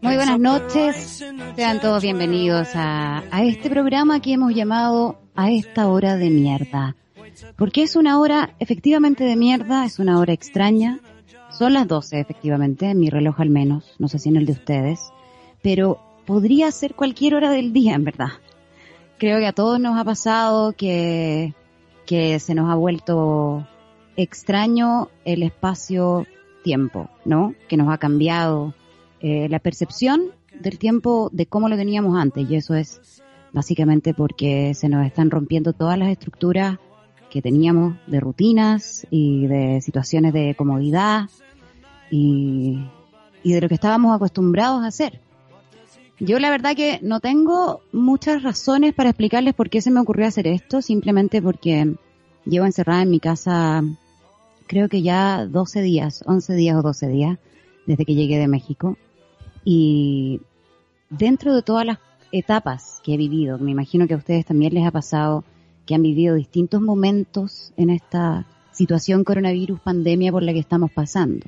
Muy buenas noches, sean todos bienvenidos a, a este programa que hemos llamado A esta hora de mierda. Porque es una hora efectivamente de mierda, es una hora extraña. Son las 12 efectivamente, en mi reloj al menos, no sé si en el de ustedes. Pero podría ser cualquier hora del día, en verdad. Creo que a todos nos ha pasado que, que se nos ha vuelto extraño el espacio-tiempo, ¿no? Que nos ha cambiado eh, la percepción del tiempo de cómo lo teníamos antes. Y eso es básicamente porque se nos están rompiendo todas las estructuras que teníamos de rutinas y de situaciones de comodidad y, y de lo que estábamos acostumbrados a hacer. Yo la verdad que no tengo muchas razones para explicarles por qué se me ocurrió hacer esto, simplemente porque llevo encerrada en mi casa creo que ya 12 días, 11 días o 12 días desde que llegué de México y dentro de todas las etapas que he vivido, me imagino que a ustedes también les ha pasado que han vivido distintos momentos en esta situación coronavirus pandemia por la que estamos pasando.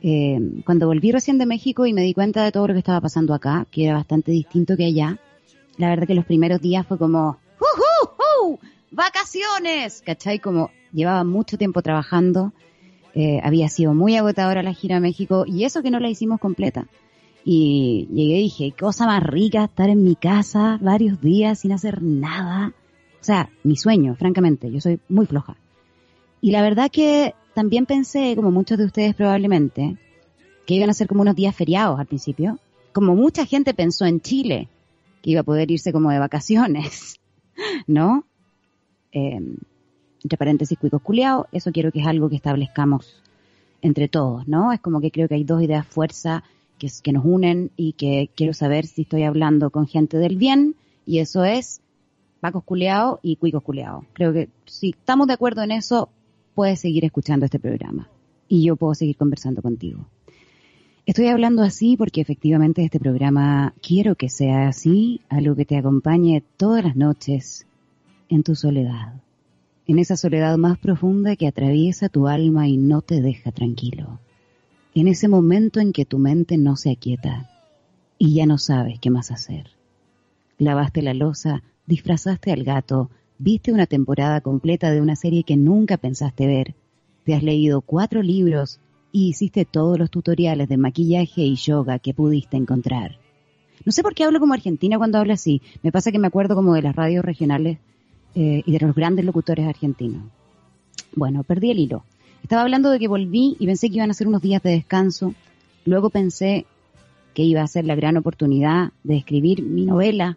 Eh, cuando volví recién de México y me di cuenta de todo lo que estaba pasando acá, que era bastante distinto que allá, la verdad que los primeros días fue como, ¡Uh, vacaciones ¿Cachai? Como llevaba mucho tiempo trabajando, eh, había sido muy agotadora la gira a México y eso que no la hicimos completa. Y llegué y dije, cosa más rica estar en mi casa varios días sin hacer nada. O sea, mi sueño, francamente, yo soy muy floja. Y la verdad que también pensé, como muchos de ustedes probablemente, que iban a ser como unos días feriados al principio. Como mucha gente pensó en Chile, que iba a poder irse como de vacaciones, ¿no? Eh, entre paréntesis, cuicos culiados, eso quiero que es algo que establezcamos entre todos, ¿no? Es como que creo que hay dos ideas fuerza que, nos unen y que quiero saber si estoy hablando con gente del bien y eso es Pacos culeados y Cuicos culeados. Creo que si estamos de acuerdo en eso, puedes seguir escuchando este programa y yo puedo seguir conversando contigo. Estoy hablando así porque efectivamente este programa quiero que sea así, algo que te acompañe todas las noches en tu soledad en esa soledad más profunda que atraviesa tu alma y no te deja tranquilo, en ese momento en que tu mente no se aquieta y ya no sabes qué más hacer. Lavaste la losa, disfrazaste al gato, viste una temporada completa de una serie que nunca pensaste ver, te has leído cuatro libros y hiciste todos los tutoriales de maquillaje y yoga que pudiste encontrar. No sé por qué hablo como argentina cuando hablo así. Me pasa que me acuerdo como de las radios regionales eh, y de los grandes locutores argentinos. Bueno, perdí el hilo. Estaba hablando de que volví y pensé que iban a ser unos días de descanso. Luego pensé que iba a ser la gran oportunidad de escribir mi novela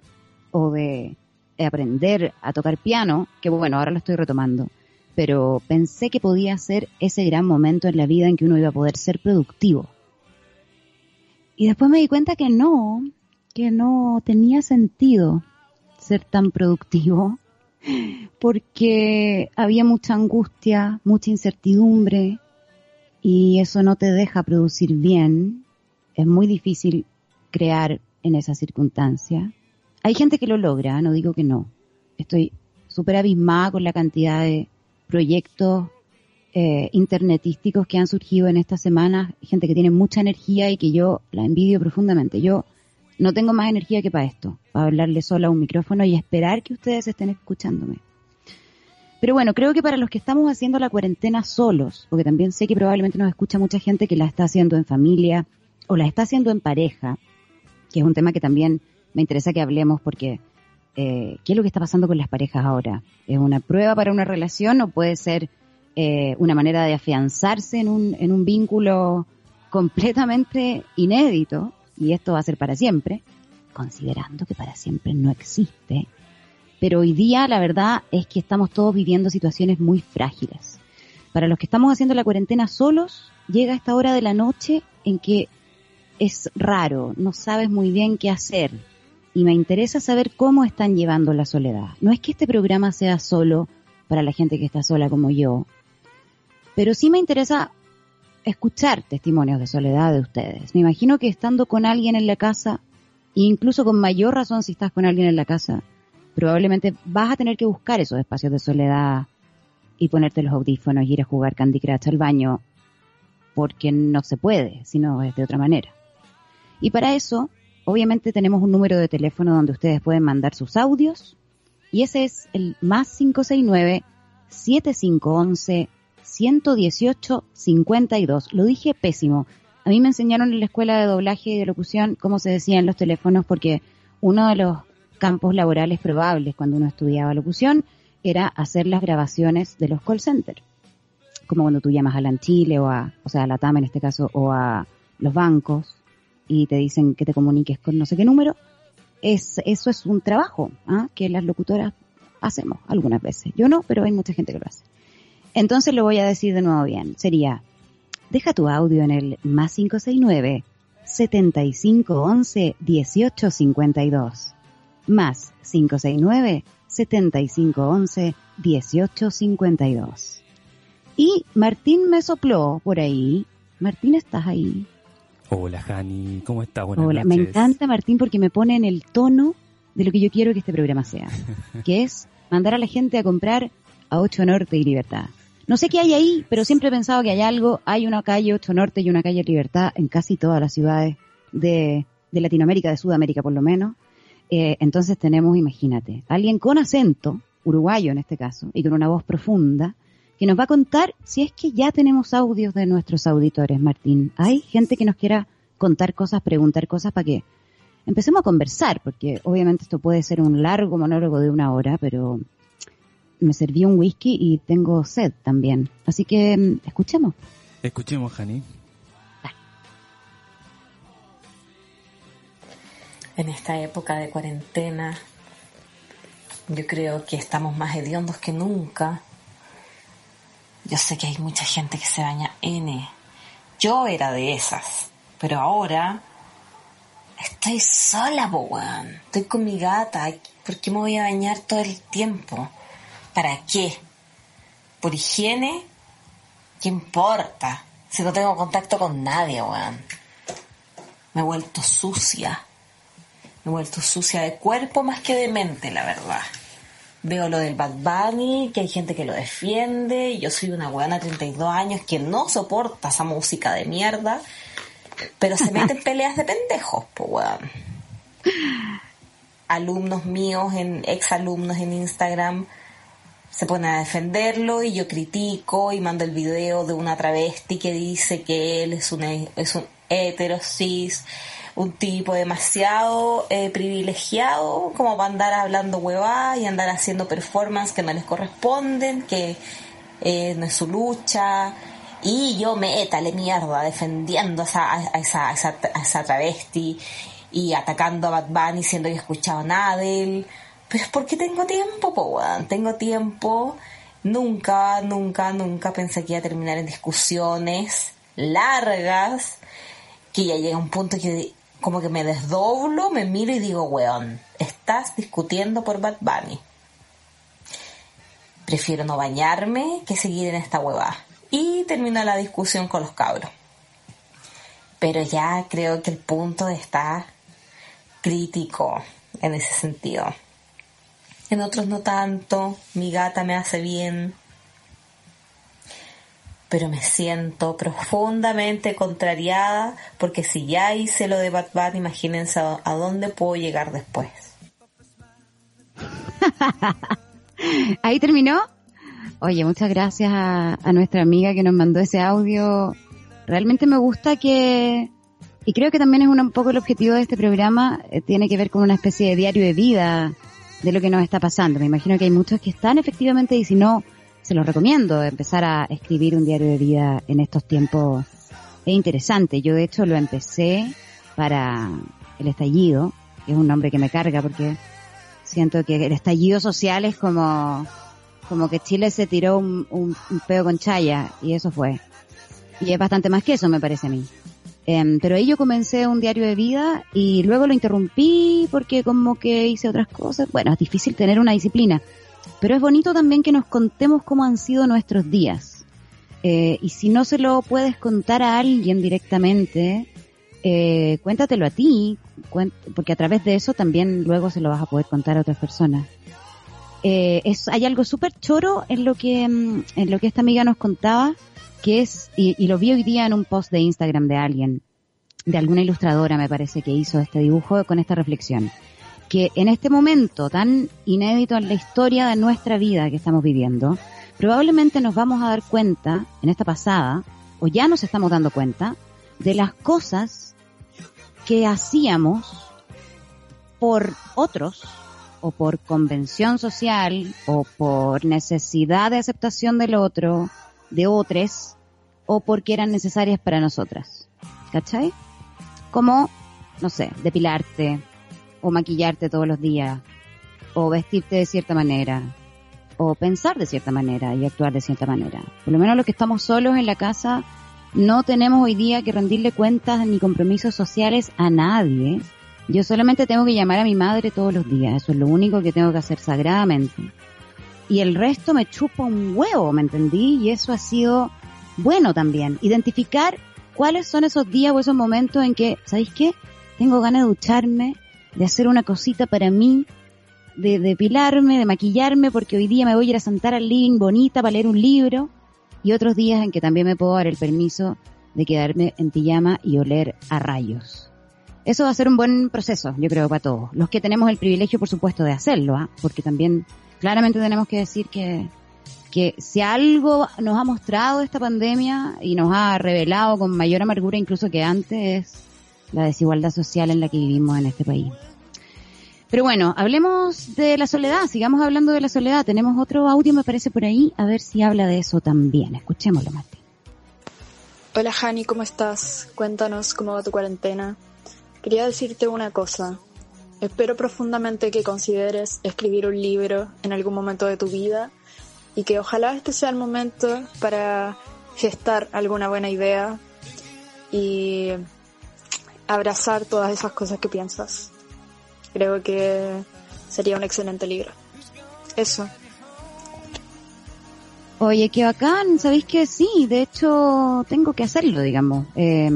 o de, aprender a tocar piano, que bueno, ahora lo estoy retomando. Pero pensé que podía ser ese gran momento en la vida en que uno iba a poder ser productivo. Y después me di cuenta que no, que no tenía sentido ser tan productivo porque había mucha angustia, mucha incertidumbre y eso no te deja producir bien. Es muy difícil crear en esa circunstancia. Hay gente que lo logra, no digo que no. Estoy súper abismada con la cantidad de proyectos eh, internetísticos que han surgido en estas semanas, gente que tiene mucha energía y que yo la envidio profundamente. Yo no tengo más energía que para esto, para hablarle solo a un micrófono y esperar que ustedes estén escuchándome. Pero bueno, creo que para los que estamos haciendo la cuarentena solos, porque también sé que probablemente nos escucha mucha gente que la está haciendo en familia o la está haciendo en pareja, que es un tema que también me interesa que hablemos porque eh, ¿qué es lo que está pasando con las parejas ahora? ¿Es una prueba para una relación o puede ser eh, una manera de afianzarse en un, en un vínculo completamente inédito? Y esto va a ser para siempre, considerando que para siempre no existe. Pero hoy día la verdad es que estamos todos viviendo situaciones muy frágiles. Para los que estamos haciendo la cuarentena solos, llega esta hora de la noche en que es raro, no sabes muy bien qué hacer. Y me interesa saber cómo están llevando la soledad. No es que este programa sea solo para la gente que está sola como yo, pero sí me interesa escuchar testimonios de soledad de ustedes. Me imagino que estando con alguien en la casa, e incluso con mayor razón si estás con alguien en la casa, probablemente vas a tener que buscar esos espacios de soledad y ponerte los audífonos y ir a jugar Candy Crush al baño, porque no se puede, sino es de otra manera. Y para eso, obviamente tenemos un número de teléfono donde ustedes pueden mandar sus audios y ese es el más 569 7511 118 52. Lo dije pésimo. A mí me enseñaron en la escuela de doblaje y de locución cómo se decían los teléfonos porque uno de los campos laborales probables cuando uno estudiaba locución era hacer las grabaciones de los call centers. Como cuando tú llamas a la Chile o a, o sea, a la TAM en este caso, o a los bancos y te dicen que te comuniques con no sé qué número. Es, eso es un trabajo ¿ah? que las locutoras hacemos algunas veces. Yo no, pero hay mucha gente que lo hace. Entonces lo voy a decir de nuevo bien. Sería Deja tu audio en el más 569 7511 1852. Más 569 7511 1852. Y Martín me sopló por ahí. Martín, ¿estás ahí? Hola, Jani. ¿Cómo estás? Hola, me encanta Martín porque me pone en el tono de lo que yo quiero que este programa sea. que es mandar a la gente a comprar a 8 Norte y Libertad. No sé qué hay ahí, pero siempre he pensado que hay algo. Hay una calle 8 Norte y una calle Libertad en casi todas las ciudades de, Latinoamérica, de Sudamérica por lo menos. Eh, entonces tenemos, imagínate, alguien con acento, uruguayo en este caso, y con una voz profunda, que nos va a contar si es que ya tenemos audios de nuestros auditores, Martín. Hay gente que nos quiera contar cosas, preguntar cosas para que empecemos a conversar, porque obviamente esto puede ser un largo monólogo de una hora, pero me serví un whisky y tengo sed también. Así que mm, escuchemos. Escuchemos, Jani. En esta época de cuarentena, yo creo que estamos más hediondos que nunca. Yo sé que hay mucha gente que se baña N. Yo era de esas, pero ahora estoy sola, Bowan. Estoy con mi gata. ¿Por qué me voy a bañar todo el tiempo? ¿Para qué? ¿Por higiene? ¿Qué importa? Si no tengo contacto con nadie, weón. Me he vuelto sucia. Me he vuelto sucia de cuerpo más que de mente, la verdad. Veo lo del Bad Bunny, que hay gente que lo defiende, y yo soy una weona de 32 años que no soporta esa música de mierda, pero se meten peleas de pendejos, pues weón. Alumnos míos, en, ex alumnos en Instagram, se pone a defenderlo y yo critico y mando el video de una travesti que dice que él es un, es un heterosis, un tipo demasiado eh, privilegiado como para andar hablando huevá y andar haciendo performance que no les corresponden, que eh, no es su lucha. Y yo me etale mierda defendiendo a esa, a esa, a esa, a esa travesti y atacando a Bad Bunny diciendo que escuchaba nada de pero es porque tengo tiempo, po, Tengo tiempo. Nunca, nunca, nunca pensé que iba a terminar en discusiones largas, que ya llega un punto que como que me desdoblo, me miro y digo, weón, estás discutiendo por Bad Bunny. Prefiero no bañarme que seguir en esta hueva. Y termina la discusión con los cabros. Pero ya creo que el punto está crítico en ese sentido en otros no tanto, mi gata me hace bien, pero me siento profundamente contrariada porque si ya hice lo de Bad Bad, imagínense a, dónde puedo llegar después. Ahí terminó. Oye, muchas gracias a, nuestra amiga que nos mandó ese audio. Realmente me gusta que, y creo que también es un, poco el objetivo de este programa, eh, tiene que ver con una especie de diario de vida de lo que nos está pasando. Me imagino que hay muchos que están efectivamente y si no, se los recomiendo empezar a escribir un diario de vida en estos tiempos. Es interesante. Yo de hecho lo empecé para el estallido, que es un nombre que me carga porque siento que el estallido social es como, como que Chile se tiró un, un, un peo con chaya y eso fue. Y es bastante más que eso, me parece a mí. Em, pero ahí yo comencé un diario de vida y luego lo interrumpí porque como que hice otras cosas. Bueno, es difícil tener una disciplina, pero es bonito también que nos contemos cómo han sido nuestros días. Eh, y si no se lo puedes contar a alguien directamente, eh, cuéntatelo a ti, porque a través de eso también luego se lo vas a poder contar a otras personas. Eh, es, hay algo súper choro en lo que mm, en lo que esta amiga nos contaba que es, y, lo vi hoy día en un post de Instagram de alguien, de alguna ilustradora, me parece que hizo este dibujo con esta reflexión. Que en este momento tan inédito en la historia de nuestra vida que estamos viviendo, probablemente nos vamos a dar cuenta, en esta pasada, o ya nos estamos dando cuenta, de las cosas que hacíamos por otros, o por convención social, o por necesidad de aceptación del otro, de otros, o porque eran necesarias para nosotras. ¿Cachai? Como, no sé, depilarte, o maquillarte todos los días, o vestirte de cierta manera, o pensar de cierta manera y actuar de cierta manera. Por lo menos los que estamos solos en la casa, no tenemos hoy día que rendirle cuentas ni compromisos sociales a nadie. Yo solamente tengo que llamar a mi madre todos los días, eso es lo único que tengo que hacer sagradamente. Y el resto me chupa un huevo, ¿me entendí? Y eso ha sido bueno también. Identificar cuáles son esos días o esos momentos en que, ¿sabéis qué? Tengo ganas de ducharme, de hacer una cosita para mí, de depilarme, de maquillarme, porque hoy día me voy a ir a sentar al living bonita para leer un libro. Y otros días en que también me puedo dar el permiso de quedarme en pijama y oler a rayos. Eso va a ser un buen proceso, yo creo, para todos. Los que tenemos el privilegio, por supuesto, de hacerlo, ¿ah? porque también claramente tenemos que decir que, que si algo nos ha mostrado esta pandemia y nos ha revelado con mayor amargura incluso que antes es la desigualdad social en la que vivimos en este país. Pero bueno, hablemos de la soledad, sigamos hablando de la soledad. Tenemos otro audio, me parece, por ahí, a ver si habla de eso también. Escuchémoslo, Martín. Hola, Hani, ¿cómo estás? Cuéntanos cómo va tu cuarentena. Quería decirte una cosa. Espero profundamente que consideres escribir un libro en algún momento de tu vida y que ojalá este sea el momento para gestar alguna buena idea y abrazar todas esas cosas que piensas. Creo que sería un excelente libro. Eso. Oye, qué bacán, sabéis que sí, de hecho tengo que hacerlo, digamos. Eh,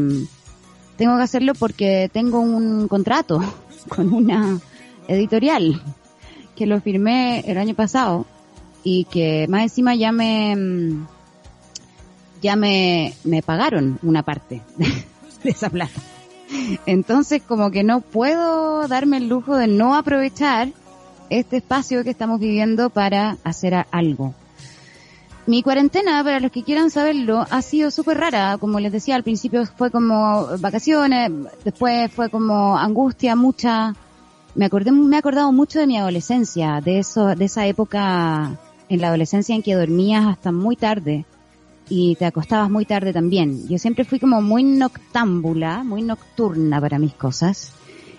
tengo que hacerlo porque tengo un contrato con una editorial que lo firmé el año pasado y que más encima ya me ya me, me pagaron una parte de esa plata. Entonces, como que no puedo darme el lujo de no aprovechar este espacio que estamos viviendo para hacer algo. Mi cuarentena, para los que quieran saberlo, ha sido súper rara. Como les decía, al principio fue como vacaciones, después fue como angustia, mucha. Me acordé, me he acordado mucho de mi adolescencia, de eso, de esa época en la adolescencia en que dormías hasta muy tarde y te acostabas muy tarde también. Yo siempre fui como muy noctámbula, muy nocturna para mis cosas.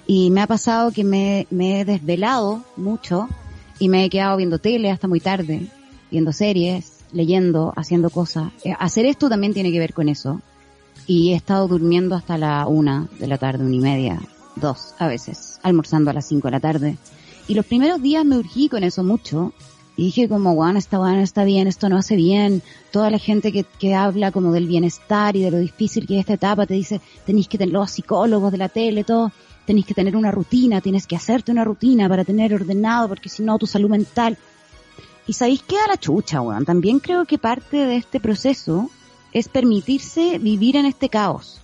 Y me ha pasado que me, me he desvelado mucho y me he quedado viendo tele hasta muy tarde, viendo series, leyendo, haciendo cosas. Eh, hacer esto también tiene que ver con eso. Y he estado durmiendo hasta la una de la tarde, una y media, dos a veces, almorzando a las cinco de la tarde. Y los primeros días me urgí con eso mucho y dije como, bueno, está bueno, está bien, esto no hace bien. Toda la gente que, que habla como del bienestar y de lo difícil que es esta etapa te dice, tenéis que tener los psicólogos de la tele, todo, tenéis que tener una rutina, tienes que hacerte una rutina para tener ordenado, porque si no, tu salud mental. Y sabéis que a la chucha, weón. También creo que parte de este proceso es permitirse vivir en este caos.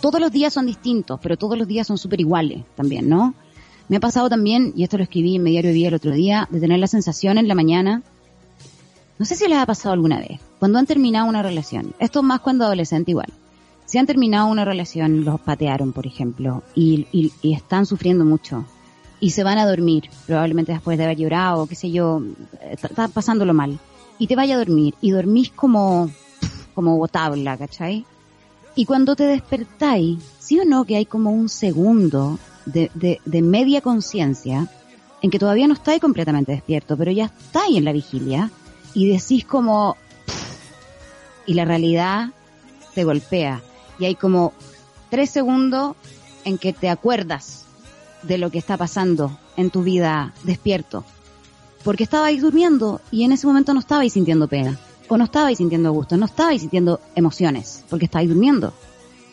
Todos los días son distintos, pero todos los días son súper iguales también, ¿no? Me ha pasado también, y esto lo escribí en mi diario de vida el otro día, de tener la sensación en la mañana, no sé si les ha pasado alguna vez, cuando han terminado una relación, esto más cuando adolescente igual, si han terminado una relación, los patearon, por ejemplo, y, y, y están sufriendo mucho, y se van a dormir, probablemente después de haber llorado, qué sé yo, está pasándolo mal, y te vaya a dormir, y dormís como, como tabla, ¿cachai? Y cuando te despertáis, sí o no que hay como un segundo de, de, de media conciencia en que todavía no estáis completamente despierto, pero ya estáis en la vigilia y decís como y la realidad te golpea y hay como tres segundos en que te acuerdas de lo que está pasando en tu vida despierto. Porque estabais durmiendo y en ese momento no estabais sintiendo pena, o no estabais sintiendo gusto, no estabais sintiendo emociones, porque estabais durmiendo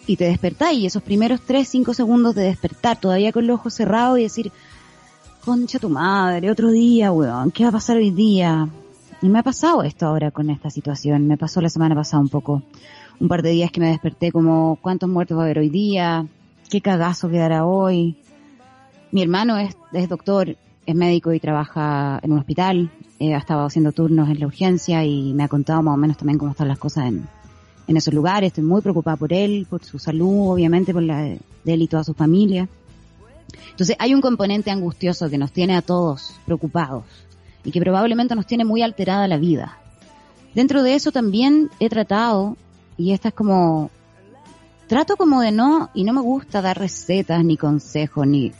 y te despertáis y esos primeros 3, 5 segundos de despertar todavía con los ojos cerrados y decir, concha tu madre, otro día, weón, ¿qué va a pasar hoy día? y me ha pasado esto ahora con esta situación. Me pasó la semana pasada un poco. Un par de días que me desperté como, ¿cuántos muertos va a haber hoy día? ¿Qué cagazo quedará hoy? Mi hermano es, es doctor, es médico y trabaja en un hospital. ha estado haciendo turnos en la urgencia y me ha contado más o menos también cómo están las cosas en, en esos lugares. Estoy muy preocupada por él, por su salud, obviamente, por la de él y toda su familia. Entonces hay un componente angustioso que nos tiene a todos preocupados y que probablemente nos tiene muy alterada la vida. Dentro de eso también he tratado, y esta es como, trato como de no, y no me gusta dar recetas, ni consejos, ni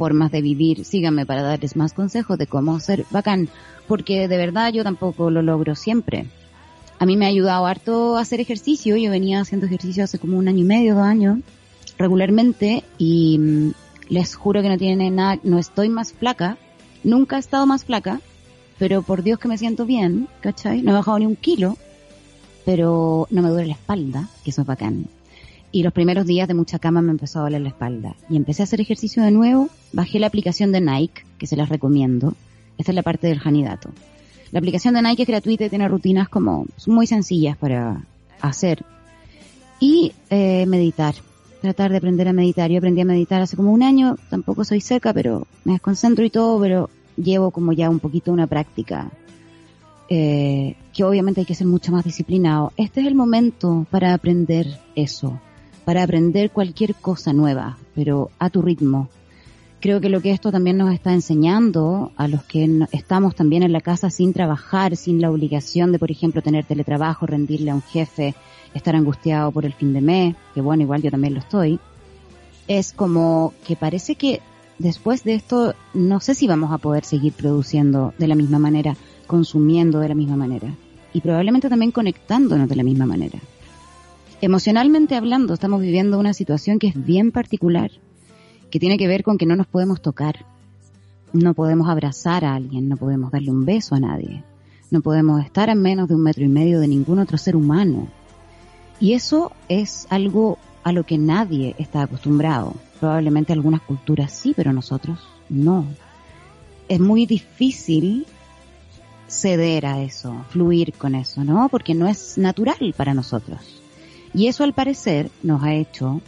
formas de vivir. Síganme para darles más consejos de cómo ser bacán, porque de verdad yo tampoco lo logro siempre. A mí me ha ayudado harto hacer ejercicio, yo venía haciendo ejercicio hace como un año y medio, dos años, regularmente, y mm, les juro que no tiene nada, no estoy más flaca, nunca he estado más flaca, pero por Dios que me siento bien, ¿cachai? No he bajado ni un kilo, pero no me duele la espalda, que eso es bacán. Y los primeros días de mucha cama me empezó a doler la espalda. Y empecé a hacer ejercicio de nuevo, bajé la aplicación de Nike, que se las recomiendo. Esta es la parte del Janidato. La aplicación de Nike es gratuita y tiene rutinas como muy sencillas para hacer. Y eh, meditar, tratar de aprender a meditar. Yo aprendí a meditar hace como un año, tampoco soy seca, pero me desconcentro y todo, pero llevo como ya un poquito una práctica eh, que obviamente hay que ser mucho más disciplinado. Este es el momento para aprender eso, para aprender cualquier cosa nueva, pero a tu ritmo. Creo que lo que esto también nos está enseñando a los que estamos también en la casa sin trabajar, sin la obligación de, por ejemplo, tener teletrabajo, rendirle a un jefe, estar angustiado por el fin de mes, que bueno, igual yo también lo estoy, es como que parece que después de esto no sé si vamos a poder seguir produciendo de la misma manera, consumiendo de la misma manera y probablemente también conectándonos de la misma manera. Emocionalmente hablando, estamos viviendo una situación que es bien particular, que tiene que ver con que no nos podemos tocar, no podemos abrazar a alguien, no podemos darle un beso a nadie, no podemos estar a menos de un metro y medio de ningún otro ser humano. Y eso es algo a lo que nadie está acostumbrado. Probablemente algunas culturas sí, pero nosotros no. Es muy difícil ceder a eso, fluir con eso, ¿no? Porque no es natural para nosotros. Y eso al parecer nos ha hecho,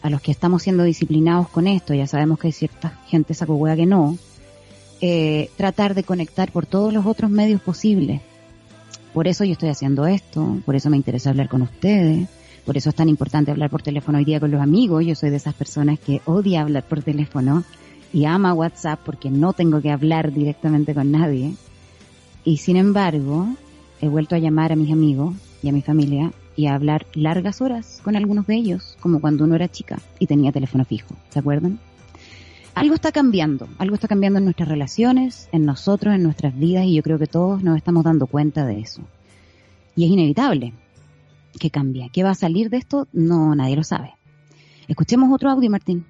a los que estamos siendo disciplinados con esto, ya sabemos que hay cierta gente saco hueá que no, eh, tratar de conectar por todos los otros medios posibles. Por eso yo estoy haciendo esto, por eso me interesa hablar con ustedes, por eso es tan importante hablar por teléfono hoy día con los amigos. Yo soy de esas personas que odia hablar por teléfono y ama WhatsApp porque no tengo que hablar directamente con nadie. Y sin embargo, he vuelto a llamar a mis amigos y a mi familia y a hablar largas horas con algunos de ellos, como cuando uno era chica y tenía teléfono fijo. ¿Se acuerdan? Algo está cambiando, algo está cambiando en nuestras relaciones, en nosotros, en nuestras vidas y yo creo que todos nos estamos dando cuenta de eso. Y es inevitable, ¿Qué cambia? ¿Qué va a salir de esto? No, nadie lo sabe. Escuchemos otro audio, Martín.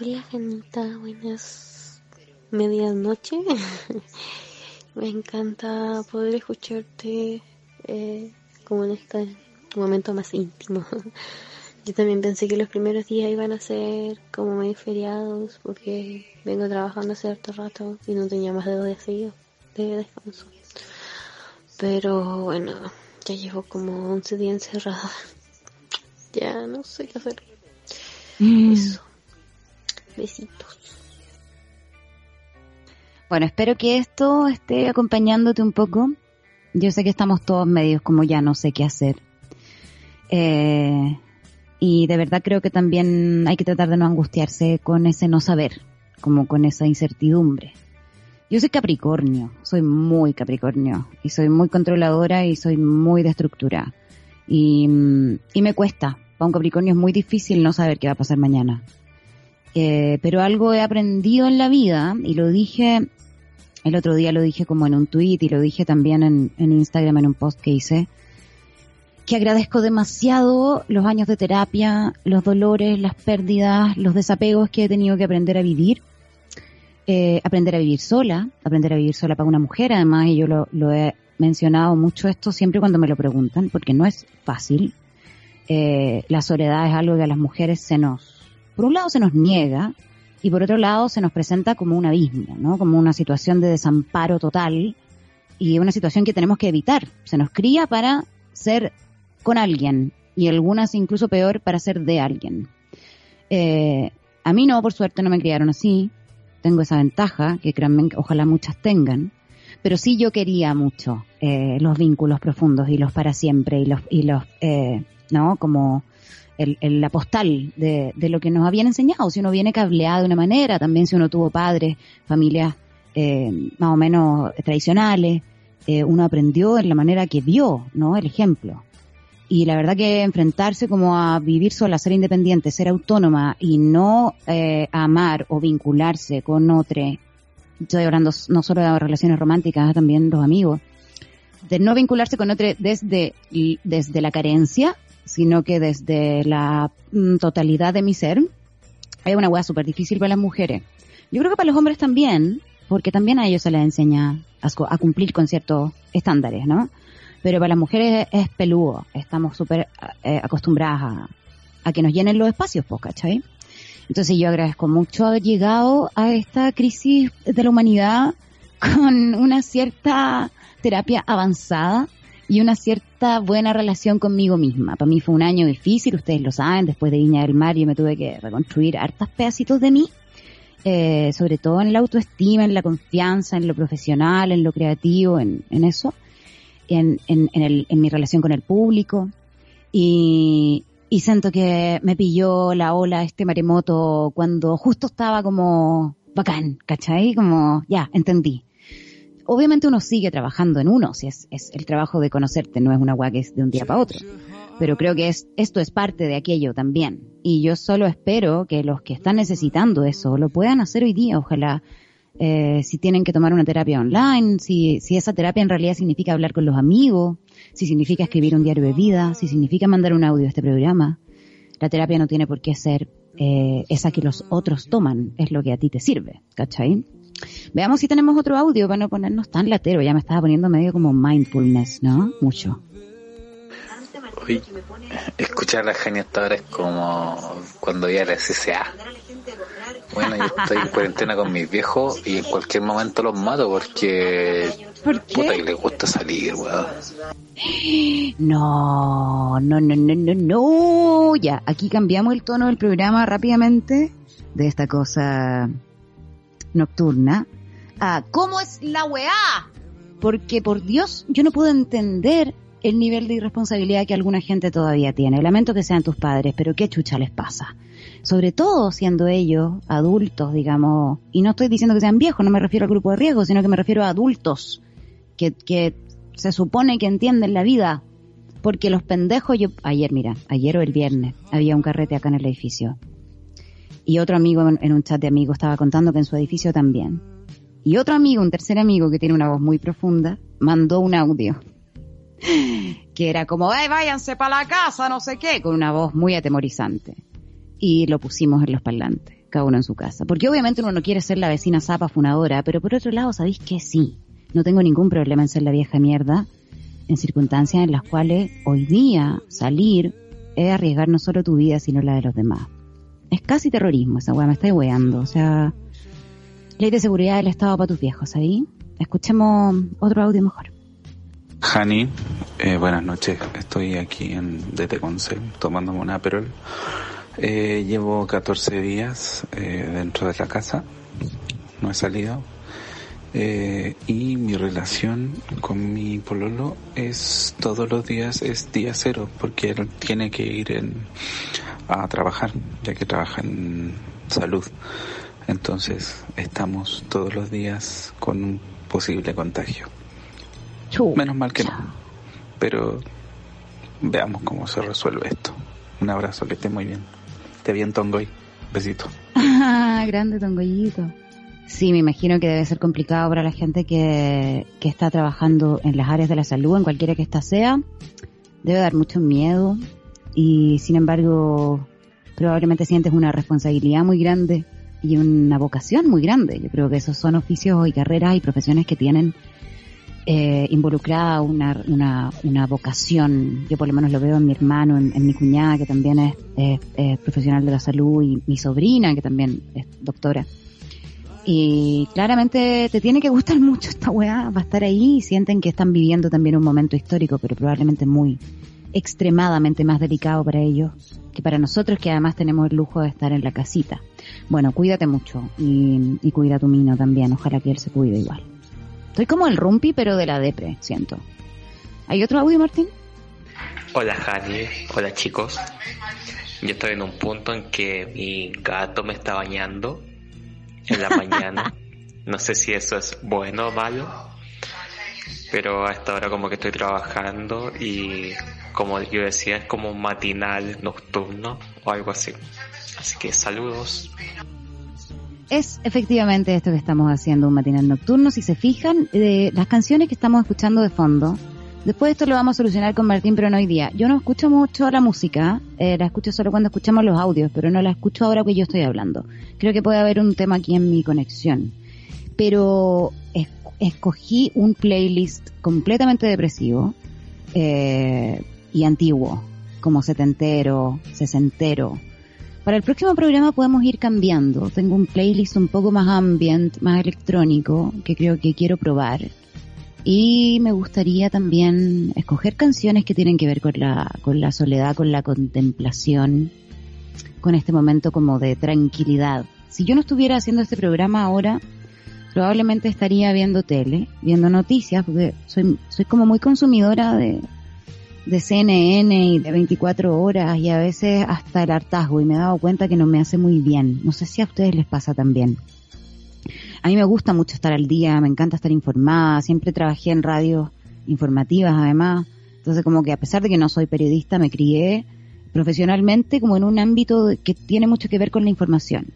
Hola, Janita, buenas medianoche. Me encanta poder escucharte eh, como en este momento más íntimo. Yo también pensé que los primeros días iban a ser como medio feriados porque vengo trabajando hace cierto rato y no tenía más de dos días seguidos de descanso. Pero bueno, ya llevo como 11 días encerrada. Ya no sé qué hacer. Mm. Eso. Besitos. Bueno, espero que esto esté acompañándote un poco. Yo sé que estamos todos medios como ya no sé qué hacer. Eh, y de verdad creo que también hay que tratar de no angustiarse con ese no saber, como con esa incertidumbre. Yo soy Capricornio, soy muy Capricornio y soy muy controladora y soy muy de estructura. Y, y me cuesta. Para un Capricornio es muy difícil no saber qué va a pasar mañana. Eh, pero algo he aprendido en la vida y lo dije, el otro día lo dije como en un tweet y lo dije también en, Instagram en un post que hice, que agradezco demasiado los años de terapia, los dolores, las pérdidas, los desapegos que he tenido que aprender a vivir eh, aprender a vivir sola, aprender a vivir sola para una mujer, además, y yo lo, he mencionado mucho esto siempre cuando me lo preguntan, porque no es fácil. Eh, la soledad es algo que a las mujeres se nos, por un lado se nos niega, y por otro lado se nos presenta como un abismo, ¿no? Como una situación de desamparo total, y una situación que tenemos que evitar. Se nos cría para ser con alguien y algunas incluso peor para ser de alguien. Eh, a mí no, por suerte no me criaron así. Tengo esa ventaja, que créanme, ojalá muchas tengan. Pero sí yo quería mucho eh, los vínculos profundos y los para siempre y los, y los eh, ¿no? Como el, la postal de, de, lo que nos habían enseñado. Si uno viene cableado de una manera, también si uno tuvo padres, familias eh, más o menos tradicionales, eh, uno aprendió en la manera que vio, ¿no? El ejemplo. Y la verdad que enfrentarse como a vivir sola, ser independiente, ser autónoma y no eh, amar o vincularse con otro, estoy hablando no solo de relaciones románticas, también los amigos, de no vincularse con otro desde, desde la carencia, sino que desde la mm, totalidad de mi ser, es una hueá súper difícil para las mujeres. Yo creo que para los hombres también, porque también a ellos se les enseña a, cumplir con ciertos estándares, ¿no? Pero para las mujeres es peludo, estamos súper eh, acostumbradas a, que nos llenen los espacios, pues, ¿cachai? Entonces yo agradezco mucho haber llegado a esta crisis de la humanidad con una cierta terapia avanzada y una cierta buena relación conmigo misma. Para mí fue un año difícil, ustedes lo saben, después de Viña del Mar yo me tuve que reconstruir hartas pedacitos de mí, eh, sobre todo en la autoestima, en la confianza, en lo profesional, en lo creativo, en, eso, en, el, en mi relación con el público. Y, y siento que me pilló la ola, este maremoto, cuando justo estaba como bacán, ¿cachai? Como, ya, entendí obviamente uno sigue trabajando en uno, si es, es el trabajo de conocerte, no es una agua que es de un día para otro. Pero creo que es, esto es parte de aquello también. Y yo solo espero que los que están necesitando eso lo puedan hacer hoy día, ojalá. Eh, si tienen que tomar una terapia online, si, si esa terapia en realidad significa hablar con los amigos, si significa escribir un diario de vida, si significa mandar un audio a este programa. La terapia no tiene por qué ser eh, esa que los otros toman, es lo que a ti te sirve, ¿cachai? Veamos si tenemos otro audio para no ponernos tan latero. Ya me estaba poniendo medio como mindfulness, ¿no? Mucho. Uy, escuchar a la hasta ahora es como cuando ya la SSA. Bueno, yo estoy en cuarentena con mis viejos y en cualquier momento los mato porque ¿Por qué? puta que les gusta salir, weón. No, no, no, no, no, no. Ya, aquí cambiamos el tono del programa rápidamente de esta cosa nocturna cómo es la weá. Porque por Dios, yo no puedo entender el nivel de irresponsabilidad que alguna gente todavía tiene. Lamento que sean tus padres, pero qué chucha les pasa. Sobre todo siendo ellos adultos, digamos, y no estoy diciendo que sean viejos, no me refiero al grupo de riesgo, sino que me refiero a adultos que, que se supone que entienden la vida. Porque los pendejos, yo, ayer, mira, ayer o el viernes, había un carrete acá en el edificio. Y otro amigo en, en un chat de amigos estaba contando que en su edificio también. Y otro amigo, un tercer amigo que tiene una voz muy profunda, mandó un audio que era como, ¡ay, váyanse para la casa! No sé qué, con una voz muy atemorizante. Y lo pusimos en los parlantes, cada uno en su casa. Porque obviamente uno no quiere ser la vecina zapa funadora, pero por otro lado, ¿sabéis que sí? No tengo ningún problema en ser la vieja mierda en circunstancias en las cuales hoy día salir es arriesgar no solo tu vida, sino la de los demás. Es casi terrorismo esa weá, me está weando. O sea, ley de seguridad del Estado para tus viejos, ¿ahí? Escuchemos otro audio mejor. Hani, eh, buenas noches. Estoy aquí en DT Conce tomándome un Aperol. Eh, llevo 14 días eh, dentro de la casa. No he salido. Eh, y mi relación con mi pololo es todos los días es día cero porque él tiene que ir a trabajar ya que trabaja en salud entonces estamos todos los días con un posible contagio. Menos mal que no. Pero veamos cómo se resuelve esto. Un abrazo que esté muy bien. Esté bien Tongoy. Besito. Grande Tongoyito. Sí, me imagino que debe ser complicado para la gente que, que está trabajando en las áreas de la salud, en cualquiera que ésta sea. Debe dar mucho miedo y sin embargo probablemente sientes una responsabilidad muy grande y una vocación muy grande. Yo creo que esos son oficios y carreras y profesiones que tienen eh, involucrada una, una, una vocación. Yo por lo menos lo veo en mi hermano, en, mi cuñada que también es- es profesional de la salud y mi sobrina que también es doctora. Y claramente te tiene que gustar mucho esta weá, va a estar ahí y sienten que están viviendo también un momento histórico, pero probablemente muy extremadamente más delicado para ellos que para nosotros que además tenemos el lujo de estar en la casita. Bueno, cuídate mucho y, y cuida a tu mino también, ojalá que él se cuide igual. Estoy como el rumpi pero de la depre, siento. ¿Hay otro audio, Martín? Hola, Jani. Hola, chicos. Yo estoy en un punto en que mi gato me está bañando en la mañana. No sé si eso es bueno o malo, pero a esta hora como que estoy trabajando y como yo decía es como un matinal nocturno o algo así. Así que saludos. Es efectivamente esto que estamos haciendo, un matinal nocturno. Si se fijan, de las canciones que estamos escuchando de fondo, después esto lo vamos a solucionar con Martín, pero no hoy día. Yo no escucho mucho la música, eh, la escucho solo cuando escuchamos los audios, pero no la escucho ahora que yo estoy hablando. Creo que puede haber un tema aquí en mi conexión. Pero es- escogí un playlist completamente depresivo eh, y antiguo, como setentero, sesentero. Para el próximo programa podemos ir cambiando. Tengo un playlist un poco más ambient, más electrónico, que creo que quiero probar. Y me gustaría también escoger canciones que tienen que ver con la, con la soledad, con la contemplación, con este momento como de tranquilidad. Si yo no estuviera haciendo este programa ahora, probablemente estaría viendo tele, viendo noticias, porque soy, soy como muy consumidora de, de CNN y de 24 horas y a veces hasta el hartazgo y me he dado cuenta que no me hace muy bien. No sé si a ustedes les pasa también. A mí me gusta mucho estar al día, me encanta estar informada, siempre trabajé en radios informativas además, entonces como que a pesar de que no soy periodista me crié profesionalmente como en un ámbito que tiene mucho que ver con la información.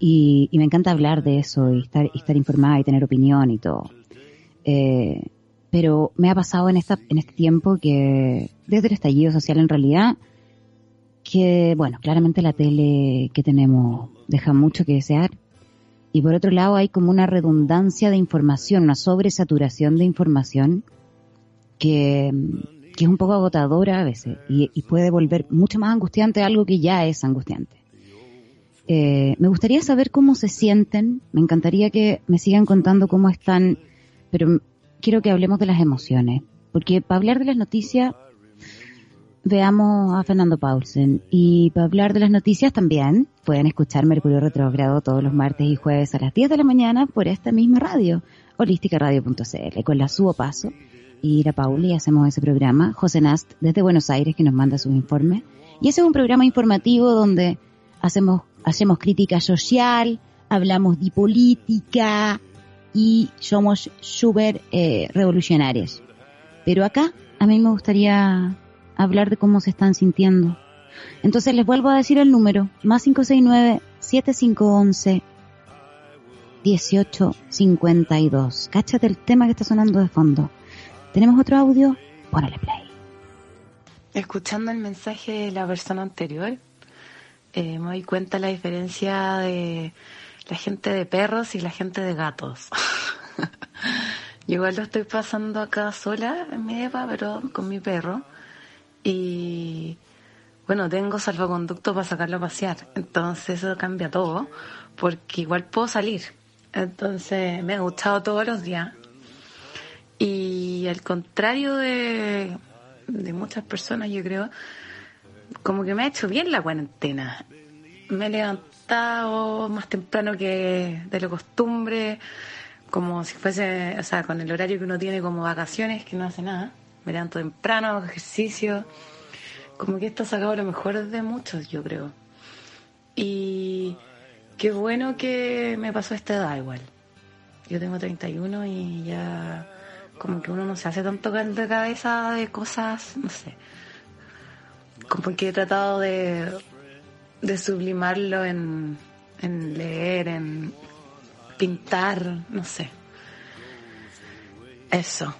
Y, y me encanta hablar de eso y estar, y estar informada y tener opinión y todo. Eh, pero me ha pasado en esta en este tiempo que desde el estallido social en realidad que bueno claramente la tele que tenemos deja mucho que desear. Y por otro lado hay como una redundancia de información una sobresaturación de información que, que es un poco agotadora a veces y, puede volver mucho más angustiante algo que ya es angustiante. Eh, me gustaría saber cómo se sienten. Me encantaría que me sigan contando cómo están pero quiero que hablemos de las emociones, porque para hablar de las noticias, veamos a Fernando Paulsen, y para hablar de las noticias también pueden escuchar Mercurio Retrogrado todos los martes y jueves a las 10 de la mañana por esta misma radio, holísticaradio.cl, con la Subo Paso. Y la Pauli hacemos ese programa, José Nast desde Buenos Aires que nos manda sus informes, y ese es un programa informativo donde hacemos, hacemos crítica social, hablamos de política, y somos súper eh, revolucionarios. Pero acá a mí me gustaría hablar de cómo se están sintiendo. Entonces les vuelvo a decir el número, más 569-7511-1852. Cáchate el tema que está sonando de fondo. ¿Tenemos otro audio? Pórale play. Escuchando el mensaje de la persona anterior, eh, me doy cuenta la diferencia de la gente de perros y la gente de gatos. Yo igual lo estoy pasando acá sola en mi depa, pero con mi perro. Y bueno, tengo salvoconducto para sacarlo a pasear. Entonces eso cambia todo, porque igual puedo salir. Entonces me ha gustado todos los días. Y al contrario de, de muchas personas, yo creo, como que me ha hecho bien la cuarentena. Me he levantado más temprano que de lo costumbre, como si fuese, o sea, con el horario que uno tiene como vacaciones, que no hace nada. Me levanto temprano, hago ejercicio. Como que esto ha sacado lo mejor de muchos, yo creo. Y qué bueno que me pasó esta edad igual. Yo tengo 31 y ya como que uno no se hace tanto de cabeza de cosas, no sé. Como que he tratado de, de sublimarlo en, en leer, en pintar, no sé. Eso.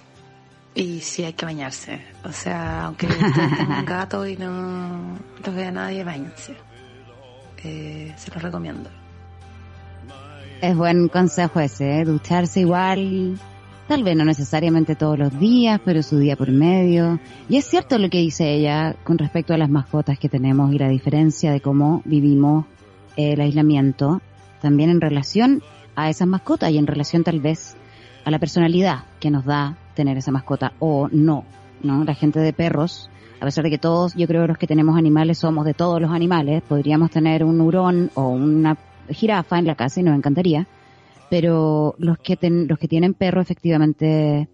Y sí hay que bañarse. O sea, aunque tengan gato y no los vea nadie, bañense. Eh, se los recomiendo. Es buen consejo ese, ¿eh? ducharse igual, tal vez no necesariamente todos los días, pero su día por medio. Y es cierto lo que dice ella con respecto a las mascotas que tenemos y la diferencia de cómo vivimos el aislamiento, también en relación a esas mascotas y en relación tal vez a la personalidad que nos da tener esa mascota o no, ¿no? La gente de perros, a pesar de que todos, yo creo los que tenemos animales somos de todos los animales, podríamos tener un hurón o una jirafa en la casa y nos encantaría, pero los que, los que tienen perro efectivamente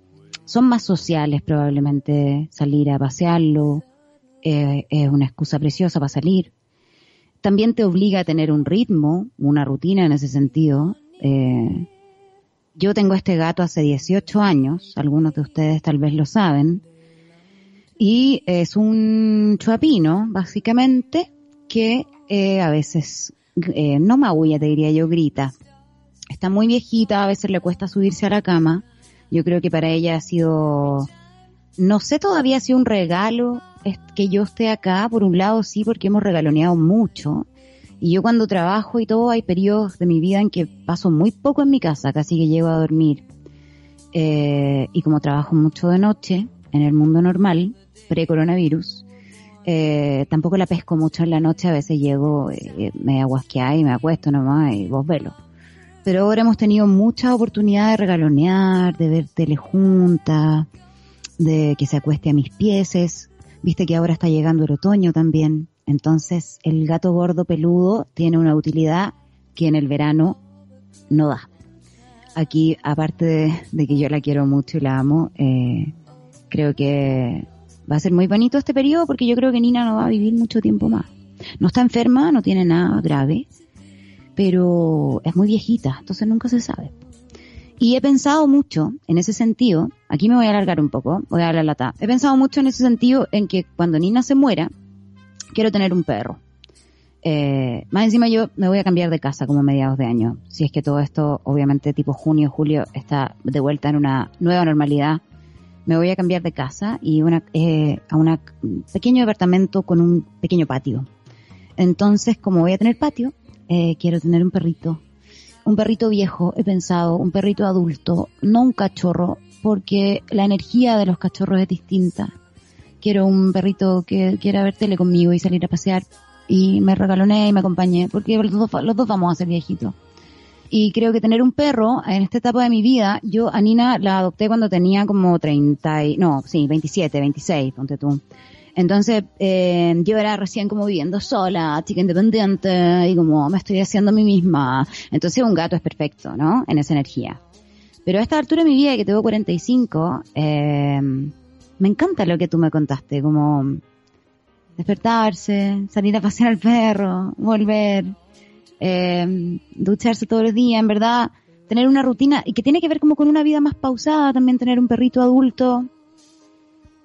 son más sociales probablemente, salir a pasearlo eh, es una excusa preciosa para salir. También te obliga a tener un ritmo, una rutina en ese sentido. Eh, yo tengo este gato hace 18 años, algunos de ustedes tal vez lo saben, y es un chuapino, básicamente, que eh, a veces eh, no maulla, te diría yo, grita. Está muy viejita, a veces le cuesta subirse a la cama. Yo creo que para ella ha sido, no sé todavía si un regalo es que yo esté acá, por un lado sí, porque hemos regaloneado mucho, y yo cuando trabajo y todo, hay periodos de mi vida en que paso muy poco en mi casa, casi que llego a dormir. Eh, y como trabajo mucho de noche, en el mundo normal, pre-coronavirus, eh, tampoco la pesco mucho en la noche, a veces llego, eh, me aguasqueáis y me acuesto nomás y vos velo. Pero ahora hemos tenido muchas oportunidades de regalonear, de ver tele juntas, de que se acueste a mis pies. Viste que ahora está llegando el otoño también. Entonces, el gato gordo peludo tiene una utilidad que en el verano no da. Aquí, aparte de, que yo la quiero mucho y la amo, eh, creo que va a ser muy bonito este periodo porque yo creo que Nina no va a vivir mucho tiempo más. No está enferma, no tiene nada grave, pero es muy viejita, entonces nunca se sabe. Y he pensado mucho en ese sentido, aquí me voy a alargar un poco, voy a dar la lata. He pensado mucho en ese sentido en que cuando Nina se muera, quiero tener un perro. Eh, más encima yo me voy a cambiar de casa como mediados de año. Si es que todo esto, obviamente tipo junio, julio, está de vuelta en una nueva normalidad. Me voy a cambiar de casa y eh, a un pequeño departamento con un pequeño patio. Entonces, como voy a tener patio, eh, quiero tener un perrito. Un perrito viejo, he pensado, un perrito adulto, no un cachorro, porque la energía de los cachorros es distinta quiero un perrito que quiera ver tele conmigo y salir a pasear y me regaloné y me acompañé porque los dos, los dos vamos a ser viejitos. Y creo que tener un perro en esta etapa de mi vida, yo a Nina la adopté cuando tenía como 30, y, no, sí, 27, 26, ponte tú. Entonces, eh, yo era recién como viviendo sola, chica independiente, y como me estoy haciendo a mí misma. Entonces un gato es perfecto, ¿no? En esa energía. Pero a esta altura de mi vida, que tengo 45, eh, me encanta lo que tú me contaste, como despertarse, salir a pasear al perro, volver, eh, ducharse todos los días, en verdad, tener una rutina y que tiene que ver como con una vida más pausada, también tener un perrito adulto.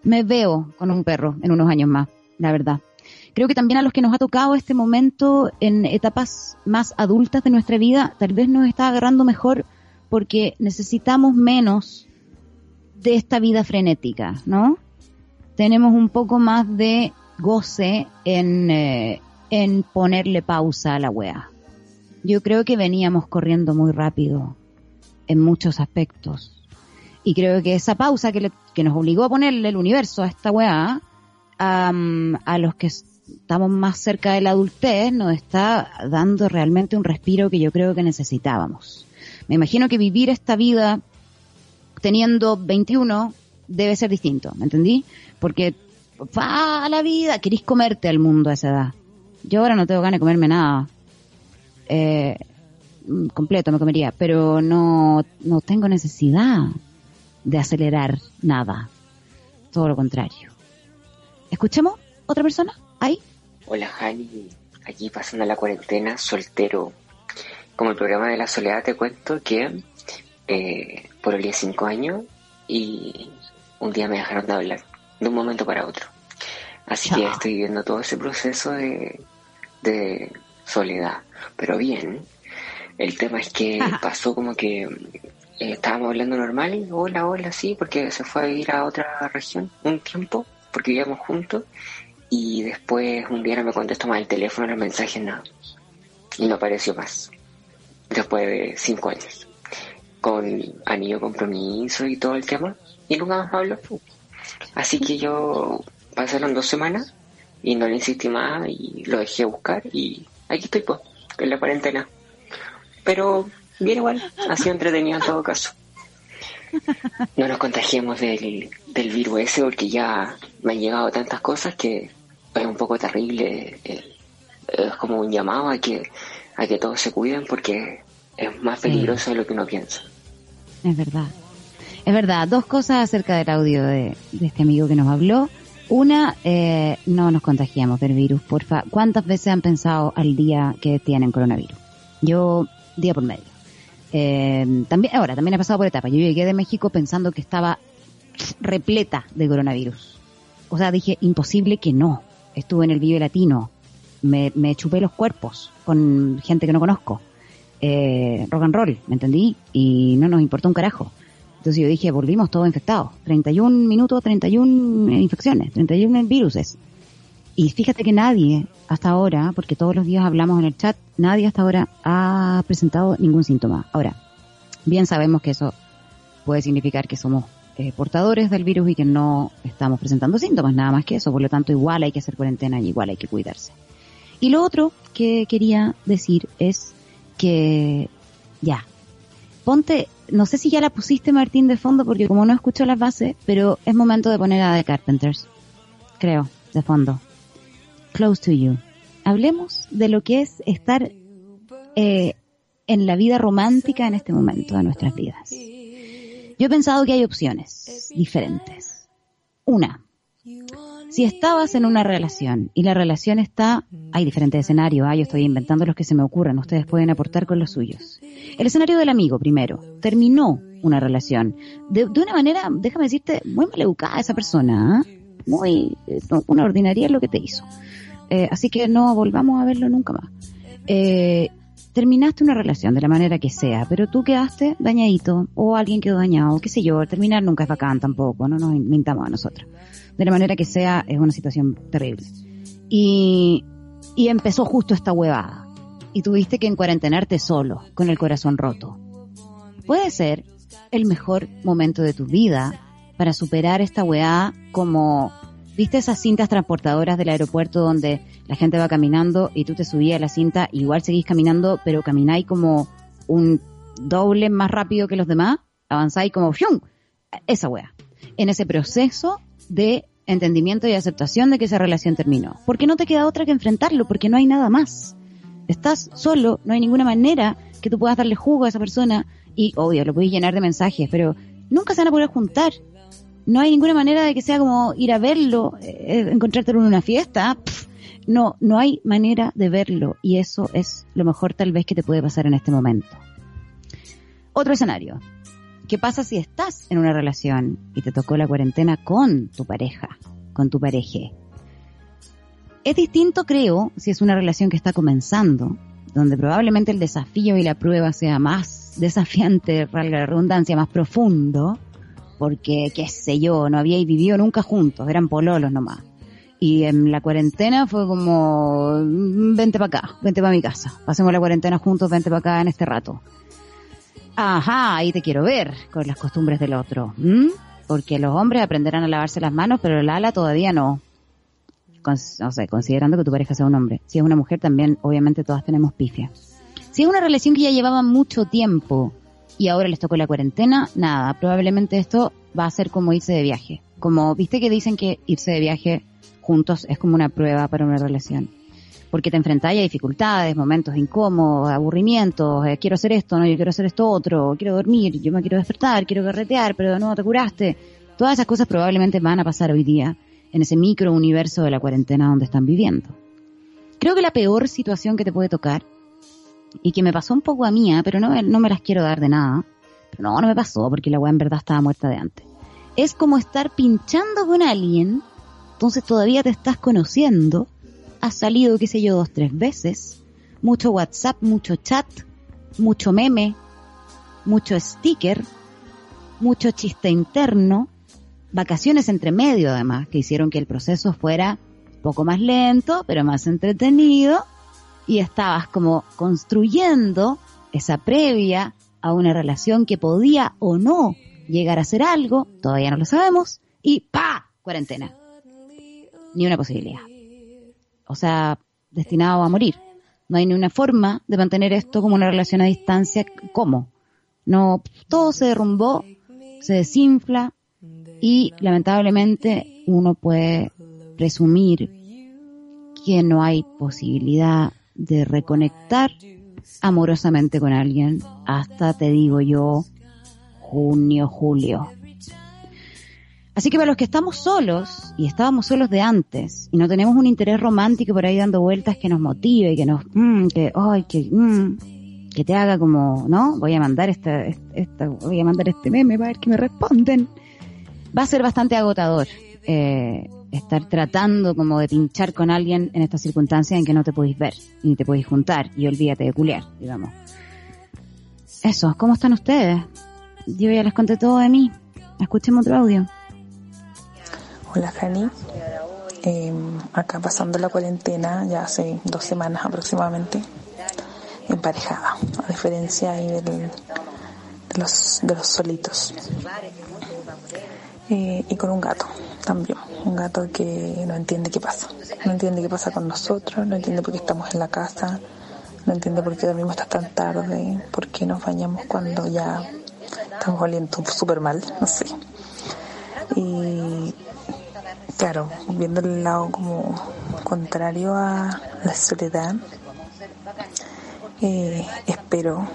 Me veo con un perro en unos años más, la verdad. Creo que también a los que nos ha tocado este momento en etapas más adultas de nuestra vida, tal vez nos está agarrando mejor porque necesitamos menos de esta vida frenética, ¿no? Tenemos un poco más de goce en, eh, en ponerle pausa a la wea. Yo creo que veníamos corriendo muy rápido en muchos aspectos. Y creo que esa pausa que, que nos obligó a ponerle el universo a esta weá, a los que estamos más cerca de la adultez, nos está dando realmente un respiro que yo creo que necesitábamos. Me imagino que vivir esta vida teniendo 21 debe ser distinto, ¿me entendí? Porque va la vida, querís comerte al mundo a esa edad. Yo ahora no tengo ganas de comerme nada. Eh, completo me comería, pero no, no tengo necesidad de acelerar nada. Todo lo contrario. ¿Escuchemos otra persona? ¿Ahí? Hola, Jani. Aquí pasando la cuarentena, soltero. Como el programa de la soledad te cuento que eh, por el día cinco años y un día me dejaron de hablar de un momento para otro. Así que estoy viviendo todo ese proceso de, de soledad. Pero bien, el tema es que pasó como que eh, estábamos hablando normal, hola, hola, sí, porque se fue a vivir a otra región un tiempo, porque vivíamos juntos, y después un día no me contestó más el teléfono, los mensajes, nada. Y no apareció más, después de cinco años con anillo compromiso y todo el tema, y nunca más habló. Así que yo pasaron dos semanas y no le insistí más y lo dejé buscar y aquí estoy pues, en la cuarentena. Pero bien igual, ha sido entretenido en todo caso. No nos contagiemos del, del virus ese porque ya me han llegado tantas cosas que es un poco terrible. Es como un llamado a que, a que todos se cuiden porque es más peligroso de lo que uno piensa. Es verdad. Es verdad. Dos cosas acerca del audio de, este amigo que nos habló. Una, eh, no nos contagiamos del virus, porfa. ¿Cuántas veces han pensado al día que tienen coronavirus? Yo, día por medio. Eh, también, ahora, también ha pasado por etapa. Yo llegué de México pensando que estaba repleta de coronavirus. O sea, dije, imposible que no. Estuve en el Vive Latino. Me, me chupé los cuerpos con gente que no conozco. Eh, rock and roll, ¿me entendí? Y no nos importó un carajo. Entonces yo dije, volvimos todos infectados. 31 minutos, 31 infecciones, 31 viruses. Y fíjate que nadie hasta ahora, porque todos los días hablamos en el chat, nadie hasta ahora ha presentado ningún síntoma. Ahora, bien sabemos que eso puede significar que somos eh, portadores del virus y que no estamos presentando síntomas, nada más que eso. Por lo tanto, igual hay que hacer cuarentena y igual hay que cuidarse. Y lo otro que quería decir es que ya, ponte, no sé si ya la pusiste Martín de fondo porque como no escucho las bases, pero es momento de poner a The Carpenters, creo, de fondo. Close to You. Hablemos de lo que es estar eh, en la vida romántica en este momento de nuestras vidas. Yo he pensado que hay opciones diferentes. Una, si estabas en una relación y la relación está, hay diferentes escenarios, ah, yo estoy inventando los que se me ocurren, ustedes pueden aportar con los suyos. El escenario del amigo, primero, terminó una relación de, una manera, déjame decirte, muy mal educada esa persona, ¿ah? muy, eh, una ordinaria lo que te hizo. Eh, así que no volvamos a verlo nunca más. Eh, terminaste una relación de la manera que sea, pero tú quedaste dañadito o alguien quedó dañado, qué sé yo, terminar nunca es bacán tampoco, no nos mintamos a nosotros. De la manera que sea, es una situación terrible. Y, y empezó justo esta huevada. Y tuviste que encuarentenarte solo, con el corazón roto. Puede ser el mejor momento de tu vida para superar esta huevada como ¿Viste esas cintas transportadoras del aeropuerto donde la gente va caminando y tú te subías a la cinta, igual seguís caminando, pero camináis como un doble más rápido que los demás? Avanzáis como ¡fium! Esa wea. En ese proceso de entendimiento y aceptación de que esa relación terminó. Porque no te queda otra que enfrentarlo, porque no hay nada más. Estás solo, no hay ninguna manera que tú puedas darle jugo a esa persona y, obvio, lo puedes llenar de mensajes, pero nunca se van a poder juntar no hay ninguna manera de que sea como ir a verlo, eh, encontrártelo en una fiesta. no, no hay manera de verlo y eso es lo mejor tal vez que te puede pasar en este momento. Otro escenario. ¿Qué pasa si estás en una relación y te tocó la cuarentena con tu pareja, con tu pareja? Es distinto, creo, si es una relación que está comenzando, donde probablemente el desafío y la prueba sea más desafiante, valga la redundancia, más profundo, porque, qué sé yo, no habíais vivido nunca juntos, eran pololos nomás. Y en la cuarentena fue como, vente para acá, vente para mi casa, pasemos la cuarentena juntos, vente para acá en este rato. Ajá, ahí te quiero ver, con las costumbres del otro. Porque los hombres aprenderán a lavarse las manos, pero el ala todavía no. no sé, considerando que tu pareja sea un hombre. Si es una mujer también, obviamente todas tenemos pifia. Si es una relación que ya llevaba mucho tiempo, y ahora les tocó la cuarentena, nada, probablemente esto va a ser como irse de viaje. Como, viste que dicen que irse de viaje juntos es como una prueba para una relación. Porque te enfrentáis a dificultades, momentos incómodos, aburrimientos, eh, quiero hacer esto, no, yo quiero hacer esto otro, quiero dormir, yo me quiero despertar, quiero carretear, pero no te curaste. Todas esas cosas probablemente van a pasar hoy día en ese micro universo de la cuarentena donde están viviendo. Creo que la peor situación que te puede tocar y que me pasó un poco a mía, pero no, no me las quiero dar de nada. No, no me pasó porque la weá en verdad estaba muerta de antes. Es como estar pinchando con alguien, entonces todavía te estás conociendo, has salido, qué sé yo, dos, tres veces, mucho WhatsApp, mucho chat, mucho meme, mucho sticker, mucho chiste interno, vacaciones entre medio además, que hicieron que el proceso fuera un poco más lento, pero más entretenido y estabas como construyendo esa previa a una relación que podía o no llegar a ser algo, todavía no lo sabemos, y ¡pa! cuarentena. Ni una posibilidad. O sea, destinado a morir. No hay ni una forma de mantener esto como una relación a distancia. ¿Cómo? No, todo se derrumbó, se desinfla y lamentablemente uno puede presumir que no hay posibilidad de reconectar amorosamente con alguien hasta, te digo yo, junio, julio. Así que para los que estamos solos, y estábamos solos de antes, y no tenemos un interés romántico por ahí dando vueltas que nos motive, y que nos, mm, que, ay, que, mm, que te haga como, ¿no? Voy a mandar esta, esta, voy a mandar este meme para ver que me responden. Va a ser bastante agotador, eh, estar tratando como de pinchar con alguien en estas circunstancias en que no te podéis ver, ni te podéis juntar, y olvídate de culiar, digamos. Eso, ¿cómo están ustedes? Yo ya les conté todo de mí. Escuchemos otro audio. Hola Jani, eh, acá pasando la cuarentena ya hace dos semanas aproximadamente, emparejada, a diferencia ahí de, los, de los solitos. Eh, y con un gato también, un gato que no entiende qué pasa, no entiende qué pasa con nosotros, no entiende por qué estamos en la casa, no entiende por qué dormimos hasta tan tarde, por qué nos bañamos cuando ya estamos oliendo súper mal, no sé. Y claro, viendo el lado como contrario a la soledad, eh, espero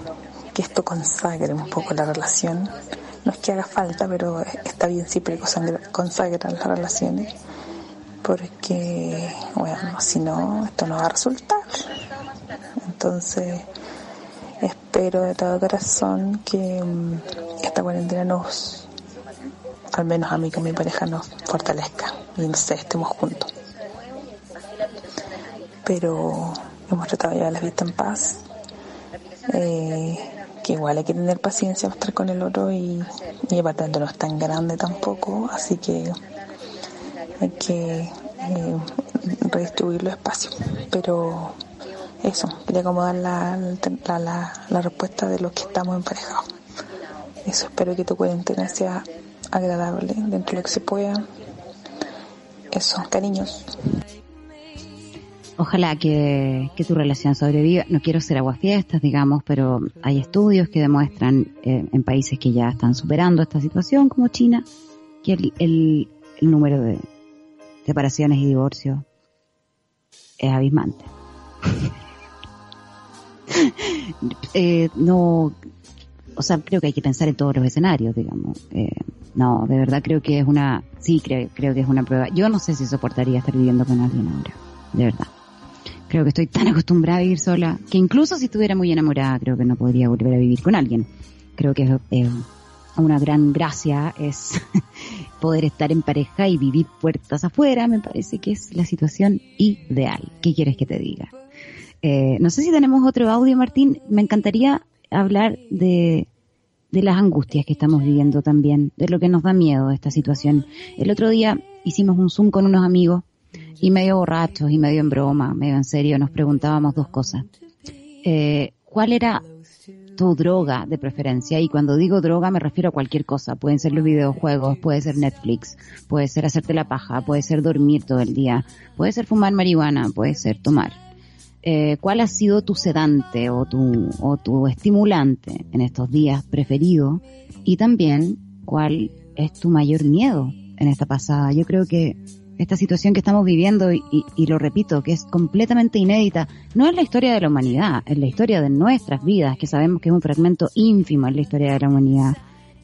que esto consagre un poco la relación. No es que haga falta, pero está bien siempre consagran las relaciones, porque, bueno, si no, esto no va a resultar. Entonces, espero de todo corazón que mm, esta cuarentena nos, al menos a mí con mi pareja, nos fortalezca y no sé, estemos juntos. Pero hemos tratado de llevar la vida en paz. Eh, que igual hay que tener paciencia para estar con el otro y, y aparte no es tan grande tampoco, así que hay que eh, redistribuir los espacios. Pero eso, quería acomodar la, la, la, respuesta de los que estamos emparejados. Eso, espero que tu cuarentena sea agradable dentro de lo que se pueda. Eso, cariños. Ojalá que, que tu relación sobreviva. No quiero ser aguafiestas, digamos, pero hay estudios que demuestran eh, en países que ya están superando esta situación, como China, que el, el, número de separaciones y divorcios es abismante. eh, no, o sea, creo que hay que pensar en todos los escenarios, digamos. Eh, no, de verdad creo que es una, sí, creo, creo que es una prueba. Yo no sé si soportaría estar viviendo con alguien ahora, de verdad. Creo que estoy tan acostumbrada a vivir sola que incluso si estuviera muy enamorada creo que no podría volver a vivir con alguien. Creo que es, eh, una gran gracia es poder estar en pareja y vivir puertas afuera. Me parece que es la situación ideal. ¿Qué quieres que te diga? Eh, no sé si tenemos otro audio, Martín. Me encantaría hablar de, de las angustias que estamos viviendo también, de lo que nos da miedo esta situación. El otro día hicimos un Zoom con unos amigos y medio borrachos y medio en broma, medio en serio, nos preguntábamos dos cosas. Eh, ¿Cuál era tu droga de preferencia? Y cuando digo droga me refiero a cualquier cosa. Pueden ser los videojuegos, puede ser Netflix, puede ser hacerte la paja, puede ser dormir todo el día, puede ser fumar marihuana, puede ser tomar. Eh, ¿Cuál ha sido tu sedante o tu, o tu estimulante en estos días preferido? Y también, ¿cuál es tu mayor miedo en esta pasada? Yo creo que esta situación que estamos viviendo, y, lo repito, que es completamente inédita, no es la historia de la humanidad, es la historia de nuestras vidas, que sabemos que es un fragmento ínfimo en la historia de la humanidad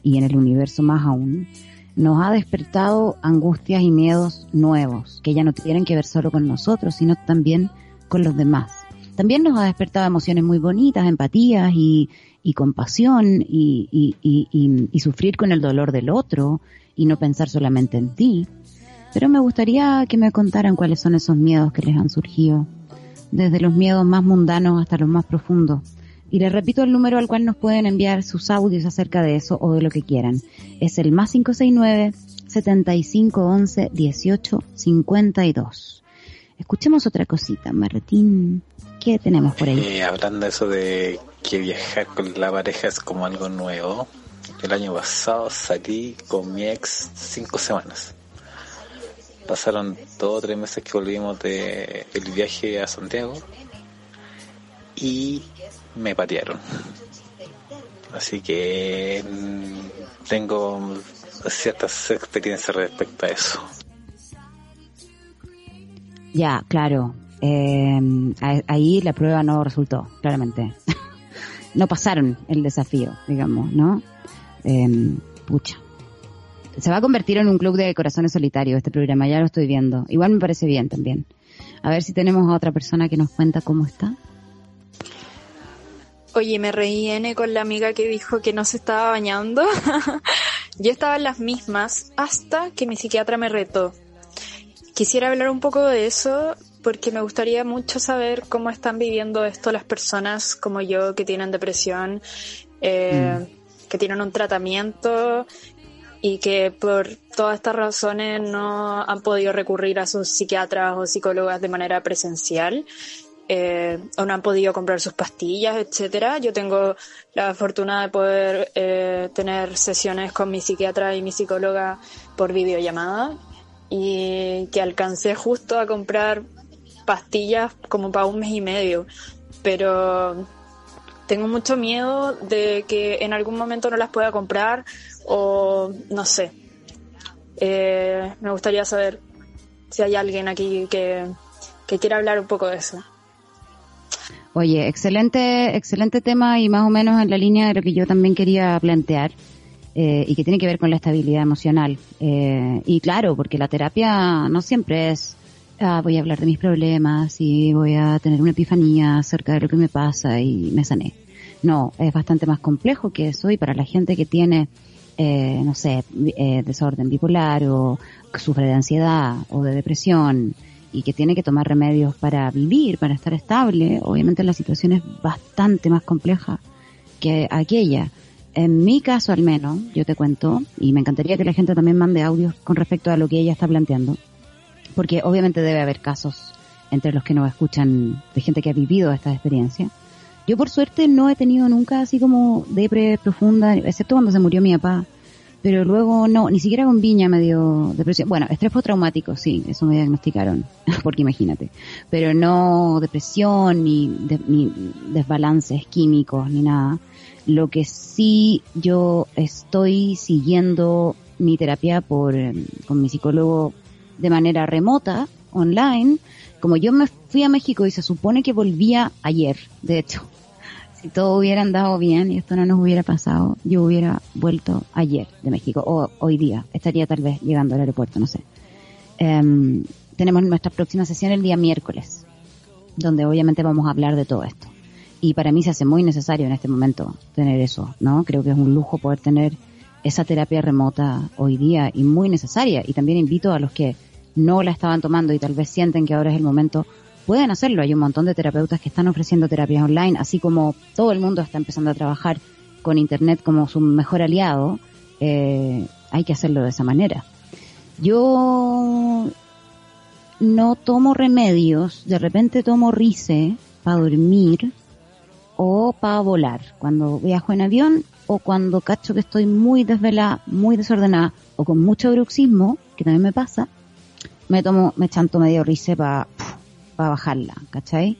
y en el universo más aún, nos ha despertado angustias y miedos nuevos, que ya no tienen que ver solo con nosotros, sino también con los demás. También nos ha despertado emociones muy bonitas, empatías y, compasión y sufrir con el dolor del otro y no pensar solamente en ti. Pero me gustaría que me contaran cuáles son esos miedos que les han surgido, desde los miedos más mundanos hasta los más profundos. Y les repito el número al cual nos pueden enviar sus audios acerca de eso o de lo que quieran. Es el más 569 7511 18 52. Escuchemos otra cosita, Martín. ¿Qué tenemos por ahí? Eh, hablando de eso de que viajar con la pareja es como algo nuevo. El año pasado salí con mi ex cinco semanas pasaron dos o tres meses que volvimos de el viaje a Santiago y me patearon. Así que mm, tengo ciertas experiencias respecto a eso. Ya, claro. Eh, ahí la prueba no resultó, claramente. no pasaron el desafío, digamos, ¿no? Eh, pucha. Se va a convertir en un club de corazones solitarios este programa, ya lo estoy viendo. Igual me parece bien también. A ver si tenemos a otra persona que nos cuenta cómo está. Oye, me reí N con la amiga que dijo que no se estaba bañando. Yo estaba en las mismas hasta que mi psiquiatra me retó. Quisiera hablar un poco de eso porque me gustaría mucho saber cómo están viviendo esto las personas como yo que tienen depresión, eh, mm. que tienen un tratamiento y que por todas estas razones no han podido recurrir a sus psiquiatras o psicólogas de manera presencial eh, o no han podido comprar sus pastillas, etcétera. Yo tengo la fortuna de poder eh, tener sesiones con mi psiquiatra y mi psicóloga por videollamada y que alcancé justo a comprar pastillas como para un mes y medio, pero tengo mucho miedo de que en algún momento no las pueda comprar o no sé. Eh, me gustaría saber si hay alguien aquí que, que quiera hablar un poco de eso. Oye, excelente, excelente tema y más o menos en la línea de lo que yo también quería plantear eh, y que tiene que ver con la estabilidad emocional. Eh, y claro, porque la terapia no siempre es ah, voy a hablar de mis problemas y voy a tener una epifanía acerca de lo que me pasa y me sané. No, es bastante más complejo que eso y para la gente que tiene, eh, no sé, eh, desorden bipolar o que sufre de ansiedad o de depresión, y que tiene que tomar remedios para vivir, para estar estable, obviamente la situación es bastante más compleja que aquella. En mi caso al menos, yo te cuento, y me encantaría que la gente también mande audios con respecto a lo que ella está planteando, porque obviamente debe haber casos entre los que nos escuchan de gente que ha vivido esta experiencia. Yo por suerte no he tenido nunca así como depre profunda, excepto cuando se murió mi papá, pero luego no, ni siquiera con Viña me dio depresión. Bueno, estrés postraumático, sí, eso me diagnosticaron, porque imagínate. Pero no depresión, ni, ni desbalances químicos, ni nada. Lo que sí yo estoy siguiendo mi terapia por, con mi psicólogo de manera remota, online, como yo me fui a México y se supone que volvía ayer, de hecho, si todo hubiera andado bien y esto no nos hubiera pasado, yo hubiera vuelto ayer de México o hoy día. Estaría tal vez llegando al aeropuerto, no sé. Em, tenemos nuestra próxima sesión el día miércoles, donde obviamente vamos a hablar de todo esto. Y para mí se hace muy necesario en este momento tener eso, ¿no? Creo que es un lujo poder tener esa terapia remota hoy día y muy necesaria. Y también invito a los que no la estaban tomando y tal vez sienten que ahora es el momento pueden hacerlo. Hay un montón de terapeutas que están ofreciendo terapias online, así como todo el mundo está empezando a trabajar con Internet como su mejor aliado, eh, hay que hacerlo de esa manera. Yo no tomo remedios, de repente tomo rice para dormir o para volar, cuando viajo en avión o cuando cacho que estoy muy desvelada, muy desordenada o con mucho bruxismo, que también me pasa, me tomo, me chanto medio rice para para bajarla, ¿cachai?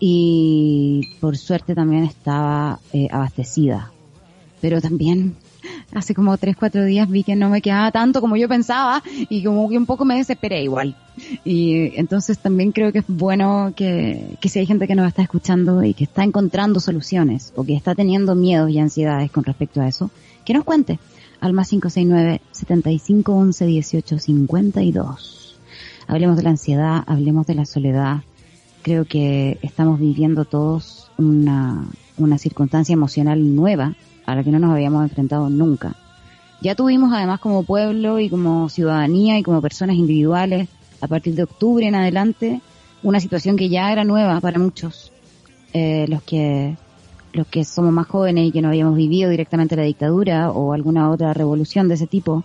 Y por suerte también estaba eh, abastecida. Pero también hace como tres, cuatro días vi que no me quedaba tanto como yo pensaba y como que un poco me desesperé igual. Y entonces también creo que es bueno que, que si hay gente que nos está escuchando y que está encontrando soluciones o que está teniendo miedos y ansiedades con respecto a eso, que nos cuente al más 569 75 11 18 52 hablemos de la ansiedad, hablemos de la soledad. Creo que estamos viviendo todos una, una circunstancia emocional nueva a la que no nos habíamos enfrentado nunca. Ya tuvimos además como pueblo y como ciudadanía y como personas individuales a partir de octubre en adelante una situación que ya era nueva para muchos, eh, los que los que somos más jóvenes y que no habíamos vivido directamente la dictadura o alguna otra revolución de ese tipo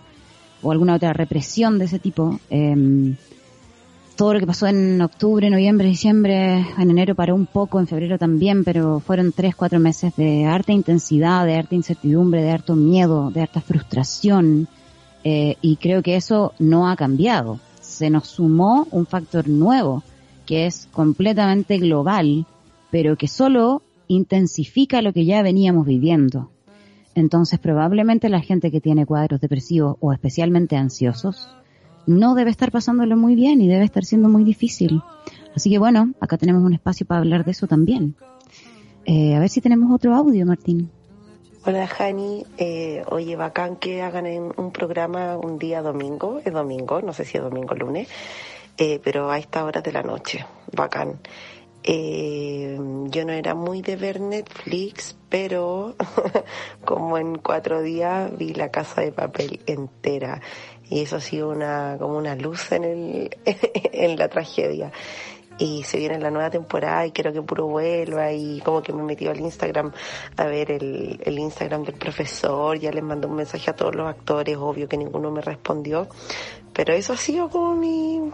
o alguna otra represión de ese tipo, eh, todo lo que pasó en octubre, noviembre, diciembre, en enero paró un poco, en febrero también, pero fueron tres, cuatro meses de harta intensidad, de harta incertidumbre, de harto miedo, de harta frustración, eh, y creo que eso no ha cambiado. Se nos sumó un factor nuevo, que es completamente global, pero que solo intensifica lo que ya veníamos viviendo. Entonces probablemente la gente que tiene cuadros depresivos o especialmente ansiosos no debe estar pasándolo muy bien y debe estar siendo muy difícil. Así que bueno, acá tenemos un espacio para hablar de eso también. Eh, a ver si tenemos otro audio, Martín. Hola, Jani. Eh, oye, bacán que hagan un programa un día domingo. Es domingo, no sé si es domingo o lunes, eh, pero a esta hora de la noche. Bacán. Eh, yo no era muy de ver Netflix, pero como en cuatro días vi La Casa de Papel entera y eso ha sido una como una luz en el en la tragedia. Y se viene la nueva temporada y quiero que puro vuelva. Y como que me metió al Instagram a ver el, el Instagram del profesor, ya les mandé un mensaje a todos los actores, obvio que ninguno me respondió, pero eso ha sido como mi,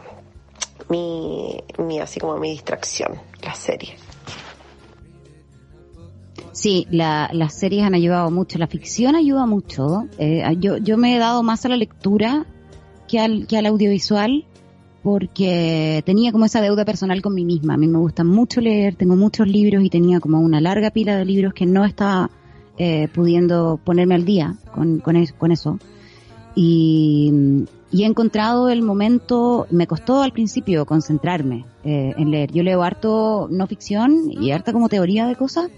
mi, mi así como mi distracción, la serie. Sí, la, las series han ayudado mucho, la ficción ayuda mucho. Eh, yo, yo me he dado más a la lectura que al, que al audiovisual porque tenía como esa deuda personal con mí misma. A mí me gusta mucho leer, tengo muchos libros y tenía como una larga pila de libros que no estaba eh, pudiendo ponerme al día con, con, eso. Y, y, he encontrado el momento, me costó al principio concentrarme eh, en leer. Yo leo harto no ficción y harta como teoría de cosas,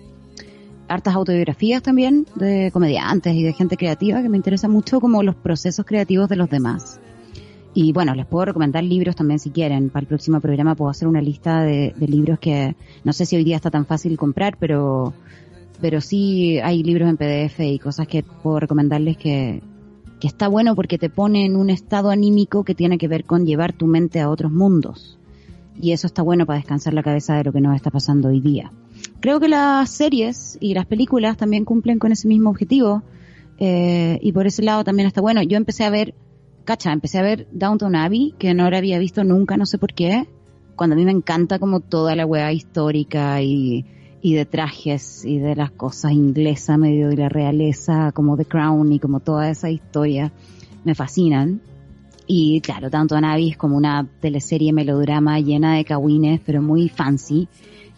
hartas autobiografías también de comediantes y de gente creativa que me interesa mucho como los procesos creativos de los demás. Y bueno, les puedo recomendar libros también si quieren. Para el próximo programa puedo hacer una lista de, de, libros que no sé si hoy día está tan fácil comprar, pero, pero sí hay libros en PDF y cosas que puedo recomendarles que, que está bueno porque te pone en un estado anímico que tiene que ver con llevar tu mente a otros mundos. Y eso está bueno para descansar la cabeza de lo que nos está pasando hoy día. Creo que las series y las películas también cumplen con ese mismo objetivo. Eh, y por ese lado también está bueno. Yo empecé a ver cacha, empecé a ver Downton Abbey, que no la había visto nunca, no sé por qué, cuando a mí me encanta como toda la weá histórica y, y de trajes y de las cosas inglesas, medio de la realeza, como The Crown y como toda esa historia, me fascinan. Y claro, Downton Abbey es como una teleserie melodrama llena de cagüines, pero muy fancy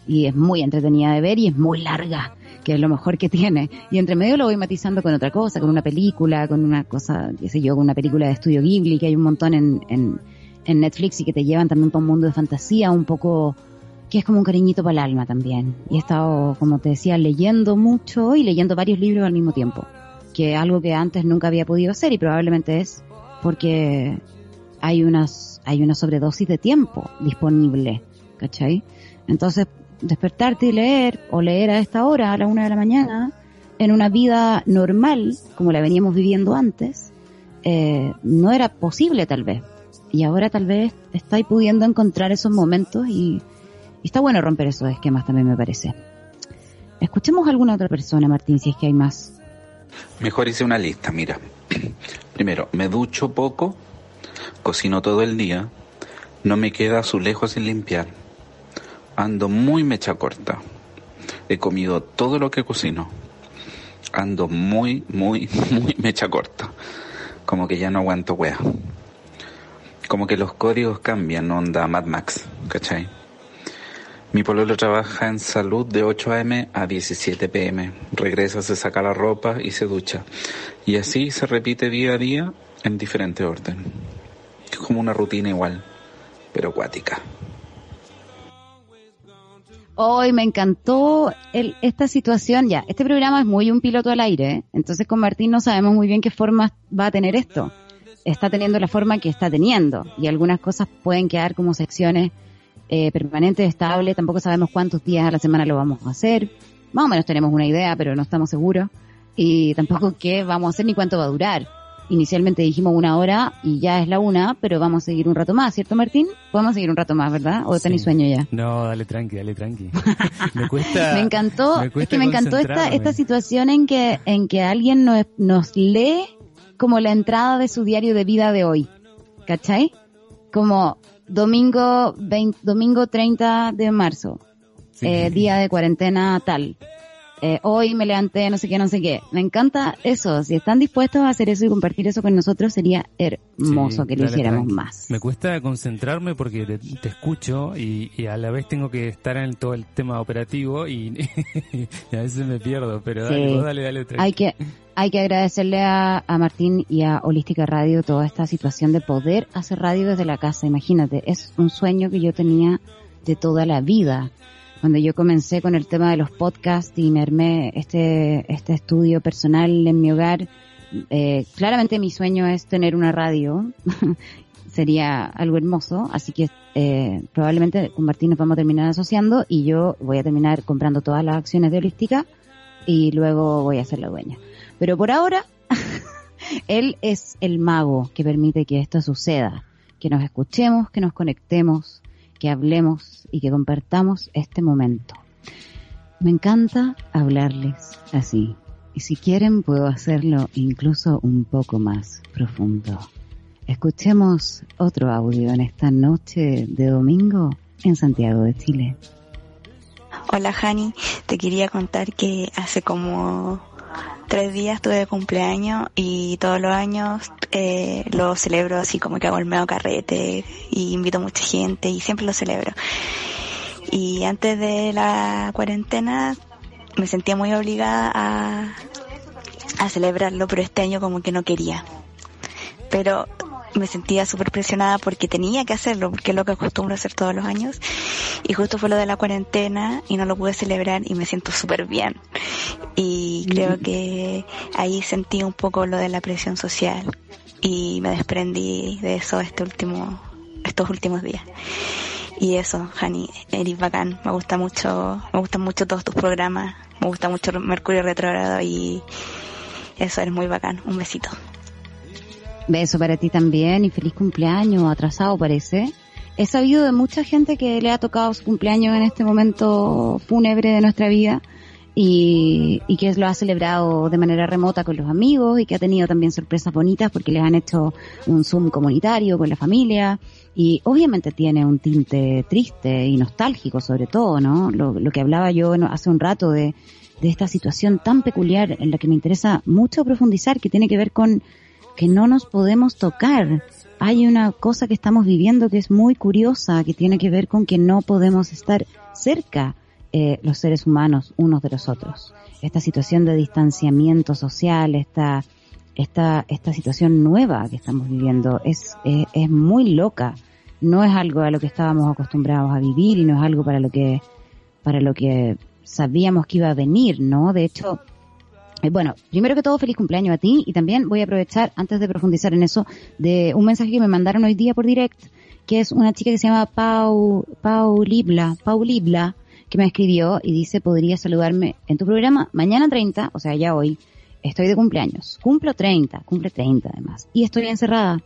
y es muy entretenida de ver y es muy larga que es lo mejor que tiene. Y entre medio lo voy matizando con otra cosa, con una película, con una cosa, qué sé yo, con una película de estudio Ghibli, que hay un montón en, en, en Netflix y que te llevan también para un mundo de fantasía un poco que es como un cariñito para el alma también. Y he estado, como te decía, leyendo mucho y leyendo varios libros al mismo tiempo, que algo que antes nunca había podido hacer y probablemente es porque hay unas, hay una sobredosis de tiempo disponible, ¿cachai? Entonces despertarte y leer, o leer a esta hora, a la una de la mañana, en una vida normal, como la veníamos viviendo antes, eh, no era posible tal vez. Y ahora tal vez estáis pudiendo encontrar esos momentos y, y está bueno romper esos esquemas también me parece. Escuchemos a alguna otra persona, Martín, si es que hay más. Mejor hice una lista, mira. Primero, me ducho poco, cocino todo el día, no me queda azulejo sin limpiar, ando muy mecha corta. He comido todo lo que cocino. Ando muy, muy, muy mecha corta. Como que ya no aguanto wea. Como que los códigos cambian, onda Mad Max, ¿cachai? Mi pololo trabaja en salud de 8 a.m. a 17 p.m. Regresa, se saca la ropa y se ducha. Y así se repite día a día en diferente orden. Es como una rutina igual, pero acuática. Hoy me encantó el, esta situación. Ya, este programa es muy un piloto al aire, entonces con Martín no sabemos muy bien qué forma va a tener esto. Está teniendo la forma que está teniendo y algunas cosas pueden quedar como secciones eh, permanentes, estables. Tampoco sabemos cuántos días a la semana lo vamos a hacer. Más o menos tenemos una idea, pero no estamos seguros. Y tampoco qué vamos a hacer ni cuánto va a durar inicialmente dijimos una hora y ya es la una, pero vamos a seguir un rato más, ¿cierto Martín? Podemos seguir un rato más, ¿verdad? ¿O sí. tenéis sueño ya? No, dale tranqui, dale tranqui. me cuesta. me encantó, me es que me encantó esta, esta situación en que, en que alguien nos, nos lee como la entrada de su diario de vida de hoy. ¿Cachai? Como domingo 20, domingo 30 de marzo, sí. eh, día de cuarentena tal. Eh, hoy me levanté, no sé qué, no sé qué. Me encanta eso. Si están dispuestos a hacer eso y compartir eso con nosotros, sería hermoso Sí, que lo dale, hiciéramos tranqui. más. Me cuesta concentrarme porque te, te escucho y, y a la vez tengo que estar en todo el tema operativo y, y a veces me pierdo, pero dale, Sí. vos dale, dale. tranqui. Hay que, hay que agradecerle a, a Martín y a Holística Radio toda esta situación de poder hacer radio desde la casa. Imagínate, es un sueño que yo tenía de toda la vida. Cuando yo comencé con el tema de los podcasts y me armé este, este estudio personal en mi hogar, eh, claramente mi sueño es tener una radio. Sería algo hermoso, así que eh, probablemente con Martín nos vamos a terminar asociando y yo voy a terminar comprando todas las acciones de Holística y luego voy a ser la dueña. Pero por ahora, él es el mago que permite que esto suceda, que nos escuchemos, que nos conectemos, que hablemos y que compartamos este momento. Me encanta hablarles así. Y si quieren puedo hacerlo incluso un poco más profundo. Escuchemos otro audio en esta noche de domingo en Santiago de Chile. Hola Hani, te quería contar que hace como tres días tuve cumpleaños y todos los años eh, lo celebro así como que hago el medio carrete y invito mucha gente y siempre lo celebro. Y antes de la cuarentena me sentía muy obligada a, a celebrarlo, pero este año como que no quería. Pero me sentía súper presionada porque tenía que hacerlo, porque es lo que acostumbro a hacer todos los años. Y justo fue lo de la cuarentena y no lo pude celebrar y me siento súper bien. Y creo que ahí sentí un poco lo de la presión social y me desprendí de eso este último, estos últimos días. Y eso, Hani, eres bacán, me gusta mucho, me gustan mucho todos tus programas, me gusta mucho Mercurio Retrogrado y eso, eres muy bacán. Un besito. Beso para ti también y feliz cumpleaños, atrasado parece. He sabido de mucha gente que le ha tocado su cumpleaños en este momento fúnebre de nuestra vida y, y que lo ha celebrado de manera remota con los amigos y que ha tenido también sorpresas bonitas porque les han hecho un Zoom comunitario con la familia y obviamente tiene un tinte triste y nostálgico sobre todo, ¿no? Lo, lo que hablaba yo hace un rato de, de esta situación tan peculiar en la que me interesa mucho profundizar que tiene que ver con que no nos podemos tocar. Hay una cosa que estamos viviendo que es muy curiosa, que tiene que ver con que no podemos estar cerca eh, los seres humanos unos de los otros. Esta situación de distanciamiento social, esta, esta, esta situación nueva que estamos viviendo es, es, es muy loca. No es algo a lo que estábamos acostumbrados a vivir y no es algo para lo que, para lo que sabíamos que iba a venir, ¿no? De hecho, eh, Bueno, primero que todo, feliz cumpleaños a ti y también voy a aprovechar, antes de profundizar en eso, de un mensaje que me mandaron hoy día por direct, que es una chica que se llama Pau, Pau Libla, Pau Libla, que me escribió y dice, podría saludarme en tu programa mañana 30, o sea, ya hoy, estoy de cumpleaños. Cumplo 30, cumple 30 además. Y estoy encerrada.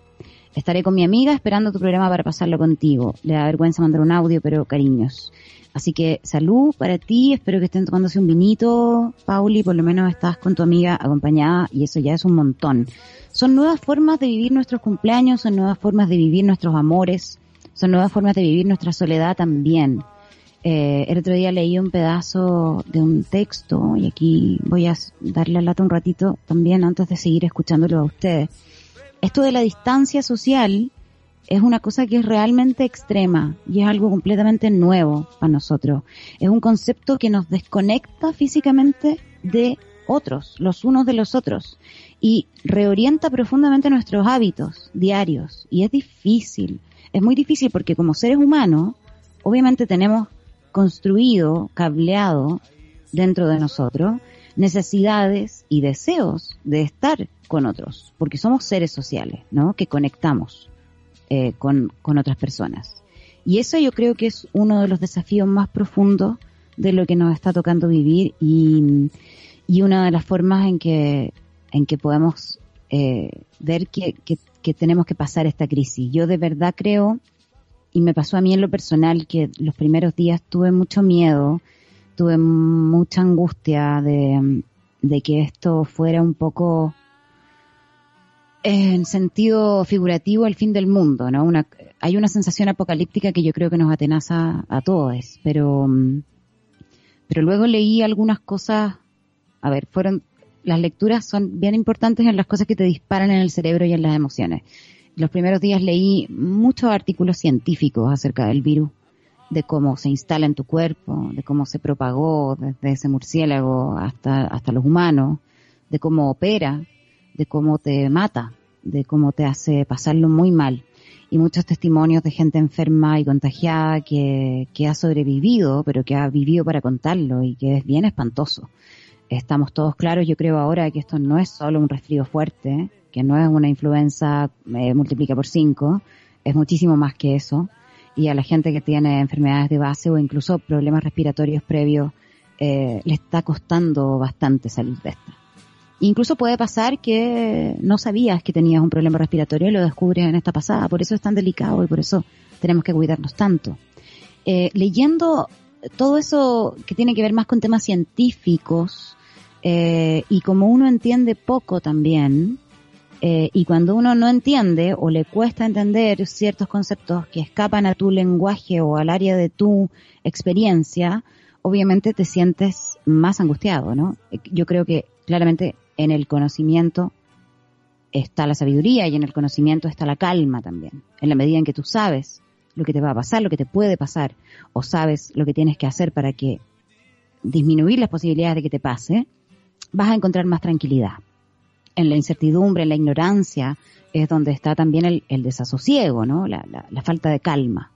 Estaré con mi amiga esperando tu programa para pasarlo contigo. Le da vergüenza mandar un audio, pero cariños. Así que salud para ti, espero que estén tomándose un vinito, Pauli, por lo menos estás con tu amiga acompañada y eso ya es un montón. Son nuevas formas de vivir nuestros cumpleaños, son nuevas formas de vivir nuestros amores, son nuevas formas de vivir nuestra soledad también. Eh, el otro día leí un pedazo de un texto y aquí voy a darle la lata un ratito también antes de seguir escuchándolo a ustedes. Esto de la distancia social es una cosa que es realmente extrema y es algo completamente nuevo para nosotros. Es un concepto que nos desconecta físicamente de otros, los unos de los otros, y reorienta profundamente nuestros hábitos diarios. Y es difícil, es muy difícil porque como seres humanos, obviamente tenemos construido, cableado dentro de nosotros necesidades y deseos de estar con otros, porque somos seres sociales, ¿no? Que conectamos eh, con, con otras personas. Y eso yo creo que es uno de los desafíos más profundos de lo que nos está tocando vivir y, y una de las formas en que, en que podemos eh, ver que, que, que tenemos que pasar esta crisis. Yo de verdad creo, y me pasó a mí en lo personal, que los primeros días tuve mucho miedo, tuve mucha angustia de, de que esto fuera un poco en sentido figurativo el fin del mundo, ¿no? Una, hay una sensación apocalíptica que yo creo que nos atenaza a todos, pero, mm, pero luego leí algunas cosas, a ver, fueron, las lecturas son bien importantes en las cosas que te disparan en el cerebro y en las emociones. Los primeros días leí muchos artículos científicos acerca del virus, de cómo se instala en tu cuerpo, de cómo se propagó desde ese murciélago hasta, hasta los humanos, de cómo opera, de cómo te mata, de cómo te hace pasarlo muy mal. Y muchos testimonios de gente enferma y contagiada que, ha sobrevivido, pero que ha vivido para contarlo y que es bien espantoso. Estamos todos claros, yo creo ahora que esto no es solo un resfrío fuerte, que no es una influenza eh, multiplica por cinco, es muchísimo más que eso. Y a la gente que tiene enfermedades de base o incluso problemas respiratorios previos, eh, le está costando bastante salir de esta. Incluso puede pasar que no sabías que tenías un problema respiratorio y lo descubres en esta pasada. Por eso es tan delicado y por eso tenemos que cuidarnos tanto. Eh, leyendo todo eso que tiene que ver más con temas científicos eh, y como uno entiende poco también, eh, y cuando uno no entiende o le cuesta entender ciertos conceptos que escapan a tu lenguaje o al área de tu experiencia, obviamente te sientes más angustiado, ¿no? Yo creo que claramente en el conocimiento está la sabiduría y en el conocimiento está la calma también. En la medida en que tú sabes lo que te va a pasar, lo que te puede pasar, o sabes lo que tienes que hacer para que disminuir las posibilidades de que te pase, vas a encontrar más tranquilidad. En la incertidumbre, en la ignorancia, es donde está también el, desasosiego, ¿no? La, falta de calma.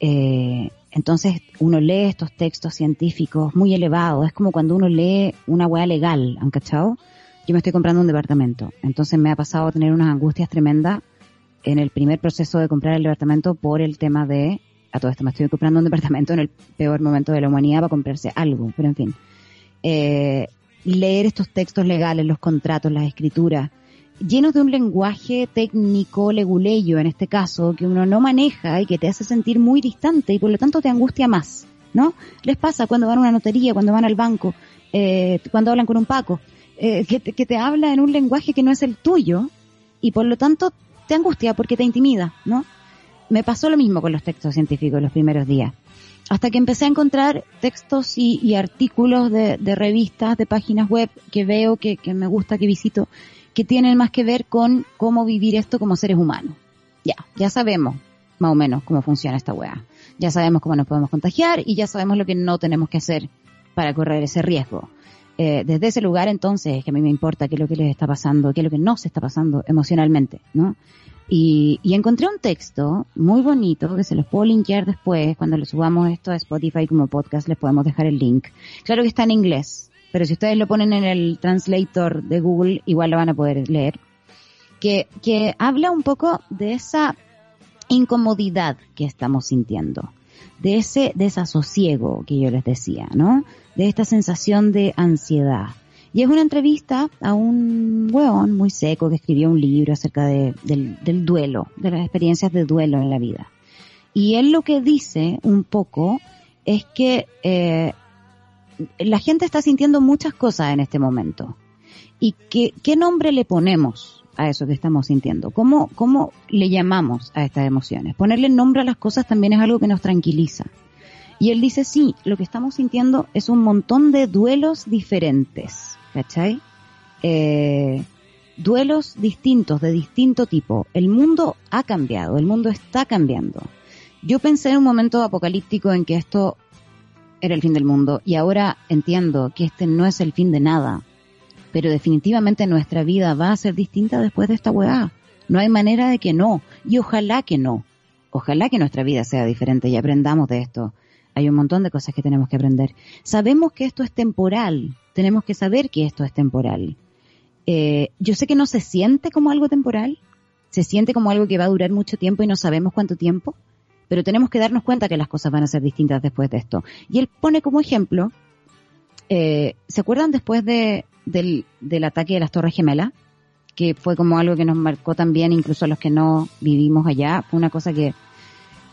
Eh, entonces uno lee estos textos científicos muy elevados, es como cuando uno lee una hueá legal, ¿han cachado? Yo me estoy comprando un departamento. Entonces me ha pasado a tener unas angustias tremendas en el primer proceso de comprar el departamento por el tema de, a todo esto me estoy comprando un departamento en el peor momento de la humanidad para comprarse algo, pero en fin. Eh, leer estos textos legales, los contratos, las escrituras, llenos de un lenguaje técnico, leguleyo en este caso, que uno no maneja y que te hace sentir muy distante y por lo tanto te angustia más, ¿no? Les pasa cuando van a una notería, cuando van al banco, eh, cuando hablan con un Paco eh, que, te, habla en un lenguaje que no es el tuyo y por lo tanto te angustia porque te intimida, ¿no? Me pasó lo mismo con los textos científicos los primeros días. Hasta que empecé a encontrar textos y, artículos de, revistas, de páginas web que veo, que, que me gusta, que visito, que tienen más que ver con cómo vivir esto como seres humanos. Ya, ya sabemos más o menos cómo funciona esta weá. Ya sabemos cómo nos podemos contagiar y ya sabemos lo que no tenemos que hacer para correr ese riesgo. Eh, desde ese lugar entonces que a mí me importa qué es lo que les está pasando, qué es lo que no se está pasando emocionalmente, ¿no? Y, encontré un texto muy bonito que se los puedo linkear después, cuando le subamos esto a Spotify como podcast, les podemos dejar el link. Claro que está en inglés, pero si ustedes lo ponen en el translator de Google, igual lo van a poder leer. Que, que habla un poco de esa incomodidad que estamos sintiendo, de ese desasosiego que yo les decía, ¿no? De esta sensación de ansiedad. Y es una entrevista a un hueón muy seco que escribió un libro acerca de, del, duelo, de las experiencias de duelo en la vida. Y él lo que dice un poco es que eh, la gente está sintiendo muchas cosas en este momento. ¿Y que, qué nombre le ponemos a eso que estamos sintiendo? ¿Cómo, ¿Cómo le llamamos a estas emociones? Ponerle nombre a las cosas también es algo que nos tranquiliza. Y él dice, sí, lo que estamos sintiendo es un montón de duelos diferentes, ¿cachai? Eh, duelos distintos, de distinto tipo. El mundo ha cambiado, el mundo está cambiando. Yo pensé en un momento apocalíptico en que esto era el fin del mundo y ahora entiendo que este no es el fin de nada, pero definitivamente nuestra vida va a ser distinta después de esta weá. No hay manera de que no, y ojalá que no. Ojalá que nuestra vida sea diferente y aprendamos de esto. Hay un montón de cosas que tenemos que aprender. Sabemos que esto es temporal. Tenemos que saber que esto es temporal. Eh, yo sé que no se siente como algo temporal. Se siente como algo que va a durar mucho tiempo y no sabemos cuánto tiempo. Pero tenemos que darnos cuenta que las cosas van a ser distintas después de esto. Y él pone como ejemplo, eh, ¿se acuerdan después de, del, del ataque de las Torres Gemelas? Que fue como algo que nos marcó también, incluso a los que no vivimos allá. Fue una cosa que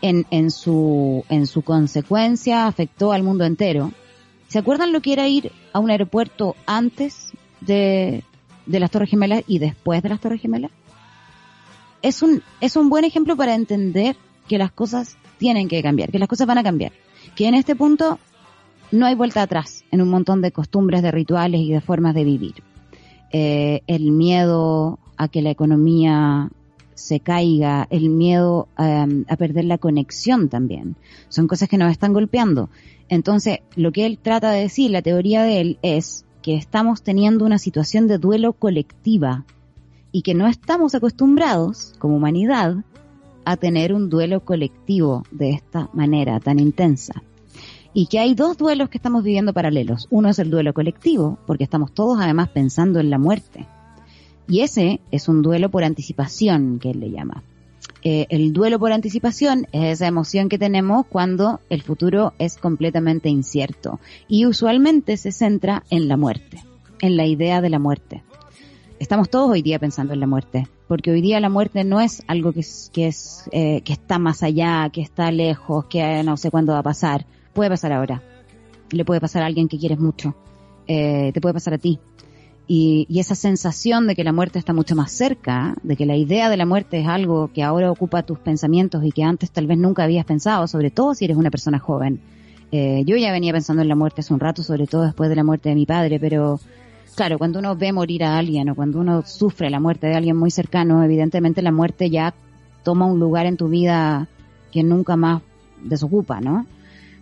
en, en, su, en su consecuencia afectó al mundo entero. ¿Se acuerdan lo que era ir a un aeropuerto antes de, de las Torres Gemelas y después de las Torres Gemelas? Es un, es un buen ejemplo para entender que las cosas tienen que cambiar, que las cosas van a cambiar. Que en este punto no hay vuelta atrás en un montón de costumbres, de rituales y de formas de vivir. Eh, el miedo a que la economía se caiga, el miedo um, a perder la conexión también. Son cosas que nos están golpeando. Entonces, lo que él trata de decir, la teoría de él, es que estamos teniendo una situación de duelo colectiva y que no estamos acostumbrados, como humanidad, a tener un duelo colectivo de esta manera tan intensa. Y que hay dos duelos que estamos viviendo paralelos. Uno es el duelo colectivo, porque estamos todos además pensando en la muerte. Y ese es un duelo por anticipación, que él le llama. Eh, el duelo por anticipación es esa emoción que tenemos cuando el futuro es completamente incierto. Y usualmente se centra en la muerte, en la idea de la muerte. Estamos todos hoy día pensando en la muerte, porque hoy día la muerte no es algo que, es, que, eh, que está más allá, que está lejos, que no sé cuándo va a pasar. Puede pasar ahora. Le puede pasar a alguien que quieres mucho. Eh, te puede pasar a ti. Y, y, esa sensación de que la muerte está mucho más cerca, de que la idea de la muerte es algo que ahora ocupa tus pensamientos y que antes tal vez nunca habías pensado, sobre todo si eres una persona joven. Eh, yo ya venía pensando en la muerte hace un rato, sobre todo después de la muerte de mi padre, pero claro, cuando uno ve morir a alguien o cuando uno sufre la muerte de alguien muy cercano, evidentemente la muerte ya toma un lugar en tu vida que nunca más desocupa, ¿no?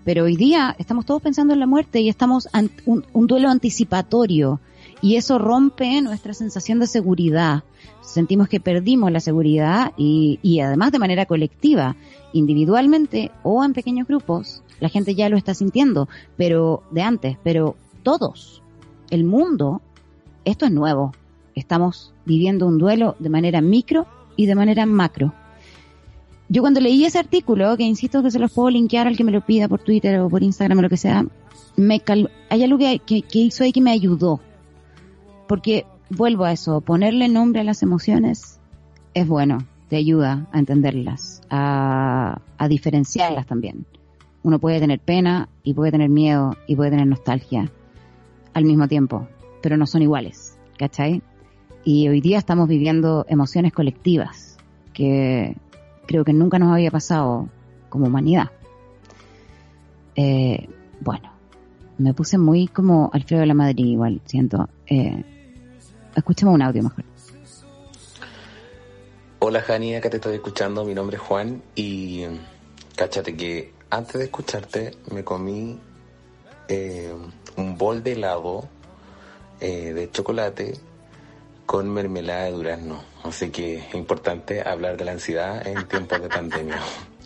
Pero hoy día estamos todos pensando en la muerte y estamos ante un, un duelo anticipatorio y eso rompe nuestra sensación de seguridad. Sentimos que perdimos la seguridad y, y además de manera colectiva, individualmente o en pequeños grupos, la gente ya lo está sintiendo, pero de antes, pero todos, el mundo, esto es nuevo. Estamos viviendo un duelo de manera micro y de manera macro. Yo cuando leí ese artículo, que insisto que se los puedo linkear al que me lo pida por Twitter o por Instagram o lo que sea, me cal hay algo que, que, que hizo ahí que me ayudó porque vuelvo a eso, ponerle nombre a las emociones es bueno, te ayuda a entenderlas, a, a diferenciarlas también. Uno puede tener pena y puede tener miedo y puede tener nostalgia al mismo tiempo, pero no son iguales, ¿cachai? Y hoy día estamos viviendo emociones colectivas que creo que nunca nos había pasado como humanidad. Eh, bueno, me puse muy como Alfredo de la Madrid igual, siento. Eh, escuchemos un audio mejor. Hola Jani, acá te estoy escuchando, mi nombre es Juan y cáchate que antes de escucharte me comí eh, un bol de helado eh, de chocolate con mermelada de durazno. Así que es importante hablar de la ansiedad en tiempos de pandemia.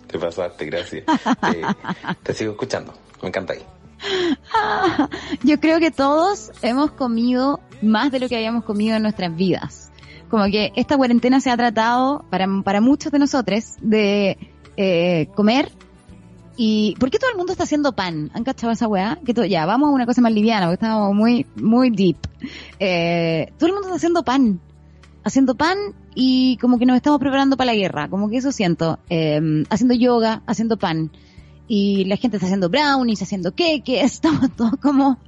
Te pasaste, gracias. Eh, te sigo escuchando, me encanta ahí. Yo creo que todos hemos comido más de lo que habíamos comido en nuestras vidas. Como que esta cuarentena se ha tratado para, para muchos de nosotros de eh, comer y ¿por qué todo el mundo está haciendo pan? ¿Han cachado esa weá? Que todo, ya, vamos a una cosa más liviana, porque estábamos muy, muy deep. Eh, todo el mundo está haciendo pan. Haciendo pan y como que nos estamos preparando para la guerra. Como que eso siento. Eh, haciendo yoga, haciendo pan. Y la gente está haciendo brownies, haciendo queques, estamos todos como,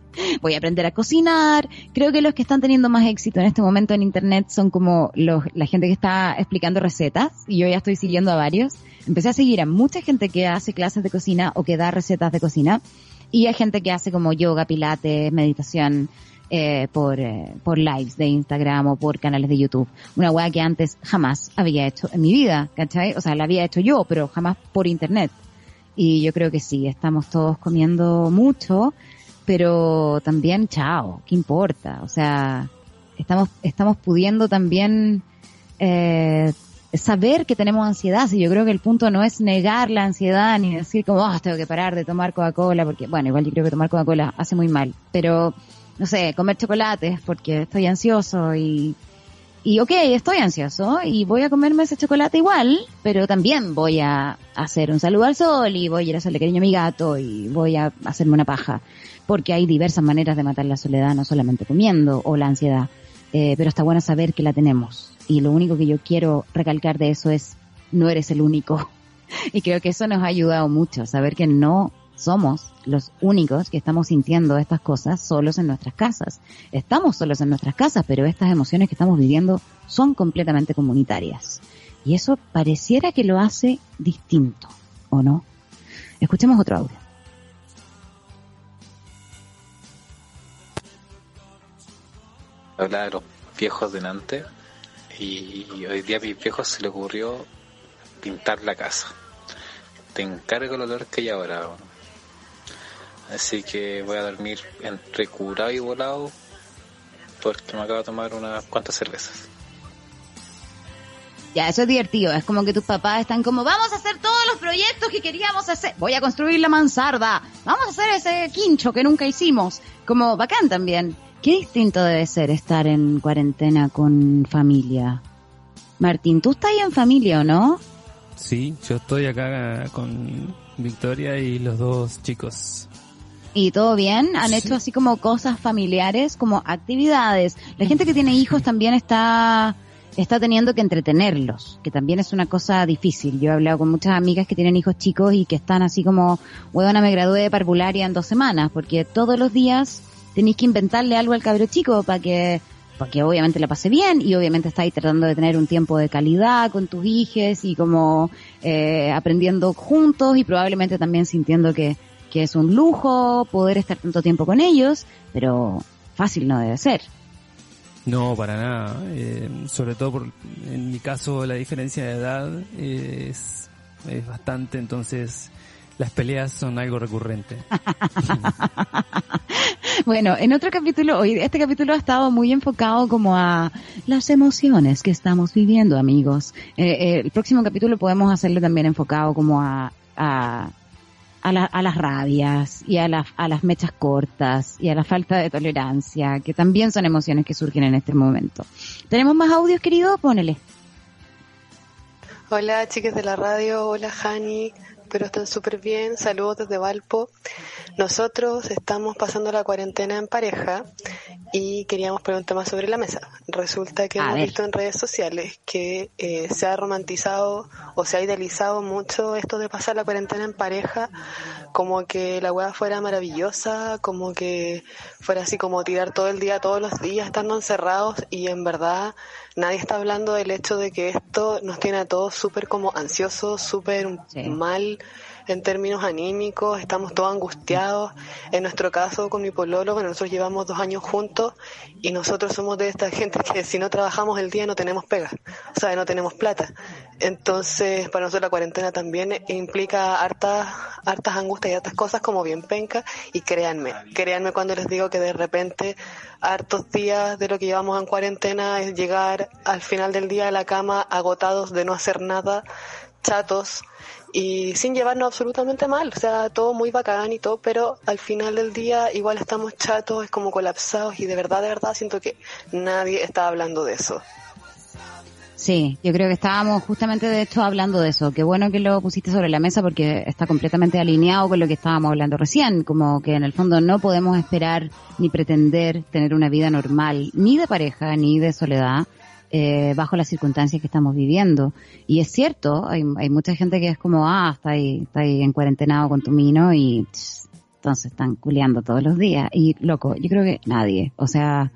voy a aprender a cocinar. Creo que los que están teniendo más éxito en este momento en internet son como los, la gente que está explicando recetas, y yo ya estoy siguiendo a varios. Empecé a seguir a mucha gente que hace clases de cocina o que da recetas de cocina, y hay gente que hace como yoga, pilates, meditación, eh, por, eh, por lives de Instagram o por canales de YouTube. Una weá que antes jamás había hecho en mi vida, ¿cachai? O sea, la había hecho yo, pero jamás por internet. Y yo creo que sí, estamos todos comiendo mucho, pero también, chao, ¿qué importa? O sea, estamos, estamos pudiendo también eh, saber que tenemos ansiedad. Y yo creo que el punto no es negar la ansiedad ni decir como, oh, tengo que parar de tomar Coca-Cola, porque, bueno, igual yo creo que tomar Coca-Cola hace muy mal, pero, no sé, comer chocolates porque estoy ansioso y y ok, estoy ansioso y voy a comerme ese chocolate igual, pero también voy a hacer un saludo al sol y voy a ir a hacerle cariño a mi gato y voy a hacerme una paja. Porque hay diversas maneras de matar la soledad, no solamente comiendo o la ansiedad. Eh, pero está bueno saber que la tenemos. Y lo único que yo quiero recalcar de eso es, no eres el único. y creo que eso nos ha ayudado mucho, saber que no somos los únicos que estamos sintiendo estas cosas solos en nuestras casas. Estamos solos en nuestras casas, pero estas emociones que estamos viviendo son completamente comunitarias. Y eso pareciera que lo hace distinto, ¿o no? Escuchemos otro audio. Hablaba de los viejos de delante y hoy día a mis viejos se le ocurrió pintar la casa. Te encargo el olor que hay ahora. Así que voy a dormir entre curado y volado porque me acabo de tomar unas cuantas cervezas. Ya, eso es divertido. Es como que tus papás están como, vamos a hacer todos los proyectos que queríamos hacer. Voy a construir la mansarda. Vamos a hacer ese quincho que nunca hicimos. Como bacán también. Qué distinto debe ser estar en cuarentena con familia. Martín, ¿tú estás ahí en familia o no? Sí, yo estoy acá con Victoria y los dos chicos. ¿Y todo bien? ¿Han hecho así como cosas familiares, como actividades? La gente que tiene hijos también está, está teniendo que entretenerlos, que también es una cosa difícil. Yo he hablado con muchas amigas que tienen hijos chicos y que están así como, huevona, me gradué de parvularia en dos semanas, porque todos los días tenéis que inventarle algo al cabro chico para que, para que obviamente la pase bien y obviamente estáis tratando de tener un tiempo de calidad con tus hijos y como eh, aprendiendo juntos y probablemente también sintiendo que, que es un lujo poder estar tanto tiempo con ellos, pero fácil no debe ser. No, para nada. Eh, sobre todo por, en mi caso, la diferencia de edad es, es bastante, entonces las peleas son algo recurrente. Bueno, en otro capítulo, hoy este capítulo ha estado muy enfocado como a las emociones que estamos viviendo, amigos. Eh, eh, el próximo capítulo podemos hacerlo también enfocado como a, a, a, la- a las rabias y a, las a las mechas cortas y a la falta de tolerancia, que también son emociones que surgen en este momento. ¿Tenemos más audios, querido? Ponele. Hola chicas de la radio, hola Hani, espero estén súper bien, saludos desde Valpo. Nosotros estamos pasando la cuarentena en pareja y queríamos poner un tema sobre la mesa. Resulta que A hemos ver. visto en redes sociales que eh, se ha romantizado o se ha idealizado mucho esto de pasar la cuarentena en pareja, como que la weá fuera maravillosa, como que fuera así como tirar todo el día, todos los días, estando encerrados y en verdad nadie está hablando del hecho de que esto nos tiene a todos súper como ansiosos, súper mal en términos anímicos, estamos todos angustiados. En nuestro caso, con mi pololo, bueno, nosotros llevamos dos años juntos y nosotros somos de esta gente que si no trabajamos el día no tenemos pega, o sea, no tenemos plata. Entonces, para nosotros la cuarentena también implica hartas, hartas angustias y hartas cosas como bien penca y créanme, créanme cuando les digo que de repente hartos días de lo que llevamos en cuarentena es llegar al final del día a la cama agotados de no hacer nada, chatos y sin llevarnos absolutamente mal, o sea, todo muy bacán y todo, pero al final del día igual estamos chatos, es como colapsados y de verdad, de verdad siento que nadie está hablando de eso. Sí, yo creo que estábamos justamente de hecho hablando de eso. Qué bueno que lo pusiste sobre la mesa porque está completamente alineado con lo que estábamos hablando recién, como que en el fondo no podemos esperar ni pretender tener una vida normal, ni de pareja, ni de soledad, eh, bajo las circunstancias que estamos viviendo. Y es cierto, hay, hay mucha gente que es como, ah, está ahí, está ahí en cuarentenado con tu mino y entonces están culeando todos los días. Y loco, yo creo que nadie, o sea,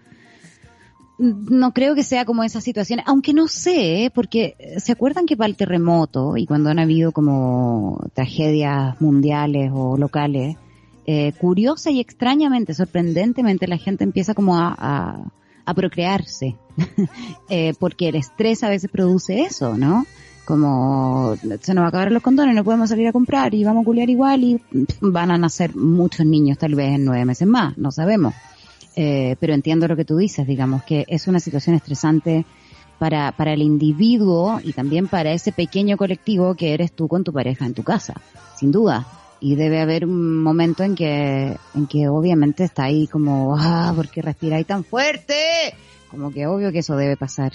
no creo que sea como esa situación, aunque no sé, ¿eh? porque se acuerdan que para el terremoto y cuando han habido como tragedias mundiales o locales, eh, curiosa y extrañamente, sorprendentemente, la gente empieza como a, a procrearse, eh, porque el estrés a veces produce eso, ¿no? Como se nos va a acabar los condones, no podemos salir a comprar y vamos a culiar igual y van a nacer muchos niños tal vez en nueve meses más, no sabemos. Eh, pero entiendo lo que tú dices, digamos, que es una situación estresante para, para el individuo y también para ese pequeño colectivo que eres tú con tu pareja en tu casa, sin duda. Y debe haber un momento en que, en que obviamente está ahí como, ah, ¿por qué respiráis tan fuerte? Como que obvio que eso debe pasar.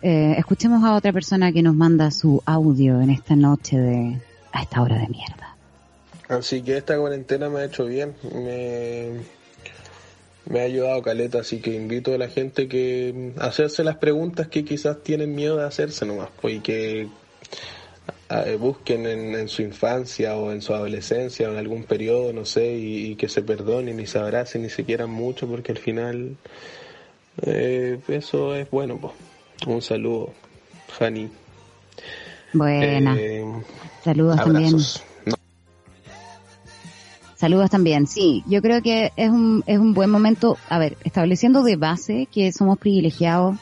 Eh, escuchemos a otra persona que nos manda su audio en esta noche de, a esta hora de mierda. Así que esta cuarentena me ha hecho bien, me, ha ayudado caleta, así que invito a la gente que a hacerse las preguntas que quizás tienen miedo de hacerse nomás, pues, y que ah, busquen en, en su infancia o en su adolescencia o en algún periodo, no sé, y, y que se perdonen y se abracen y se quieran mucho, porque al final eh, eso es bueno, pues. Un saludo, Fanny. Buena. Eh, Saludos también. No. Saludos también, sí. Yo creo que es un, es un buen momento, a ver, estableciendo de base que somos privilegiados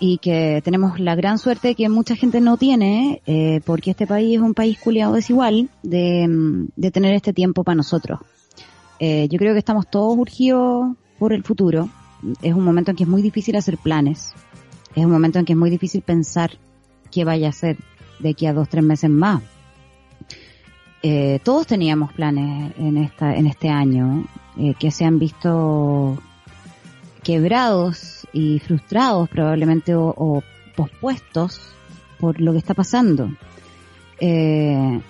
y que tenemos la gran suerte que mucha gente no tiene, eh, porque este país es un país culiado desigual, de, de tener este tiempo para nosotros. Eh, yo creo que estamos todos urgidos por el futuro. Es un momento en que es muy difícil hacer planes. Es un momento en que es muy difícil pensar qué vaya a ser de aquí a dos, tres meses más eh, todos teníamos planes en esta en este año eh, que se han visto quebrados y frustrados probablemente o, pospuestos por lo que está pasando. Eh,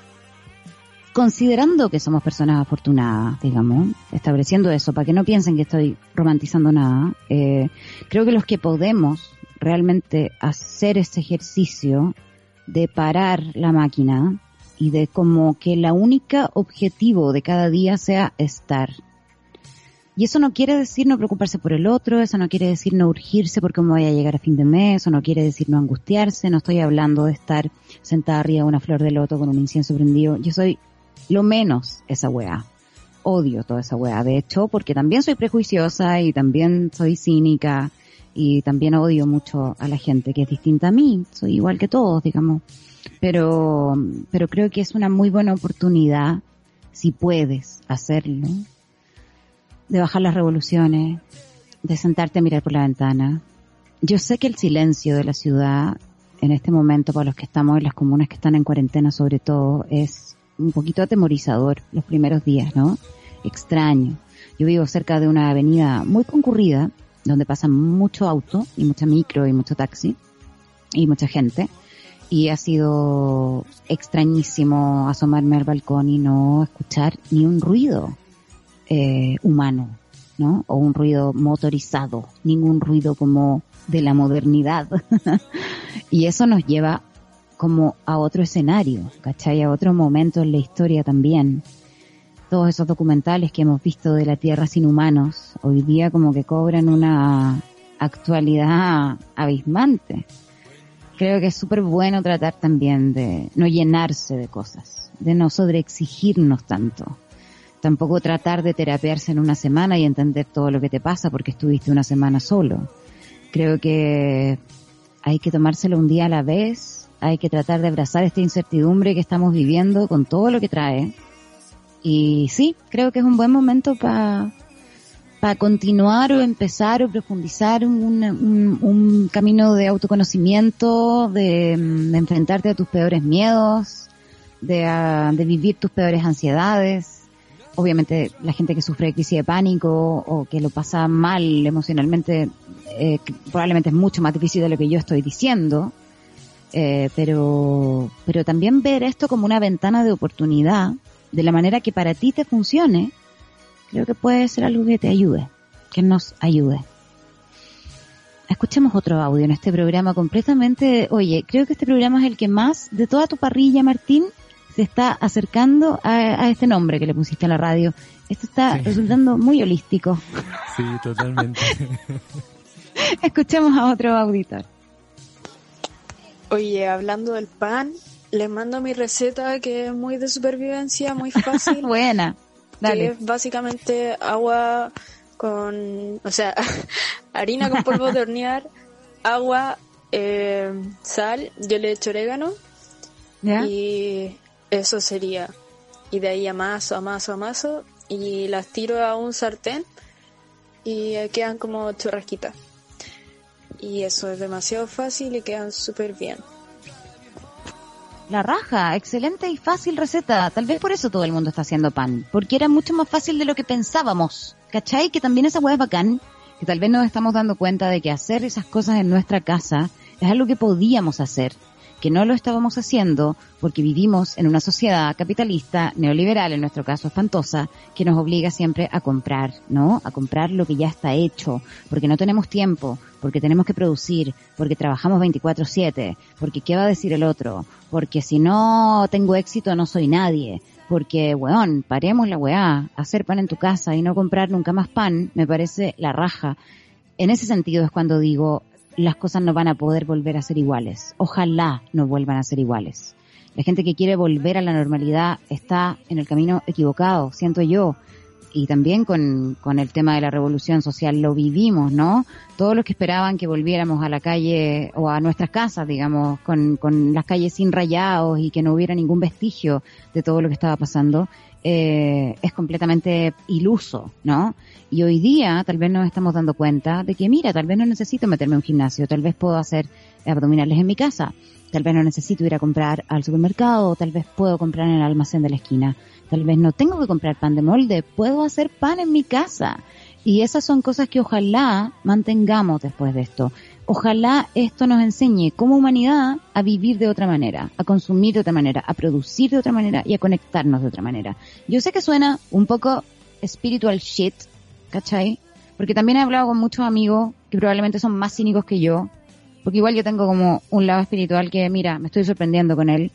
considerando que somos personas afortunadas, digamos, estableciendo eso, para que no piensen que estoy romantizando nada, eh, creo que los que podemos realmente hacer ese ejercicio de parar la máquina, y de como que la única objetivo de cada día sea estar. Y eso no quiere decir no preocuparse por el otro, eso no quiere decir no urgirse por cómo voy a llegar a fin de mes, eso no quiere decir no angustiarse, no estoy hablando de estar sentada arriba de una flor de loto con un incienso prendido. Yo soy lo menos esa weá. Odio toda esa weá. De hecho, porque también soy prejuiciosa y también soy cínica y también odio mucho a la gente que es distinta a mí. Soy igual que todos, digamos pero, pero creo que es una muy buena oportunidad, si puedes hacerlo, de bajar las revoluciones, de sentarte a mirar por la ventana. Yo sé que el silencio de la ciudad en este momento para los que estamos en las comunas que están en cuarentena sobre todo es un poquito atemorizador los primeros días, ¿no? Extraño. Yo vivo cerca de una avenida muy concurrida donde pasa mucho auto y mucha micro y mucho taxi y mucha gente y ha sido extrañísimo asomarme al balcón y no escuchar ni un ruido eh, humano, ¿no? O un ruido motorizado, ningún ruido como de la modernidad. y eso nos lleva como a otro escenario, ¿cachai? A otro momento en la historia también. Todos esos documentales que hemos visto de la Tierra sin humanos, hoy día como que cobran una actualidad abismante creo que es súper bueno tratar también de no llenarse de cosas, de no sobreexigirnos tanto. Tampoco tratar de terapearse en una semana y entender todo lo que te pasa porque estuviste una semana solo. Creo que hay que tomárselo un día a la vez, hay que tratar de abrazar esta incertidumbre que estamos viviendo con todo lo que trae. Y sí, creo que es un buen momento para continuar o empezar o profundizar un, un, camino de autoconocimiento, de, enfrentarte a tus peores miedos, de, ah, de, vivir tus peores ansiedades. Obviamente la gente que sufre crisis de pánico o que lo pasa mal emocionalmente, eh, probablemente es mucho más difícil de lo que yo estoy diciendo. Eh, pero, pero también ver esto como una ventana de oportunidad, de la manera que para ti te funcione, creo que puede ser algo que te ayude, que nos ayude. Escuchemos otro audio en este programa completamente. Oye, creo que este programa es el que más de toda tu parrilla, Martín, se está acercando a, este nombre que le pusiste a la radio. Esto está resultando muy holístico. Sí, totalmente. Escuchemos a otro auditor. Oye, hablando del pan, les mando mi receta que es muy de supervivencia, muy fácil. Buena. Que es básicamente agua con, o sea, harina con polvo de hornear, agua, eh, sal, yo le echo orégano y eso sería. Y de ahí amaso, amaso, amaso y las tiro a un sartén y quedan como churrasquitas. Y eso es demasiado fácil y quedan súper bien. La raja, excelente y fácil receta. Tal vez por eso todo el mundo está haciendo pan. Porque era mucho más fácil de lo que pensábamos. ¿Cachai? Que también esa hueá es bacán. Que tal vez nos estamos dando cuenta de que hacer esas cosas en nuestra casa es algo que podíamos hacer que no lo estábamos haciendo porque vivimos en una sociedad capitalista, neoliberal, en nuestro caso espantosa, que nos obliga siempre a comprar, ¿no? A comprar lo que ya está hecho, porque no tenemos tiempo, porque tenemos que producir, porque trabajamos 24/7, porque qué va a decir el otro, porque si no tengo éxito no soy nadie, porque, weón, paremos la weá, hacer pan en tu casa y no comprar nunca más pan, me parece la raja. En ese sentido es cuando digo, las cosas no van a poder volver a ser iguales. Ojalá no vuelvan a ser iguales. La gente que quiere volver a la normalidad está en el camino equivocado, siento yo y también con, con el tema de la revolución social lo vivimos, ¿no? Todos los que esperaban que volviéramos a la calle o a nuestras casas, digamos, con, con las calles sin rayados y que no hubiera ningún vestigio de todo lo que estaba pasando, eh, es completamente iluso, ¿no? Y hoy día tal vez nos estamos dando cuenta de que, mira, tal vez no necesito meterme a un gimnasio, tal vez puedo hacer abdominales en mi casa, tal vez no necesito ir a comprar al supermercado, tal vez puedo comprar en el almacén de la esquina. Tal vez no tengo que comprar pan de molde, puedo hacer pan en mi casa. Y esas son cosas que ojalá mantengamos después de esto. Ojalá esto nos enseñe como humanidad a vivir de otra manera, a consumir de otra manera, a producir de otra manera y a conectarnos de otra manera. Yo sé que suena un poco spiritual shit, ¿cachai? Porque también he hablado con muchos amigos que probablemente son más cínicos que yo, porque igual yo tengo como un lado espiritual que, mira, me estoy sorprendiendo con él,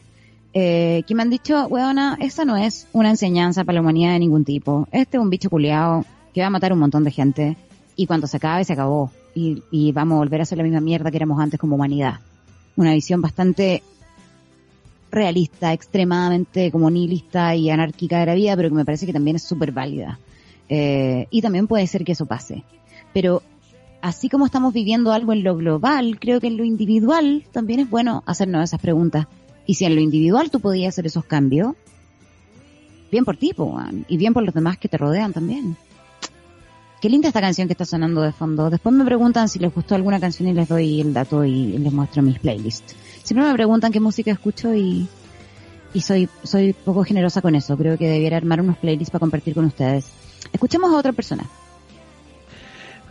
eh, que me han dicho, weona, esa no es una enseñanza para la humanidad de ningún tipo. Este es un bicho culiado que va a matar un montón de gente y cuando se acabe, se acabó. Y, y vamos a volver a ser la misma mierda que éramos antes como humanidad. Una visión bastante realista, extremadamente como y anárquica de la vida, pero que me parece que también es súper válida. Eh, y también puede ser que eso pase. Pero así como estamos viviendo algo en lo global, creo que en lo individual también es bueno hacernos esas preguntas. Y si en lo individual tú podías hacer esos cambios, bien por ti, y bien por los demás que te rodean también. Qué linda esta canción que está sonando de fondo. Después me preguntan si les gustó alguna canción y les doy el dato y les muestro mis playlists. Siempre me preguntan qué música escucho y, y soy, soy poco generosa con eso. Creo que debiera armar unos playlists para compartir con ustedes. Escuchemos a otra persona.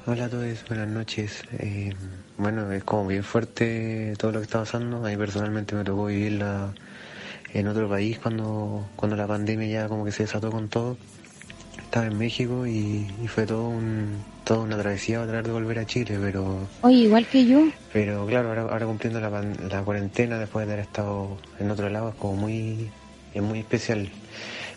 Hola a todos, buenas noches. Eh, bueno, es como bien fuerte todo lo que está pasando. A mí personalmente me tocó vivirla en otro país cuando, cuando la pandemia ya como que se desató con todo. Estaba en México y, fue todo un, toda una travesía a tratar de volver a Chile, pero... Oye, igual que yo. Pero claro, ahora, ahora cumpliendo la, la cuarentena después de haber estado en otro lado es como muy, es muy especial.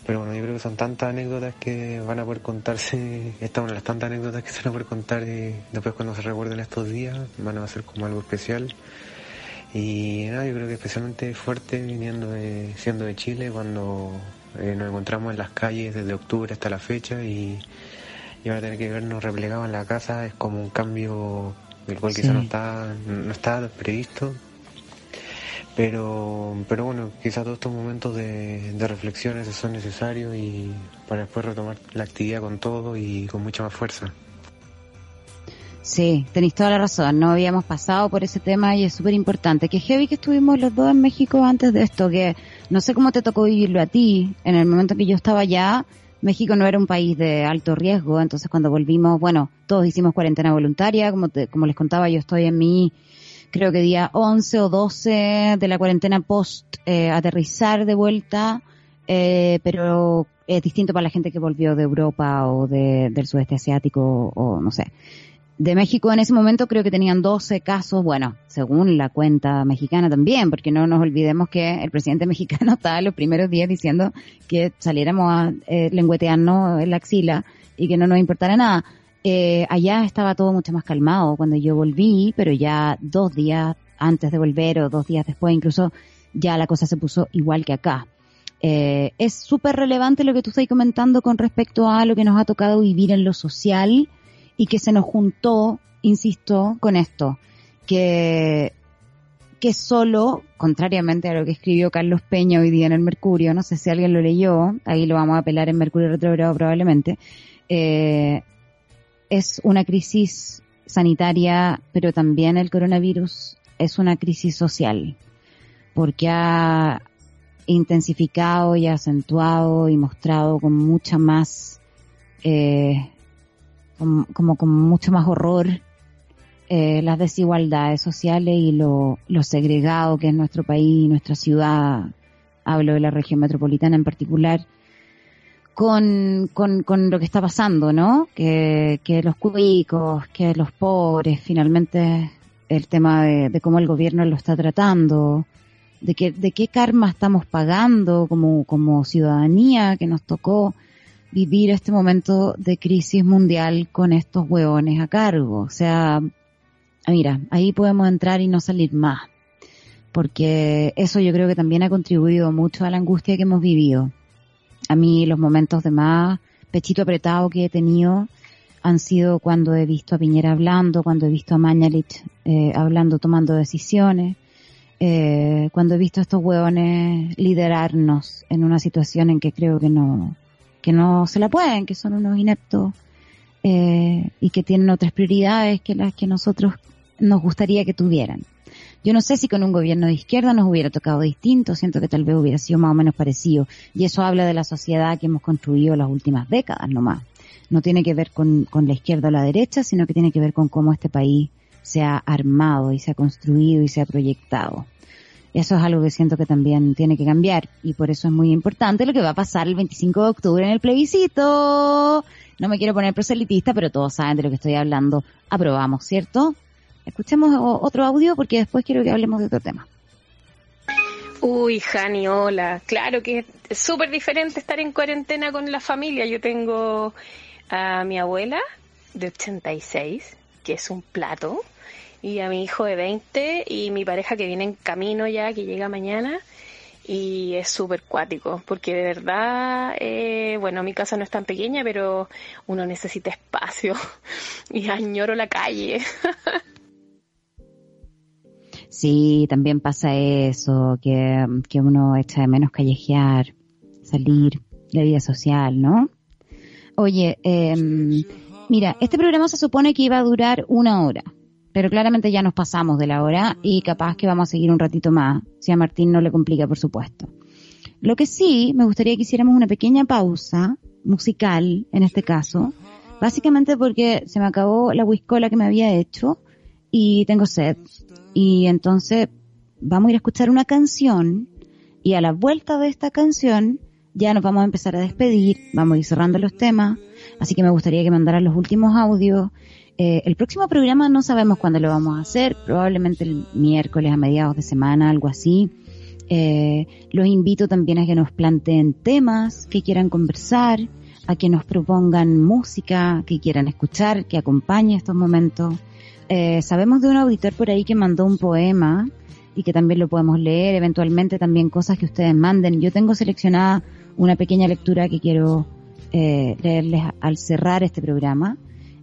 Pero bueno, yo creo que son tantas anécdotas que van a poder contarse, esta es una de las tantas anécdotas que se van a poder contar eh, después cuando se recuerden estos días, van a ser como algo especial. Y nada, yo creo que especialmente fuerte viniendo de, siendo de Chile cuando eh, nos encontramos en las calles desde octubre hasta la fecha y, y ahora tener que vernos replegados en la casa es como un cambio del cual quizá no está, no está previsto, pero, pero bueno, quizás todos estos momentos de, de reflexiones son necesarios y para después retomar la actividad con todo y con mucha más fuerza. Sí, tenéis toda la razón. No habíamos pasado por ese tema y es súper importante. Que heavy que estuvimos los dos en México antes de esto, que no sé cómo te tocó vivirlo a ti. En el momento que yo estaba allá, México no era un país de alto riesgo, entonces cuando volvimos, bueno, todos hicimos cuarentena voluntaria, como, como les contaba, yo estoy en mi creo que día 11 o 12 de la cuarentena post eh, aterrizar de vuelta, eh, pero es distinto para la gente que volvió de Europa o de, del sudeste asiático o no sé. De México en ese momento creo que tenían 12 casos, bueno, según la cuenta mexicana también, porque no nos olvidemos que el presidente mexicano estaba los primeros días diciendo que saliéramos a eh, lengüetearnos en la axila y que no nos importara nada. Eh, allá estaba todo mucho más calmado cuando yo volví, pero ya dos días antes de volver o dos días después incluso ya la cosa se puso igual que acá. Eh, es súper relevante lo que tú estás comentando con respecto a lo que nos ha tocado vivir en lo social y que se nos juntó, insisto, con esto, que, que solo, contrariamente a lo que escribió Carlos Peña hoy día en el Mercurio, no sé si alguien lo leyó, ahí lo vamos a apelar en Mercurio Retrogrado probablemente, eh, es una crisis sanitaria, pero también el coronavirus es una crisis social, porque ha intensificado y acentuado y mostrado con mucha más, eh, como, con mucho más horror eh, las desigualdades sociales y lo, lo segregado que es nuestro país, nuestra ciudad, hablo de la región metropolitana en particular, con, con, con lo que está pasando, ¿no? Que, que los cubicos, que los pobres, finalmente el tema de, de, cómo el gobierno lo está tratando, de, que, de qué karma estamos pagando como, como ciudadanía que nos tocó vivir este momento de crisis mundial con estos hueones a cargo. O sea, mira, ahí podemos entrar y no salir más porque eso yo creo que también ha contribuido mucho a la angustia que hemos vivido. A mí los momentos de más pechito apretado que he tenido han sido cuando he visto a Piñera hablando, cuando he visto a Mañalich eh, hablando, tomando decisiones, eh, cuando he visto a estos hueones liderarnos en una situación en que creo que no, que no se la pueden, que son unos ineptos eh, y que tienen otras prioridades que las que nosotros nos gustaría que tuvieran. Yo no sé si con un gobierno de izquierda nos hubiera tocado distinto, siento que tal vez hubiera sido más o menos parecido. Y eso habla de la sociedad que hemos construido las últimas décadas nomás. No tiene que ver con, con la izquierda o la derecha, sino que tiene que ver con cómo este país se ha armado y se ha construido y se ha proyectado. Eso es algo que siento que también tiene que cambiar y por eso es muy importante lo que va a pasar el 25 de octubre en el plebiscito. No me quiero poner proselitista, pero todos saben de lo que estoy hablando. Aprobamos, ¿cierto? Escuchemos otro audio porque después quiero que hablemos de otro tema. Uy, Jani, hola. Claro que es súper diferente estar en cuarentena con la familia. Yo tengo a mi abuela de 86, que es un plato, y a mi hijo de 20 y mi pareja que viene en camino ya, que llega mañana. Y es súper cuático, porque de verdad, eh, bueno, mi casa no es tan pequeña, pero uno necesita espacio y añoro la calle. Sí, también pasa eso, que, que uno echa de menos callejear, salir, la vida social, ¿no? Oye, eh, mira, este programa se supone que iba a durar una hora, pero claramente ya nos pasamos de la hora y capaz que vamos a seguir un ratito más, si a Martín no le complica, por supuesto. Lo que sí, me gustaría que hiciéramos una pequeña pausa musical, en este caso, básicamente porque se me acabó la whiskola que me había hecho y tengo sed. Y entonces vamos a ir a escuchar una canción y a la vuelta de esta canción ya nos vamos a empezar a despedir, vamos a ir cerrando los temas, así que me gustaría que mandaran los últimos audios. Eh, el próximo programa no sabemos cuándo lo vamos a hacer, probablemente el miércoles a mediados de semana, algo así. Eh, los invito también a que nos planteen temas que quieran conversar, a que nos propongan música que quieran escuchar, que acompañe estos momentos. Eh, sabemos de un auditor por ahí que mandó un poema y que también lo podemos leer, eventualmente también cosas que ustedes manden. Yo tengo seleccionada una pequeña lectura que quiero eh, leerles al cerrar este programa.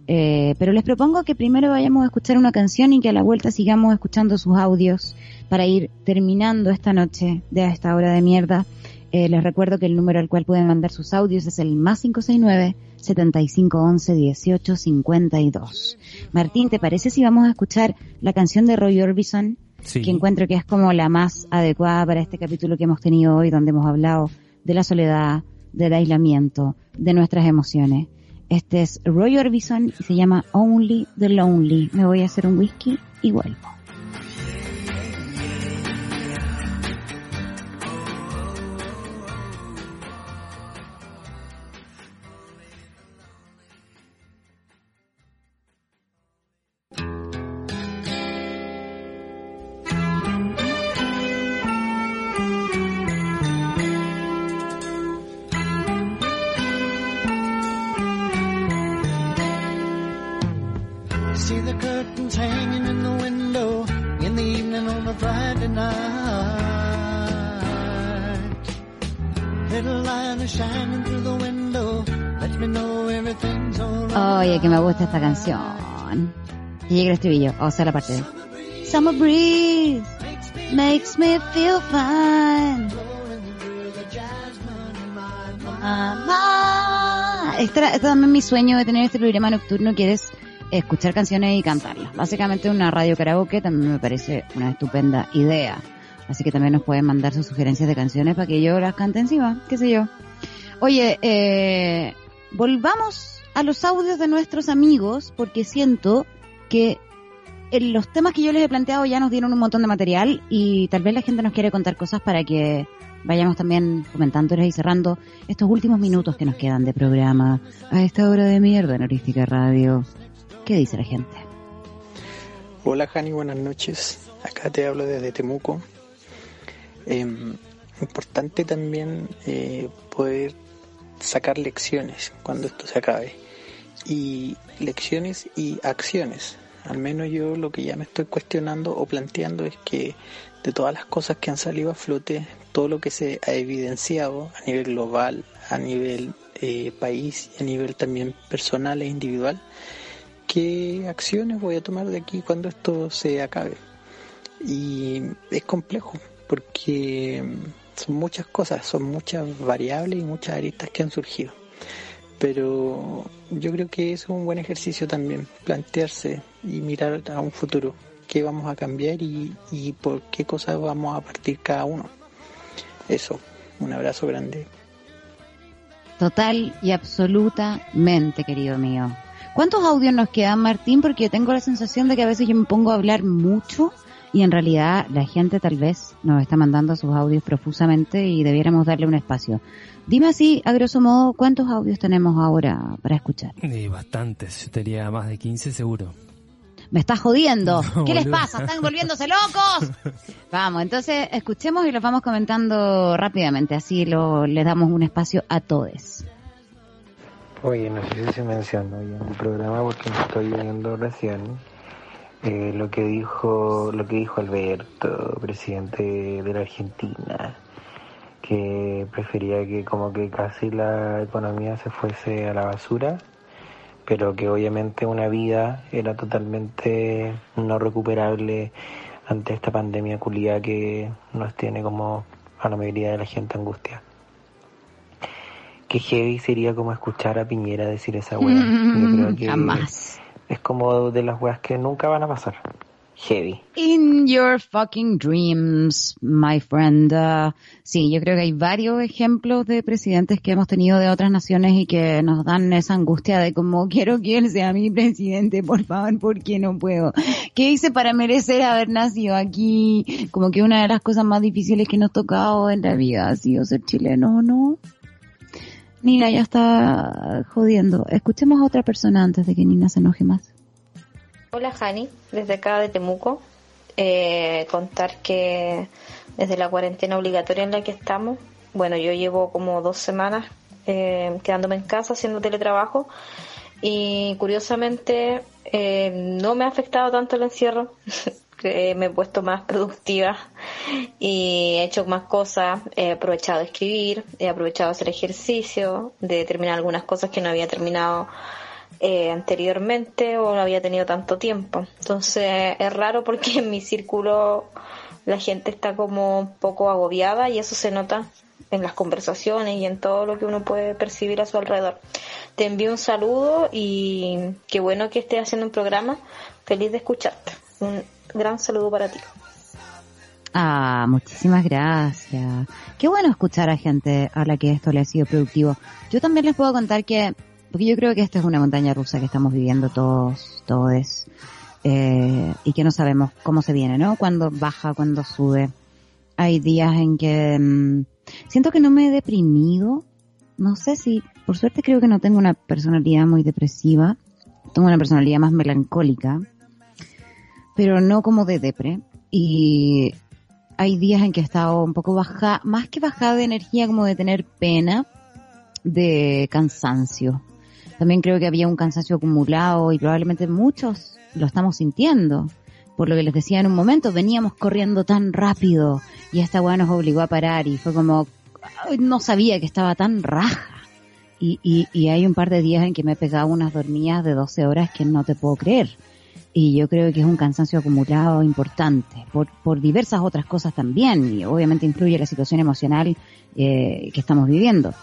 Eh, pero les propongo que primero vayamos a escuchar una canción y que a la vuelta sigamos escuchando sus audios para ir terminando esta noche de esta hora de mierda. Eh, les recuerdo que el número al cual pueden mandar sus audios es el más 569 7511 1852. Martín, ¿te parece si vamos a escuchar la canción de Roy Orbison? Que encuentro que es como la más adecuada para este capítulo que hemos tenido hoy, donde hemos hablado de la soledad, del aislamiento, de nuestras emociones. Este es Roy Orbison y se llama Only the Lonely. Me voy a hacer un whisky y vuelvo. Gusta esta canción. Y llega el estribillo, o sea, la parte de... Summer breeze makes me feel fine. Ah, este, este también es mi sueño de tener este programa nocturno que es escuchar canciones y cantarlas. Básicamente una radio karaoke también me parece una estupenda idea. Así que también nos pueden mandar sus sugerencias de canciones para que yo las cante encima, qué sé yo. Oye, eh, volvamos a los audios de nuestros amigos porque siento que en los temas que yo les he planteado ya nos dieron un montón de material y tal vez la gente nos quiere contar cosas para que vayamos también comentándoles y cerrando estos últimos minutos que nos quedan de programa a esta hora de mierda en Horística Radio. ¿Qué dice la gente? Hola Jani, buenas noches. Acá te hablo desde Temuco. Eh, importante también eh, poder sacar lecciones cuando esto se acabe. Y lecciones y acciones. Al menos yo lo que ya me estoy cuestionando o planteando es que de todas las cosas que han salido a flote, todo lo que se ha evidenciado a nivel global, a nivel eh, país a nivel también personal e individual, ¿qué acciones voy a tomar de aquí cuando esto se acabe? Y es complejo porque son muchas cosas, son muchas variables y muchas aristas que han surgido. Pero yo creo que es un buen ejercicio también, plantearse y mirar a un futuro, qué vamos a cambiar y, y por qué cosas vamos a partir cada uno. Eso, un abrazo grande. Total y absolutamente, querido mío. ¿Cuántos audios nos quedan, Martín? Porque tengo la sensación de que a veces yo me pongo a hablar mucho y en realidad la gente tal vez nos está mandando sus audios profusamente y debiéramos darle un espacio. Dime así, a grosso modo, ¿cuántos audios tenemos ahora para escuchar? Y bastantes, yo tenía más de 15 seguro. Me estás jodiendo. No, ¿Qué les pasa? ¿Están volviéndose locos? Vamos, entonces escuchemos y los vamos comentando rápidamente, así lo, le damos un espacio a todos. Oye, no sé si se mencionó hoy en el programa porque me estoy viendo recién eh, lo que dijo lo que dijo Alberto, presidente de la Argentina, que prefería que como que casi la economía se fuese a la basura, pero que obviamente una vida era totalmente no recuperable ante esta pandemia culia que nos tiene como a la mayoría de la gente angustia. Que heavy sería como escuchar a Piñera decir esa weá. Yo creo que Jamás. es como de las weas que nunca van a pasar. In your fucking dreams, my friend. Uh, sí, yo creo que hay varios ejemplos de presidentes que hemos tenido de otras naciones y que nos dan esa angustia de como quiero que él sea mi presidente, por favor, porque no puedo. ¿Qué hice para merecer haber nacido aquí? Como que una de las cosas más difíciles que nos ha tocado en la vida ha sido ser chileno, ¿no? Nina ya está jodiendo. Escuchemos a otra persona antes de que Nina se enoje más. Hola Jani, desde acá de Temuco. Eh, contar que desde la cuarentena obligatoria en la que estamos, bueno, yo llevo como dos semanas eh, quedándome en casa haciendo teletrabajo y curiosamente eh, no me ha afectado tanto el encierro. que me he puesto más productiva y he hecho más cosas, he aprovechado de escribir, he aprovechado de hacer ejercicio, de terminar algunas cosas que no había terminado eh, anteriormente o no había tenido tanto tiempo. Entonces es raro porque en mi círculo la gente está como un poco agobiada y eso se nota en las conversaciones y en todo lo que uno puede percibir a su alrededor. Te envío un saludo y qué bueno que estés haciendo un programa. Feliz de escucharte. Un gran saludo para ti. Ah, muchísimas gracias. Qué bueno escuchar a gente a la que esto le ha sido productivo. Yo también les puedo contar que, porque yo creo que esta es una montaña rusa que estamos viviendo todos, todos, eh, y que no sabemos cómo se viene, ¿no? Cuando baja, cuando sube. Hay días en que mm, siento que no me he deprimido. No sé si, por suerte creo que no tengo una personalidad muy depresiva. Tengo una personalidad más melancólica, pero no como de depre. Y hay días en que he estado un poco baja, más que bajada de energía, como de tener pena, de cansancio. También creo que había un cansancio acumulado y probablemente muchos lo estamos sintiendo. Por lo que les decía en un momento, veníamos corriendo tan rápido y esta weá nos obligó a parar y fue como, no sabía que estaba tan raja. Y, y, y hay un par de días en que me he pegado unas dormidas de 12 horas que no te puedo creer. Y yo creo que es un cansancio acumulado importante por, por diversas otras cosas también. Y obviamente influye la situación emocional eh, que estamos viviendo.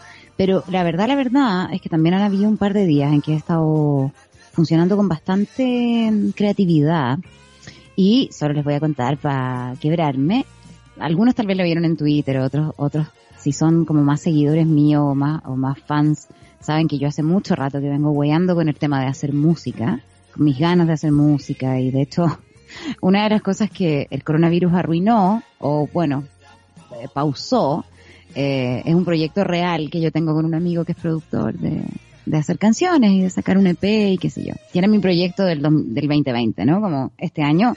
Pero la verdad, la verdad es que también han habido un par de días en que he estado funcionando con bastante mm, creatividad. Y solo les voy a contar para quebrarme. Algunos tal vez lo vieron en Twitter, otros, otros si son como más seguidores míos o más, o más fans, saben que yo hace mucho rato que vengo hueando con el tema de hacer música, con mis ganas de hacer música y de hecho una de las cosas que el coronavirus arruinó o bueno, eh, pausó, eh, es un proyecto real que yo tengo con un amigo que es productor de, de hacer canciones y de sacar un EP y qué sé yo. Era mi proyecto del, del 2020, ¿no? Como este año,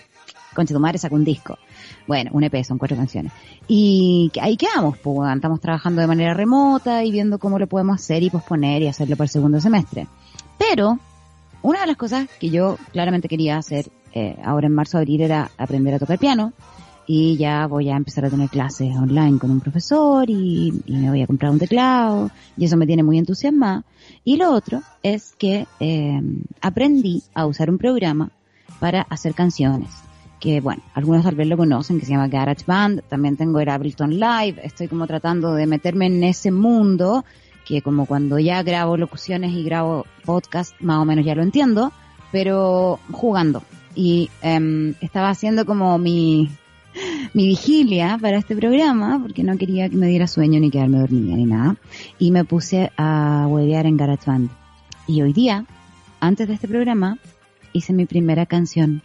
Concha tu madre saca un disco. Bueno, un EP, son cuatro canciones. Y ahí quedamos, pues, estamos trabajando de manera remota y viendo cómo lo podemos hacer y posponer y hacerlo para el segundo semestre. Pero, una de las cosas que yo claramente quería hacer eh, ahora en marzo, abril era aprender a tocar piano y ya voy a empezar a tener clases online con un profesor y, me voy a comprar un teclado y eso me tiene muy entusiasmada. Y lo otro es que eh, aprendí a usar un programa para hacer canciones que bueno, algunos tal vez lo conocen, que se llama GarageBand, también tengo el Ableton Live, estoy como tratando de meterme en ese mundo, que como cuando ya grabo locuciones y grabo podcast, más o menos ya lo entiendo, pero jugando. Y eh, estaba haciendo como mi, mi vigilia para este programa, porque no quería que me diera sueño ni quedarme dormida ni nada, y me puse a huevear en GarageBand. Y hoy día, antes de este programa, hice mi primera canción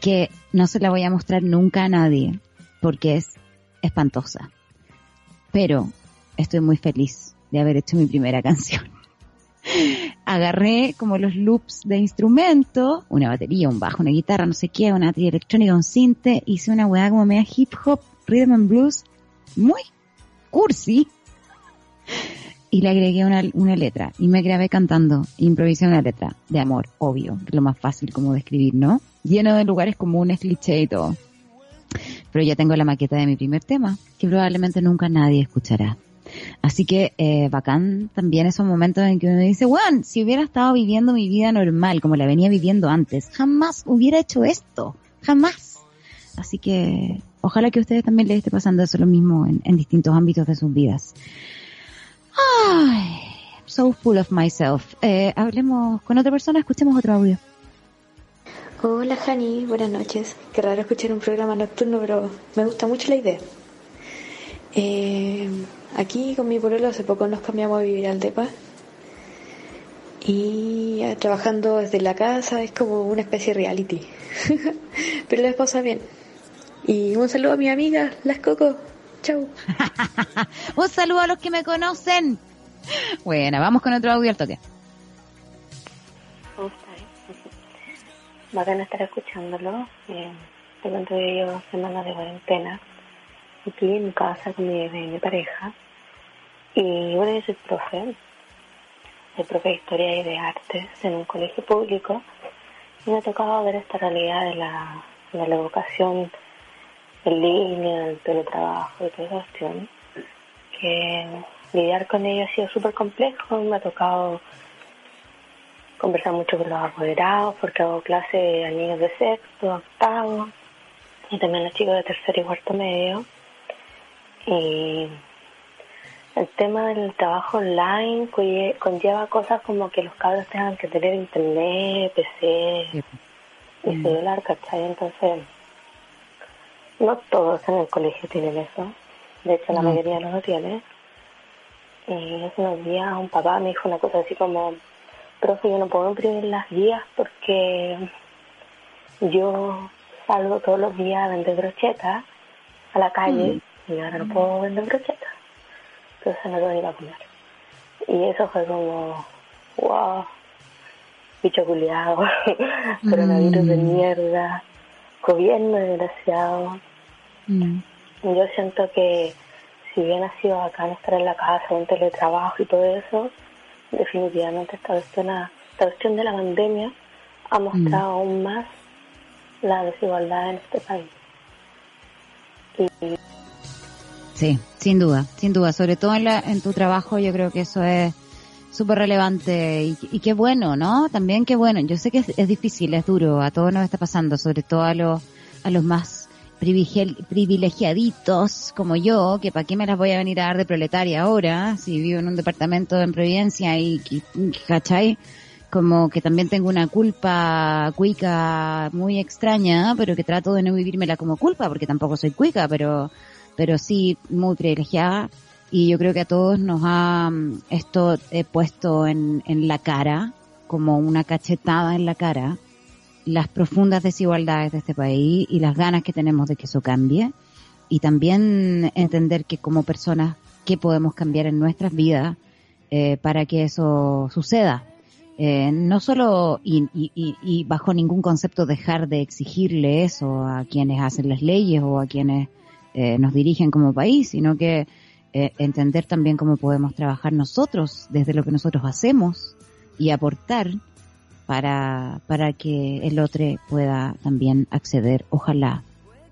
que no se la voy a mostrar nunca a nadie porque es espantosa. Pero estoy muy feliz de haber hecho mi primera canción. Agarré como los loops de instrumento, una batería, un bajo, una guitarra, no sé qué, una batería electrónica, un cinte, hice una weá como media hip hop, rhythm and blues, muy cursi y le agregué una, una letra y me grabé cantando, improvisé una letra de amor, obvio, lo más fácil como de escribir, ¿no? Lleno de lugares comunes, cliché y todo. Pero ya tengo la maqueta de mi primer tema, que probablemente nunca nadie escuchará. Así que eh, bacán también esos momentos en que uno dice, bueno, si hubiera estado viviendo mi vida normal como la venía viviendo antes, jamás hubiera hecho esto, jamás. Así que ojalá que a ustedes también les esté pasando eso lo mismo en, distintos ámbitos de sus vidas. Ay, so full of myself. Eh, hablemos con otra persona, escuchemos otro audio. Hola Jani, buenas noches. Qué raro escuchar un programa nocturno, pero me gusta mucho la idea. Eh, aquí con mi pueblo hace poco nos cambiamos a vivir al DEPA y eh, trabajando desde la casa es como una especie de reality. pero la esposa bien. Y un saludo a mi amiga, las Coco. Chau. Un saludo a los que me conocen. Bueno, vamos con otro audio al toque. ¿Cómo Bacán estar escuchándolo. Eh, tengo entre ellos semanas de cuarentena. Aquí en mi casa con mi, mi pareja. Y bueno, yo soy profe. Soy profe de historia y de artes en un colegio público. Y me ha tocado ver esta realidad de la, de la educación en línea, el teletrabajo y toda esa cuestión, que lidiar con ello ha sido súper complejo, me ha tocado conversar mucho con los apoderados porque hago clase a niños de sexto, octavo y también a chicos de tercer y cuarto medio. Y el tema del trabajo online conlleva cosas como que los cabros tengan que tener internet, PC y mm. celular, ¿cachai? Entonces no todos en el colegio tienen eso. De hecho, la mayoría no lo tiene. Y hace unos días un papá me dijo una cosa así como, profe, yo no puedo imprimir las guías porque yo salgo todos los días a vender brochetas a la calle mm. y ahora no puedo vender brochetas. Entonces no lo voy a poner. Y eso fue como, wow, bicho culiado, coronavirus de mm. mierda gobierno desgraciado. Mm. Yo siento que si bien ha sido acá estar en la casa, un teletrabajo y todo eso, definitivamente esta cuestión, esta cuestión de la pandemia ha mostrado mm. aún más la desigualdad en este país. Sí, sin duda, sin duda. Sobre todo en, la, en tu trabajo yo creo que eso es súper relevante y, qué bueno, ¿no? También qué bueno. Yo sé que es, difícil, es duro, a todos nos está pasando, sobre todo a los, a los más privilegiaditos como yo, que para qué me las voy a venir a dar de proletaria ahora, si vivo en un departamento en Providencia y, y ¿cachai? Como que también tengo una culpa cuica muy extraña, pero que trato de no vivírmela como culpa, porque tampoco soy cuica, pero, pero sí muy privilegiada y yo creo que a todos nos ha mm, esto he puesto en, en la cara, como una cachetada en la cara, las profundas desigualdades de este país y las ganas que tenemos de que eso cambie y también entender que como personas qué podemos cambiar en nuestras vidas eh, para que eso suceda. Eh, no solo y, y, y, bajo ningún concepto dejar de exigirle eso a quienes hacen las leyes o a quienes eh, nos dirigen como país, sino que eh, entender también cómo podemos trabajar nosotros desde lo que nosotros hacemos y aportar para, para que el otro pueda también acceder, ojalá,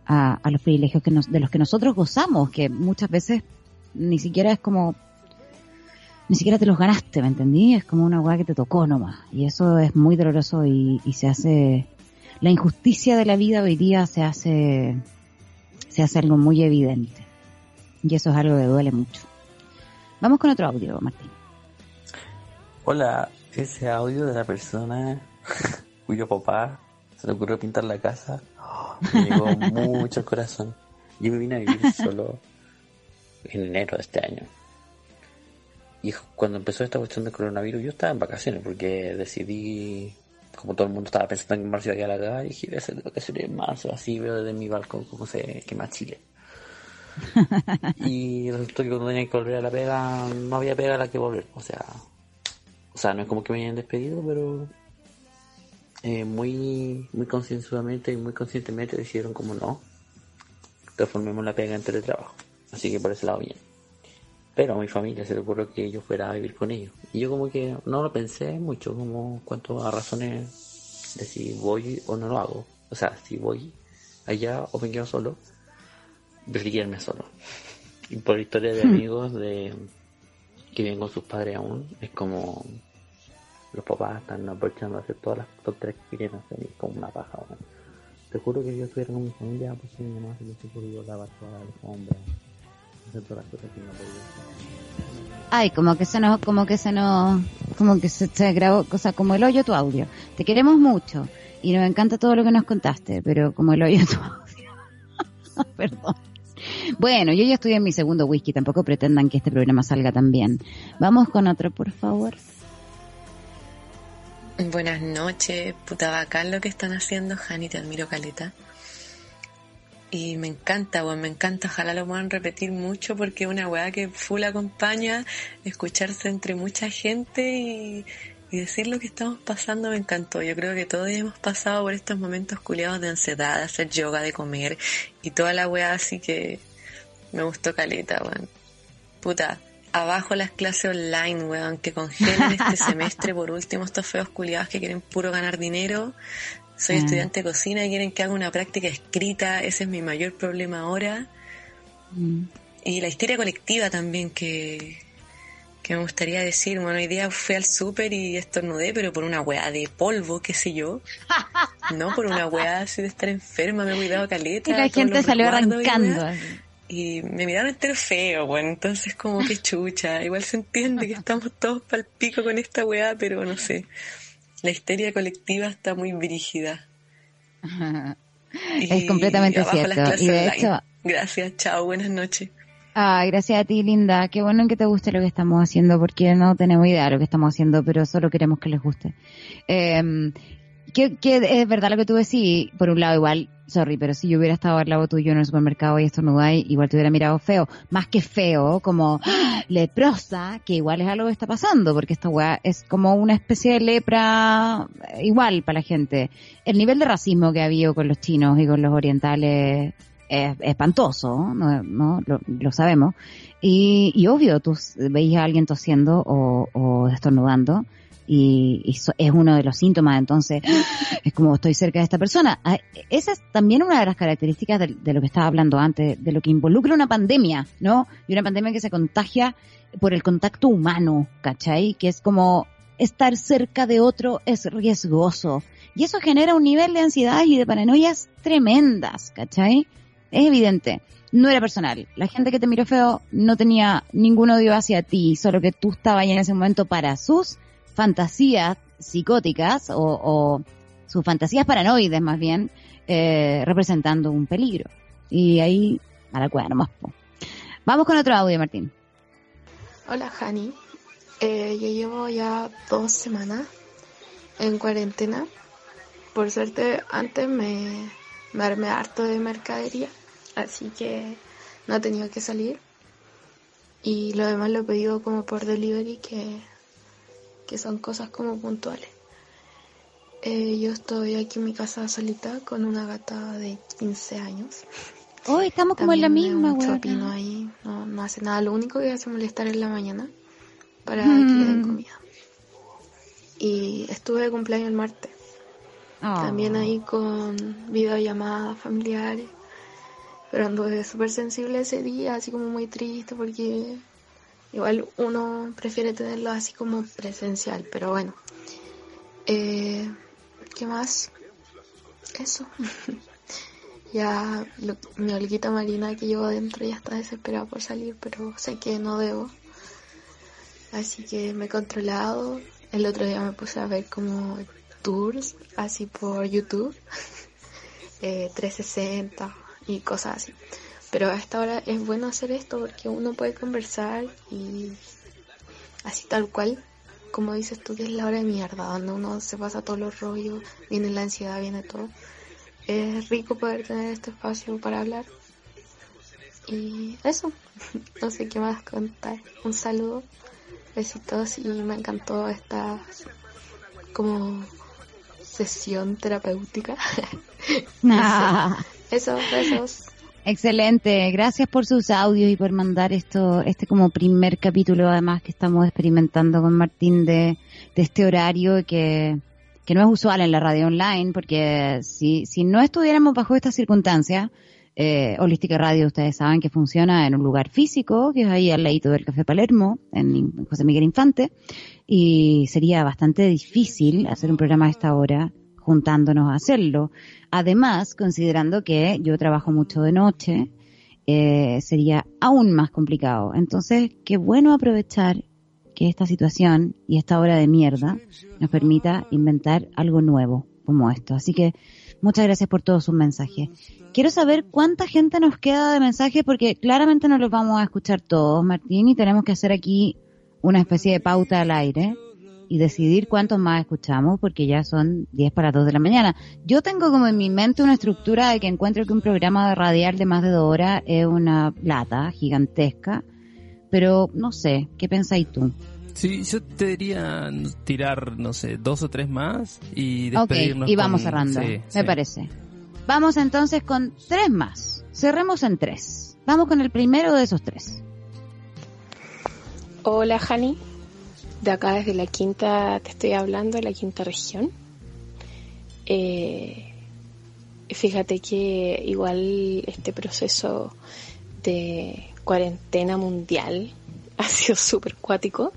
a, a los privilegios que nos, de los que nosotros gozamos, que muchas veces ni siquiera es como, ni siquiera te los ganaste, ¿me entendí? Es como una weá que te tocó nomás. Y eso es muy doloroso y, y se hace, la injusticia de la vida hoy día se hace, se hace algo muy evidente. Y eso es algo que duele mucho. Vamos con otro audio, Martín. Hola, ese audio de la persona cuyo papá se le ocurrió pintar la casa oh, me llegó mucho al corazón. Yo me vine a vivir solo en enero de este año. Y cuando empezó esta cuestión del coronavirus, yo estaba en vacaciones porque decidí, como todo el mundo estaba pensando en que marzo iba a ir a la calle, dije, voy a hacer vacaciones en marzo, así veo desde mi balcón cómo se quema Chile. y resultó que cuando tenía que volver a la pega, no había pega a la que volver. O sea, o sea, no es como que me hayan despedido, pero eh, muy, muy concienzudamente y muy conscientemente decidieron como no, transformemos la pega en teletrabajo. Así que por ese lado bien. Pero a mi familia se le ocurrió que yo fuera a vivir con ellos. Y yo como que no lo pensé mucho, como cuanto a razones de si voy o no lo hago. O sea, si voy allá o me quedo solo, prefiero solo. Y por historia de amigos de que viven con sus padres aún, es como los papás están aprovechando de hacer todas las tonterías que quieren hacer y es como una paja. Te juro que yo estuviera con mi familia, pues mi mamá se me ocurrió lavar todas las sombras, hacer todas las cosas que no podía. Ay, como que se nos, como que se nos, como que se, se grabó, cosa como el hoyo tu audio. Te queremos mucho y nos encanta todo lo que nos contaste, pero como el hoyo tu audio. Perdón. Bueno, yo ya estoy en mi segundo whisky, tampoco pretendan que este programa salga tan bien. Vamos con otro, por favor. Buenas noches, puta bacán lo que están haciendo, Jani, te admiro caleta. Y me encanta, weón, me encanta, ojalá lo puedan repetir mucho porque es una weá que full acompaña, escucharse entre mucha gente y, y decir lo que estamos pasando me encantó. Yo creo que todos hemos pasado por estos momentos culiados de ansiedad, de hacer yoga, de comer y toda la weá así que me gustó caleta, weón. Puta, abajo las clases online, weón, que congelen este semestre por último estos feos culiados que quieren puro ganar dinero. Soy Mm. estudiante de cocina y quieren que haga una práctica escrita, ese es mi mayor problema ahora. Mm. Y la histeria colectiva también que, que me gustaría decir, bueno, hoy día fui al súper y estornudé, pero por una weá de polvo, qué sé yo. No por una weá así de estar enferma, me he cuidado caleta. Y la gente salió y arrancando. Y me miraron entero feo, bueno, entonces como que chucha. Igual se entiende que estamos todos pal pico con esta weá, pero no sé. La histeria colectiva está muy brígida. es completamente cierto. clases Y de online. hecho, Gracias, chao, buenas noches. Ay, gracias a ti, Linda. Qué bueno que te guste lo que estamos haciendo, porque no tenemos idea de lo que estamos haciendo, pero solo queremos que les guste. Eh, que, que es verdad lo que tú decís, por un lado igual, sorry, pero si yo hubiera estado al lado tuyo en el supermercado y estornudáis, igual te hubiera mirado feo. Más que feo, como ¡ah! leprosa, que igual es algo que está pasando, porque esta weá es como una especie de lepra eh, igual para la gente. El nivel de racismo que ha habido con los chinos y con los orientales es espantoso, ¿no? lo sabemos. Y, y obvio, tú veis a alguien tosiendo o, o estornudando y, y so- es uno de los síntomas, entonces es como estoy cerca de esta persona. Ah, Esa es también una de las características de, de lo que estaba hablando antes, de lo que involucra una pandemia, ¿no? Y una pandemia que se contagia por el contacto humano, ¿cachai? Que es como estar cerca de otro es riesgoso. Y eso genera un nivel de ansiedad y de paranoias tremendas, ¿cachai? Es evidente. No era personal. La gente que te miró feo no tenía ningún odio hacia ti, solo que tú estabas ahí en ese momento para sus fantasías psicóticas o, o sus fantasías paranoides más bien, eh, representando un peligro. Y ahí, a la cueva nomás. Vamos con otro audio, Martín. Hola, Hani. Eh, yo llevo ya dos semanas en cuarentena. Por suerte, antes me, me armé harto de mercadería, así que no he tenido que salir. Y lo demás lo he pedido como por delivery, que, que son cosas como puntuales. Eh, yo estoy aquí en mi casa solita con una gata de 15 años. Hoy estamos como en la misma, ahí, no, no hace nada. Lo único que hace molestar en la mañana para Mm. que le den comida. y estuve de cumpleaños el martes. También ahí con videollamadas familiares. Pero anduve súper sensible ese día, así como muy triste porque igual uno prefiere tenerlo así como presencial, pero bueno. Eh, ¿Qué más? Eso. ya mi olguita marina que llevo adentro ya está desesperada por salir, pero sé que no debo. Así que me he controlado. El otro día me puse a ver como tours así por YouTube, eh, 360 y cosas así. Pero a esta hora es bueno hacer esto porque uno puede conversar y así tal cual, como dices tú, que es la hora de mierda, donde uno se pasa todos los rollos, viene la ansiedad, viene todo. Es rico poder tener este espacio para hablar. Y eso, no sé qué más contar. Un saludo, besitos y me encantó esta como sesión terapéutica. Eso, besos. Excelente, gracias por sus audios y por mandar esto, este como primer capítulo además que estamos experimentando con Martín de, de este horario que, que no es usual en la radio online, porque si, si no estuviéramos bajo estas circunstancias, eh, Holística Radio ustedes saben que funciona en un lugar físico, que es ahí al ladito del Café Palermo, en José Miguel Infante, y sería bastante difícil hacer un programa a esta hora juntándonos a hacerlo. Además, considerando que yo trabajo mucho de noche, eh, sería aún más complicado. Entonces, qué bueno aprovechar que esta situación y esta hora de mierda nos permita inventar algo nuevo como esto. Así que muchas gracias por todos sus mensajes. Quiero saber cuánta gente nos queda de mensajes porque claramente no los vamos a escuchar todos, Martín, y tenemos que hacer aquí una especie de pauta al aire y decidir cuántos más escuchamos porque ya son 10 para 2 de la mañana. Yo tengo como en mi mente una estructura de que encuentro que un programa de radial de más de dos horas es una plata gigantesca, pero no sé, ¿qué pensáis tú? Sí, yo te diría tirar, no sé, dos o tres más y despedirnos. Ok, y vamos cerrando, me parece. Vamos entonces con tres más. Cerremos en tres. Vamos con el primero de esos tres. Hola, Hani de acá desde la quinta, te estoy hablando, de la quinta región. Eh, fíjate que igual este proceso de cuarentena mundial ha sido súper cuático,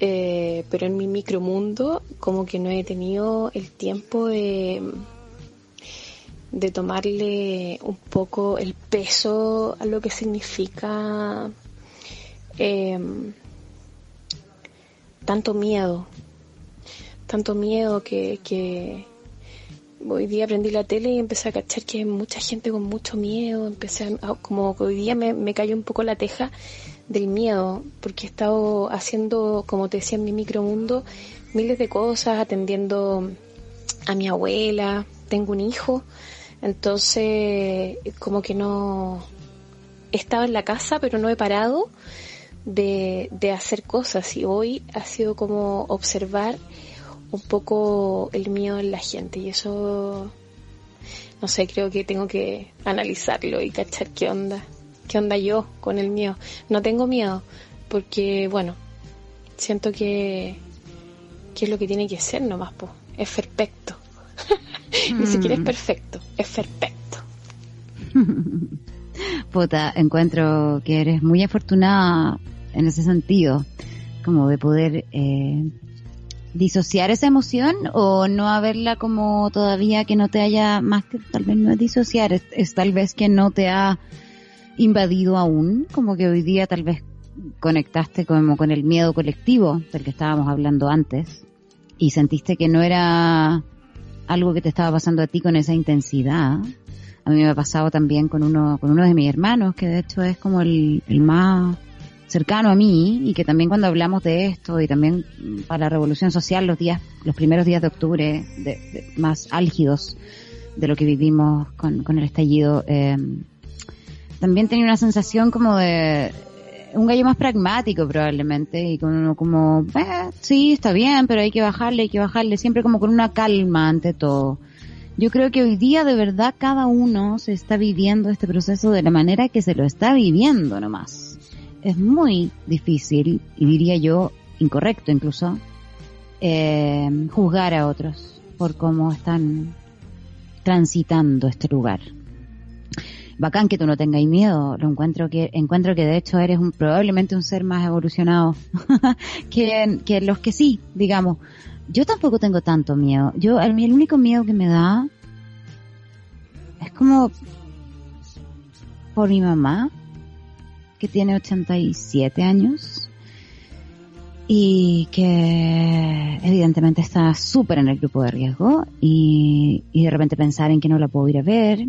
eh, pero en mi micromundo como que no he tenido el tiempo de, de tomarle un poco el peso a lo que significa eh, tanto miedo, tanto miedo que, hoy día aprendí la tele y empecé a cachar que mucha gente con mucho miedo, empecé a, como hoy día me, me cayó un poco la teja del miedo, porque he estado haciendo, como te decía, en mi micromundo, miles de cosas, atendiendo a mi abuela, tengo un hijo, entonces como que no he estado en la casa, pero no he parado de, de hacer cosas y hoy ha sido como observar un poco el miedo en la gente y eso no sé, creo que tengo que analizarlo y cachar qué onda, qué onda yo con el miedo. No tengo miedo porque bueno, siento que que es lo que tiene que ser nomás, pues, es perfecto. Ni siquiera es mm. perfecto, es perfecto. Puta, encuentro que eres muy afortunada en ese sentido, como de poder eh, disociar esa emoción o no haberla como todavía que no te haya, más que tal vez no es disociar, es, tal vez que no te ha invadido aún, como que hoy día tal vez conectaste como con el miedo colectivo del que estábamos hablando antes y sentiste que no era algo que te estaba pasando a ti con esa intensidad. A mí me ha pasado también con uno, con uno de mis hermanos, que de hecho es como el, más cercano a mí y que también cuando hablamos de esto y también para la revolución social los días, los primeros días de octubre de, más álgidos de lo que vivimos con, con el estallido, eh, también tenía una sensación como de un gallo más pragmático probablemente y con uno como, eh, sí, está bien, pero hay que bajarle, hay que bajarle, siempre como con una calma ante todo. Yo creo que hoy día de verdad cada uno se está viviendo este proceso de la manera que se lo está viviendo nomás es muy difícil, y diría yo incorrecto incluso, eh, juzgar a otros por cómo están transitando este lugar. Bacán que tú no tengas miedo, lo encuentro que, encuentro que de hecho eres un, probablemente un ser más evolucionado que, que los que sí, digamos. Yo tampoco tengo tanto miedo. Yo, el, el único miedo que me da es como por mi mamá, que tiene 87 años y que evidentemente está súper en el grupo de riesgo y, y de repente pensar en que no la puedo ir a ver,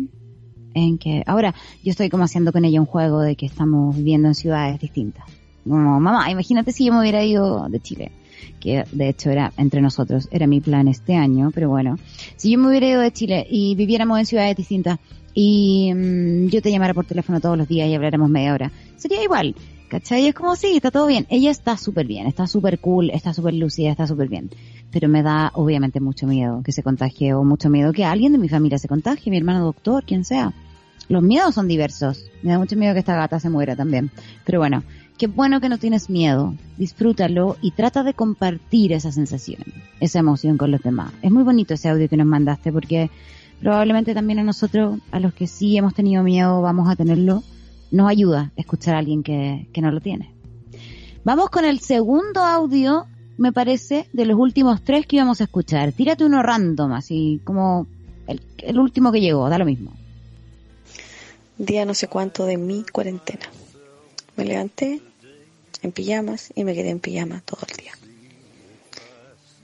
en que ahora yo estoy como haciendo con ella un juego de que estamos viviendo en ciudades distintas. Como, mamá, imagínate si yo me hubiera ido de Chile, que de hecho era entre nosotros, era mi plan este año, pero bueno, si yo me hubiera ido de Chile y viviéramos en ciudades distintas y mm, yo te llamara por teléfono todos los días y habláramos media hora, sería igual. ¿Cachai? Es como, sí, está todo bien. Ella está súper bien, está súper cool, está súper lucida, está súper bien. Pero me da, obviamente, mucho miedo que se contagie o mucho miedo que alguien de mi familia se contagie, mi hermano doctor, quien sea. Los miedos son diversos. Me da mucho miedo que esta gata se muera también. Pero bueno, qué bueno que no tienes miedo. Disfrútalo y trata de compartir esa sensación, esa emoción con los demás. Es muy bonito ese audio que nos mandaste porque probablemente también a nosotros, a los que sí hemos tenido miedo, vamos a tenerlo nos ayuda escuchar a alguien que, que no lo tiene. Vamos con el segundo audio, me parece, de los últimos tres que íbamos a escuchar. Tírate uno random, así como el, el último que llegó, da lo mismo. Día no sé cuánto de mi cuarentena. Me levanté en pijamas y me quedé en pijama todo el día.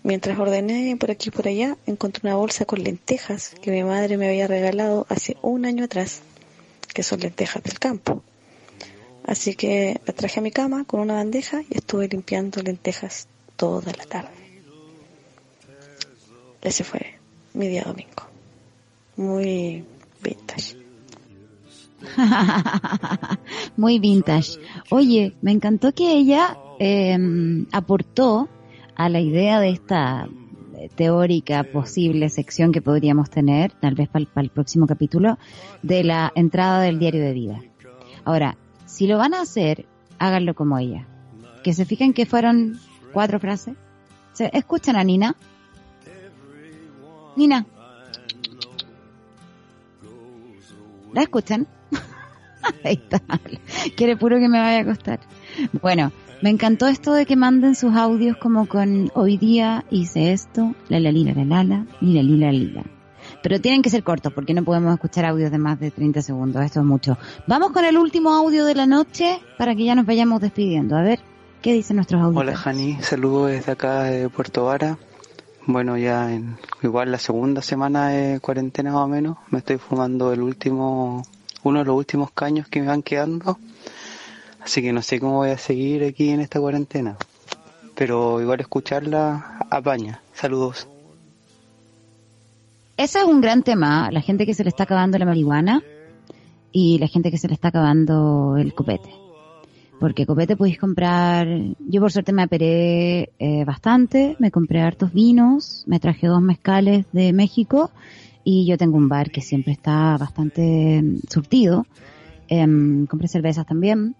Mientras ordené por aquí y por allá, encontré una bolsa con lentejas que mi madre me había regalado hace un año atrás que son lentejas del campo. Así que la traje a mi cama con una bandeja y estuve limpiando lentejas toda la tarde. Ese fue mi día domingo. Muy vintage. Muy vintage. Oye, me encantó que ella eh, aportó a la idea de esta teórica posible sección que podríamos tener, tal vez para el, próximo capítulo, de la entrada del diario de vida. Ahora, si lo van a hacer, háganlo como ella. Que se fijen que fueron cuatro frases. ¿Se escuchan a Nina? Nina. ¿La escuchan? Ahí está. Quiere puro que me vaya a acostar. Bueno, me encantó esto de que manden sus audios como con hoy día hice esto, la la lila la la la, lila lila lila. Pero tienen que ser cortos porque no podemos escuchar audios de más de 30 segundos, esto es mucho. Vamos con el último audio de la noche para que ya nos vayamos despidiendo. A ver, ¿qué dicen nuestros audios? Hola Jani, saludos desde acá de Puerto Vara. Bueno, ya en igual la segunda semana de cuarentena más o menos, me estoy fumando el último, uno de los últimos caños que me van quedando Así que no sé cómo voy a seguir aquí en esta cuarentena. Pero igual escucharla apaña. Saludos. Ese es un gran tema, la gente que se le está acabando la marihuana y la gente que se le está acabando el copete. Porque copete podéis comprar, yo por suerte me aperé eh, bastante, me compré hartos vinos, me traje dos mezcales de México y yo tengo un bar que siempre está bastante mm, surtido. Em, compré cervezas también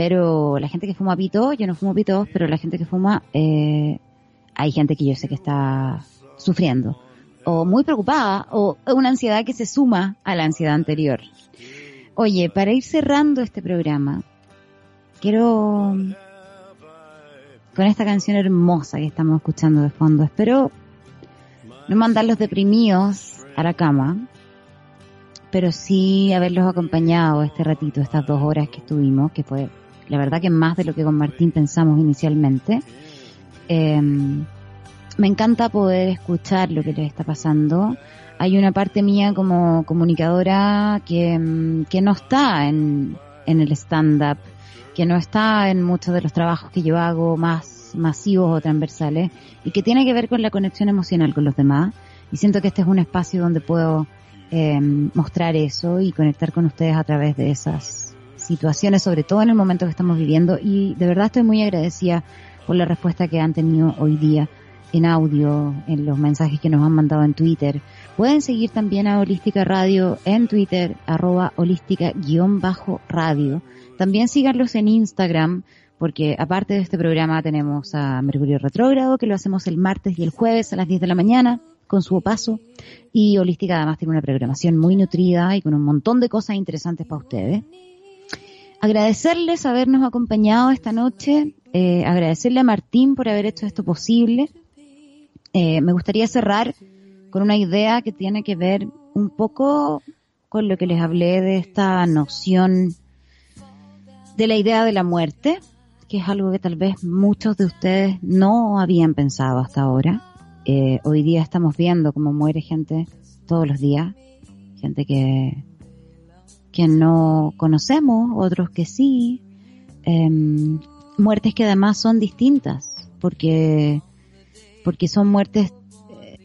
pero la gente que fuma pito, yo no fumo pito, pero la gente que fuma, eh, hay gente que yo sé que está sufriendo, o muy preocupada, o una ansiedad que se suma a la ansiedad anterior. Oye, para ir cerrando este programa, quiero, con esta canción hermosa que estamos escuchando de fondo, espero no mandarlos deprimidos a la cama, pero sí haberlos acompañado este ratito, estas dos horas que estuvimos, que fue la verdad que más de lo que con Martín pensamos inicialmente. Em, me encanta poder escuchar lo que les está pasando. Hay una parte mía como comunicadora que, em, que no está en, en el stand-up, que no está en muchos de los trabajos que yo hago más masivos o transversales y que tiene que ver con la conexión emocional con los demás. Y siento que este es un espacio donde puedo eh, mostrar eso y conectar con ustedes a través de esas situaciones, sobre todo en el momento que estamos viviendo. Y de verdad estoy muy agradecida por la respuesta que han tenido hoy día en audio, en los mensajes que nos han mandado en Twitter. Pueden seguir también a Holística Radio en Twitter, arroba holística-radio. También síganlos en Instagram, porque aparte de este programa tenemos a Mercurio Retrógrado, que lo hacemos el martes y el jueves a las 10 de la mañana, con su paso, y Holística además tiene una programación muy nutrida y con un montón de cosas interesantes para ustedes. Agradecerles habernos acompañado esta noche, eh, agradecerle a Martín por haber hecho esto posible. Eh, me gustaría cerrar con una idea que tiene que ver un poco con lo que les hablé de esta noción de la idea de la muerte, que es algo que tal vez muchos de ustedes no habían pensado hasta ahora. Eh, hoy día estamos viendo cómo muere gente todos los días, gente que, que no conocemos, otros que sí, em, muertes que además son distintas, porque, porque son muertes eh,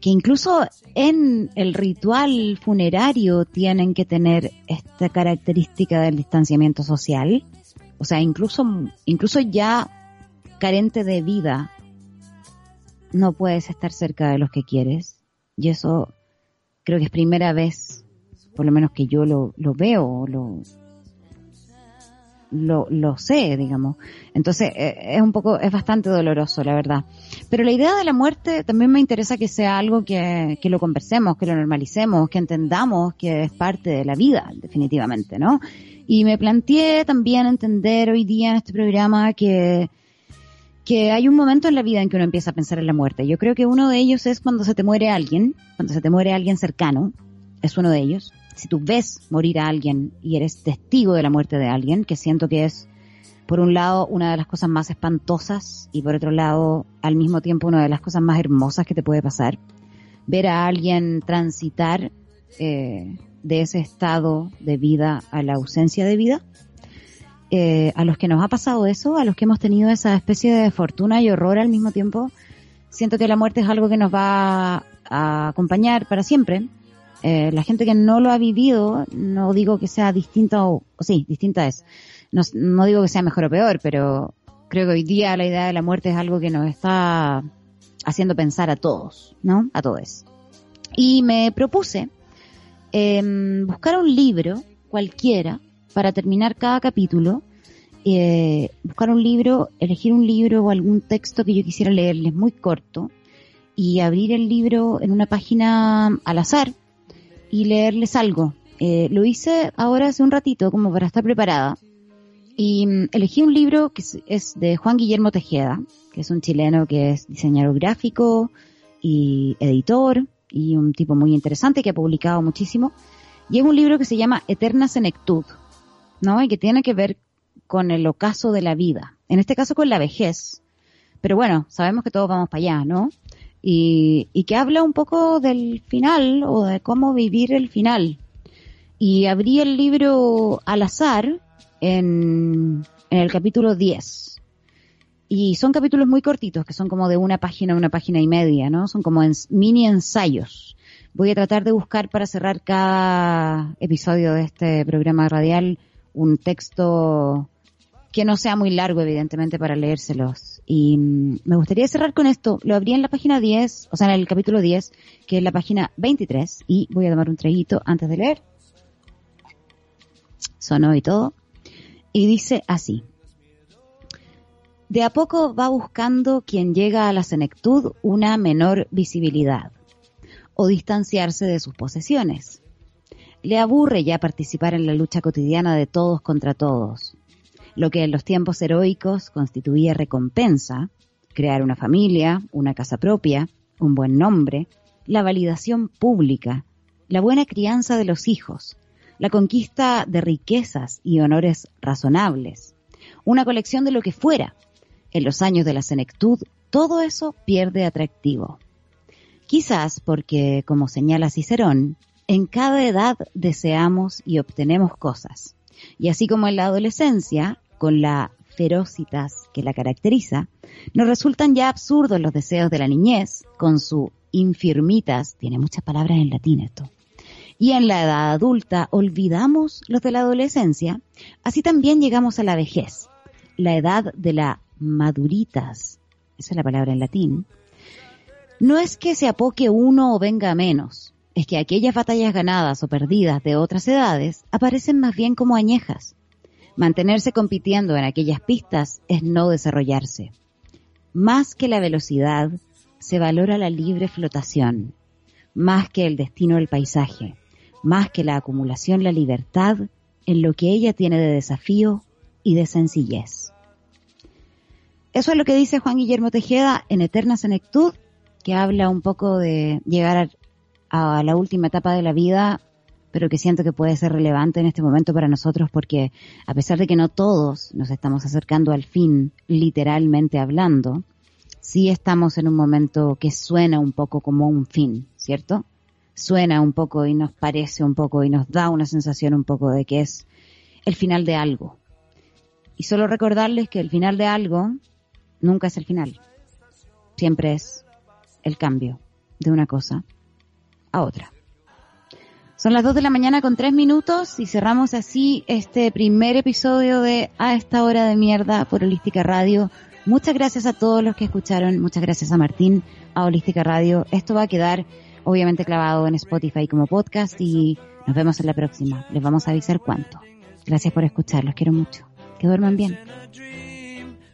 que incluso en el ritual funerario tienen que tener esta característica del distanciamiento social. O sea, incluso, incluso ya carente de vida, no puedes estar cerca de los que quieres. Y eso creo que es primera vez, por lo menos que yo lo, veo, lo, lo, lo sé, digamos. Entonces, eh, es un poco, es bastante doloroso, la verdad. Pero la idea de la muerte también me interesa que sea algo que, que lo conversemos, que lo normalicemos, que entendamos que es parte de la vida, definitivamente, ¿no? Y me planteé también entender hoy día en este programa que, que hay un momento en la vida en que uno empieza a pensar en la muerte. Yo creo que uno de ellos es cuando se te muere alguien, cuando se te muere alguien cercano, es uno de ellos si tú ves morir a alguien y eres testigo de la muerte de alguien, que siento que es, por un lado, una de las cosas más espantosas y por otro lado, al mismo tiempo, una de las cosas más hermosas que te puede pasar, ver a alguien transitar eh, de ese estado de vida a la ausencia de vida. Eh, a los que nos ha pasado eso, a los que hemos tenido esa especie de fortuna y horror al mismo tiempo, siento que la muerte es algo que nos va a acompañar para siempre eh, la gente que no lo ha vivido, no digo que sea distinta o, sí, distinta es. No, digo que sea mejor o peor, pero creo que hoy día la idea de la muerte es algo que nos está haciendo pensar a todos, ¿no? A todos. Y me propuse eh, buscar un libro, cualquiera, para terminar cada capítulo, eh, buscar un libro, elegir un libro o algún texto que yo quisiera leerles muy corto y abrir el libro en una página al azar y leerles algo. Eh, lo hice ahora hace un ratito como para estar preparada y mm, elegí un libro que es, de Juan Guillermo Tejeda, que es un chileno que es diseñador gráfico y editor y un tipo muy interesante que ha publicado muchísimo. Y es un libro que se llama Eterna Senectud, ¿no? Y que tiene que ver con el ocaso de la vida. En este caso con la vejez. Pero bueno, sabemos que todos vamos para allá, ¿no? y, y que habla un poco del final o de cómo vivir el final. Y abrí el libro al azar en, en el capítulo 10. Y son capítulos muy cortitos, que son como de una página, una página y media, ¿no? Son como mini ensayos. Voy a tratar de buscar para cerrar cada episodio de este programa radial un texto que no sea muy largo, evidentemente, para leérselos. Y me gustaría cerrar con esto. Lo abrí en la página 10, o sea, en el capítulo 10, que es la página 23, y voy a tomar un traguito antes de leer. Sonó y todo. Y dice así. De a poco va buscando quien llega a la senectud una menor visibilidad o distanciarse de sus posesiones. Le aburre ya participar en la lucha cotidiana de todos contra todos lo que en los tiempos heroicos constituía recompensa, crear una familia, una casa propia, un buen nombre, la validación pública, la buena crianza de los hijos, la conquista de riquezas y honores razonables, una colección de lo que fuera. En los años de la senectud, todo eso pierde atractivo. Quizás porque, como señala Cicerón, en cada edad deseamos y obtenemos cosas. Y así como en la adolescencia, con la ferocitas que la caracteriza, nos resultan ya absurdos los deseos de la niñez, con su infirmitas, tiene muchas palabras en latín esto, y en la edad adulta olvidamos los de la adolescencia, así también llegamos a la vejez, la edad de la maduritas, esa es la palabra en latín, no es que se apoque uno o venga menos, es que aquellas batallas ganadas o perdidas de otras edades aparecen más bien como añejas, Mantenerse compitiendo en aquellas pistas es no desarrollarse. Más que la velocidad, se valora la libre flotación. Más que el destino del paisaje. Más que la acumulación, la libertad en lo que ella tiene de desafío y de sencillez. Eso es lo que dice Juan Guillermo Tejeda en Eterna Senectud, que habla un poco de llegar a la última etapa de la vida pero que siento que puede ser relevante en este momento para nosotros porque a pesar de que no todos nos estamos acercando al fin, literalmente hablando, sí estamos en un momento que suena un poco como un fin, ¿cierto? Suena un poco y nos parece un poco y nos da una sensación un poco de que es el final de algo. Y solo recordarles que el final de algo nunca es el final. Siempre es el cambio de una cosa a otra. Son las 2 de la mañana con 3 minutos y cerramos así este primer episodio de A esta hora de mierda por Holística Radio. Muchas gracias a todos los que escucharon, muchas gracias a Martín, a Holística Radio. Esto va a quedar obviamente clavado en Spotify como podcast y nos vemos en la próxima. Les vamos a avisar cuánto. Gracias por escuchar, los quiero mucho. Que duerman bien.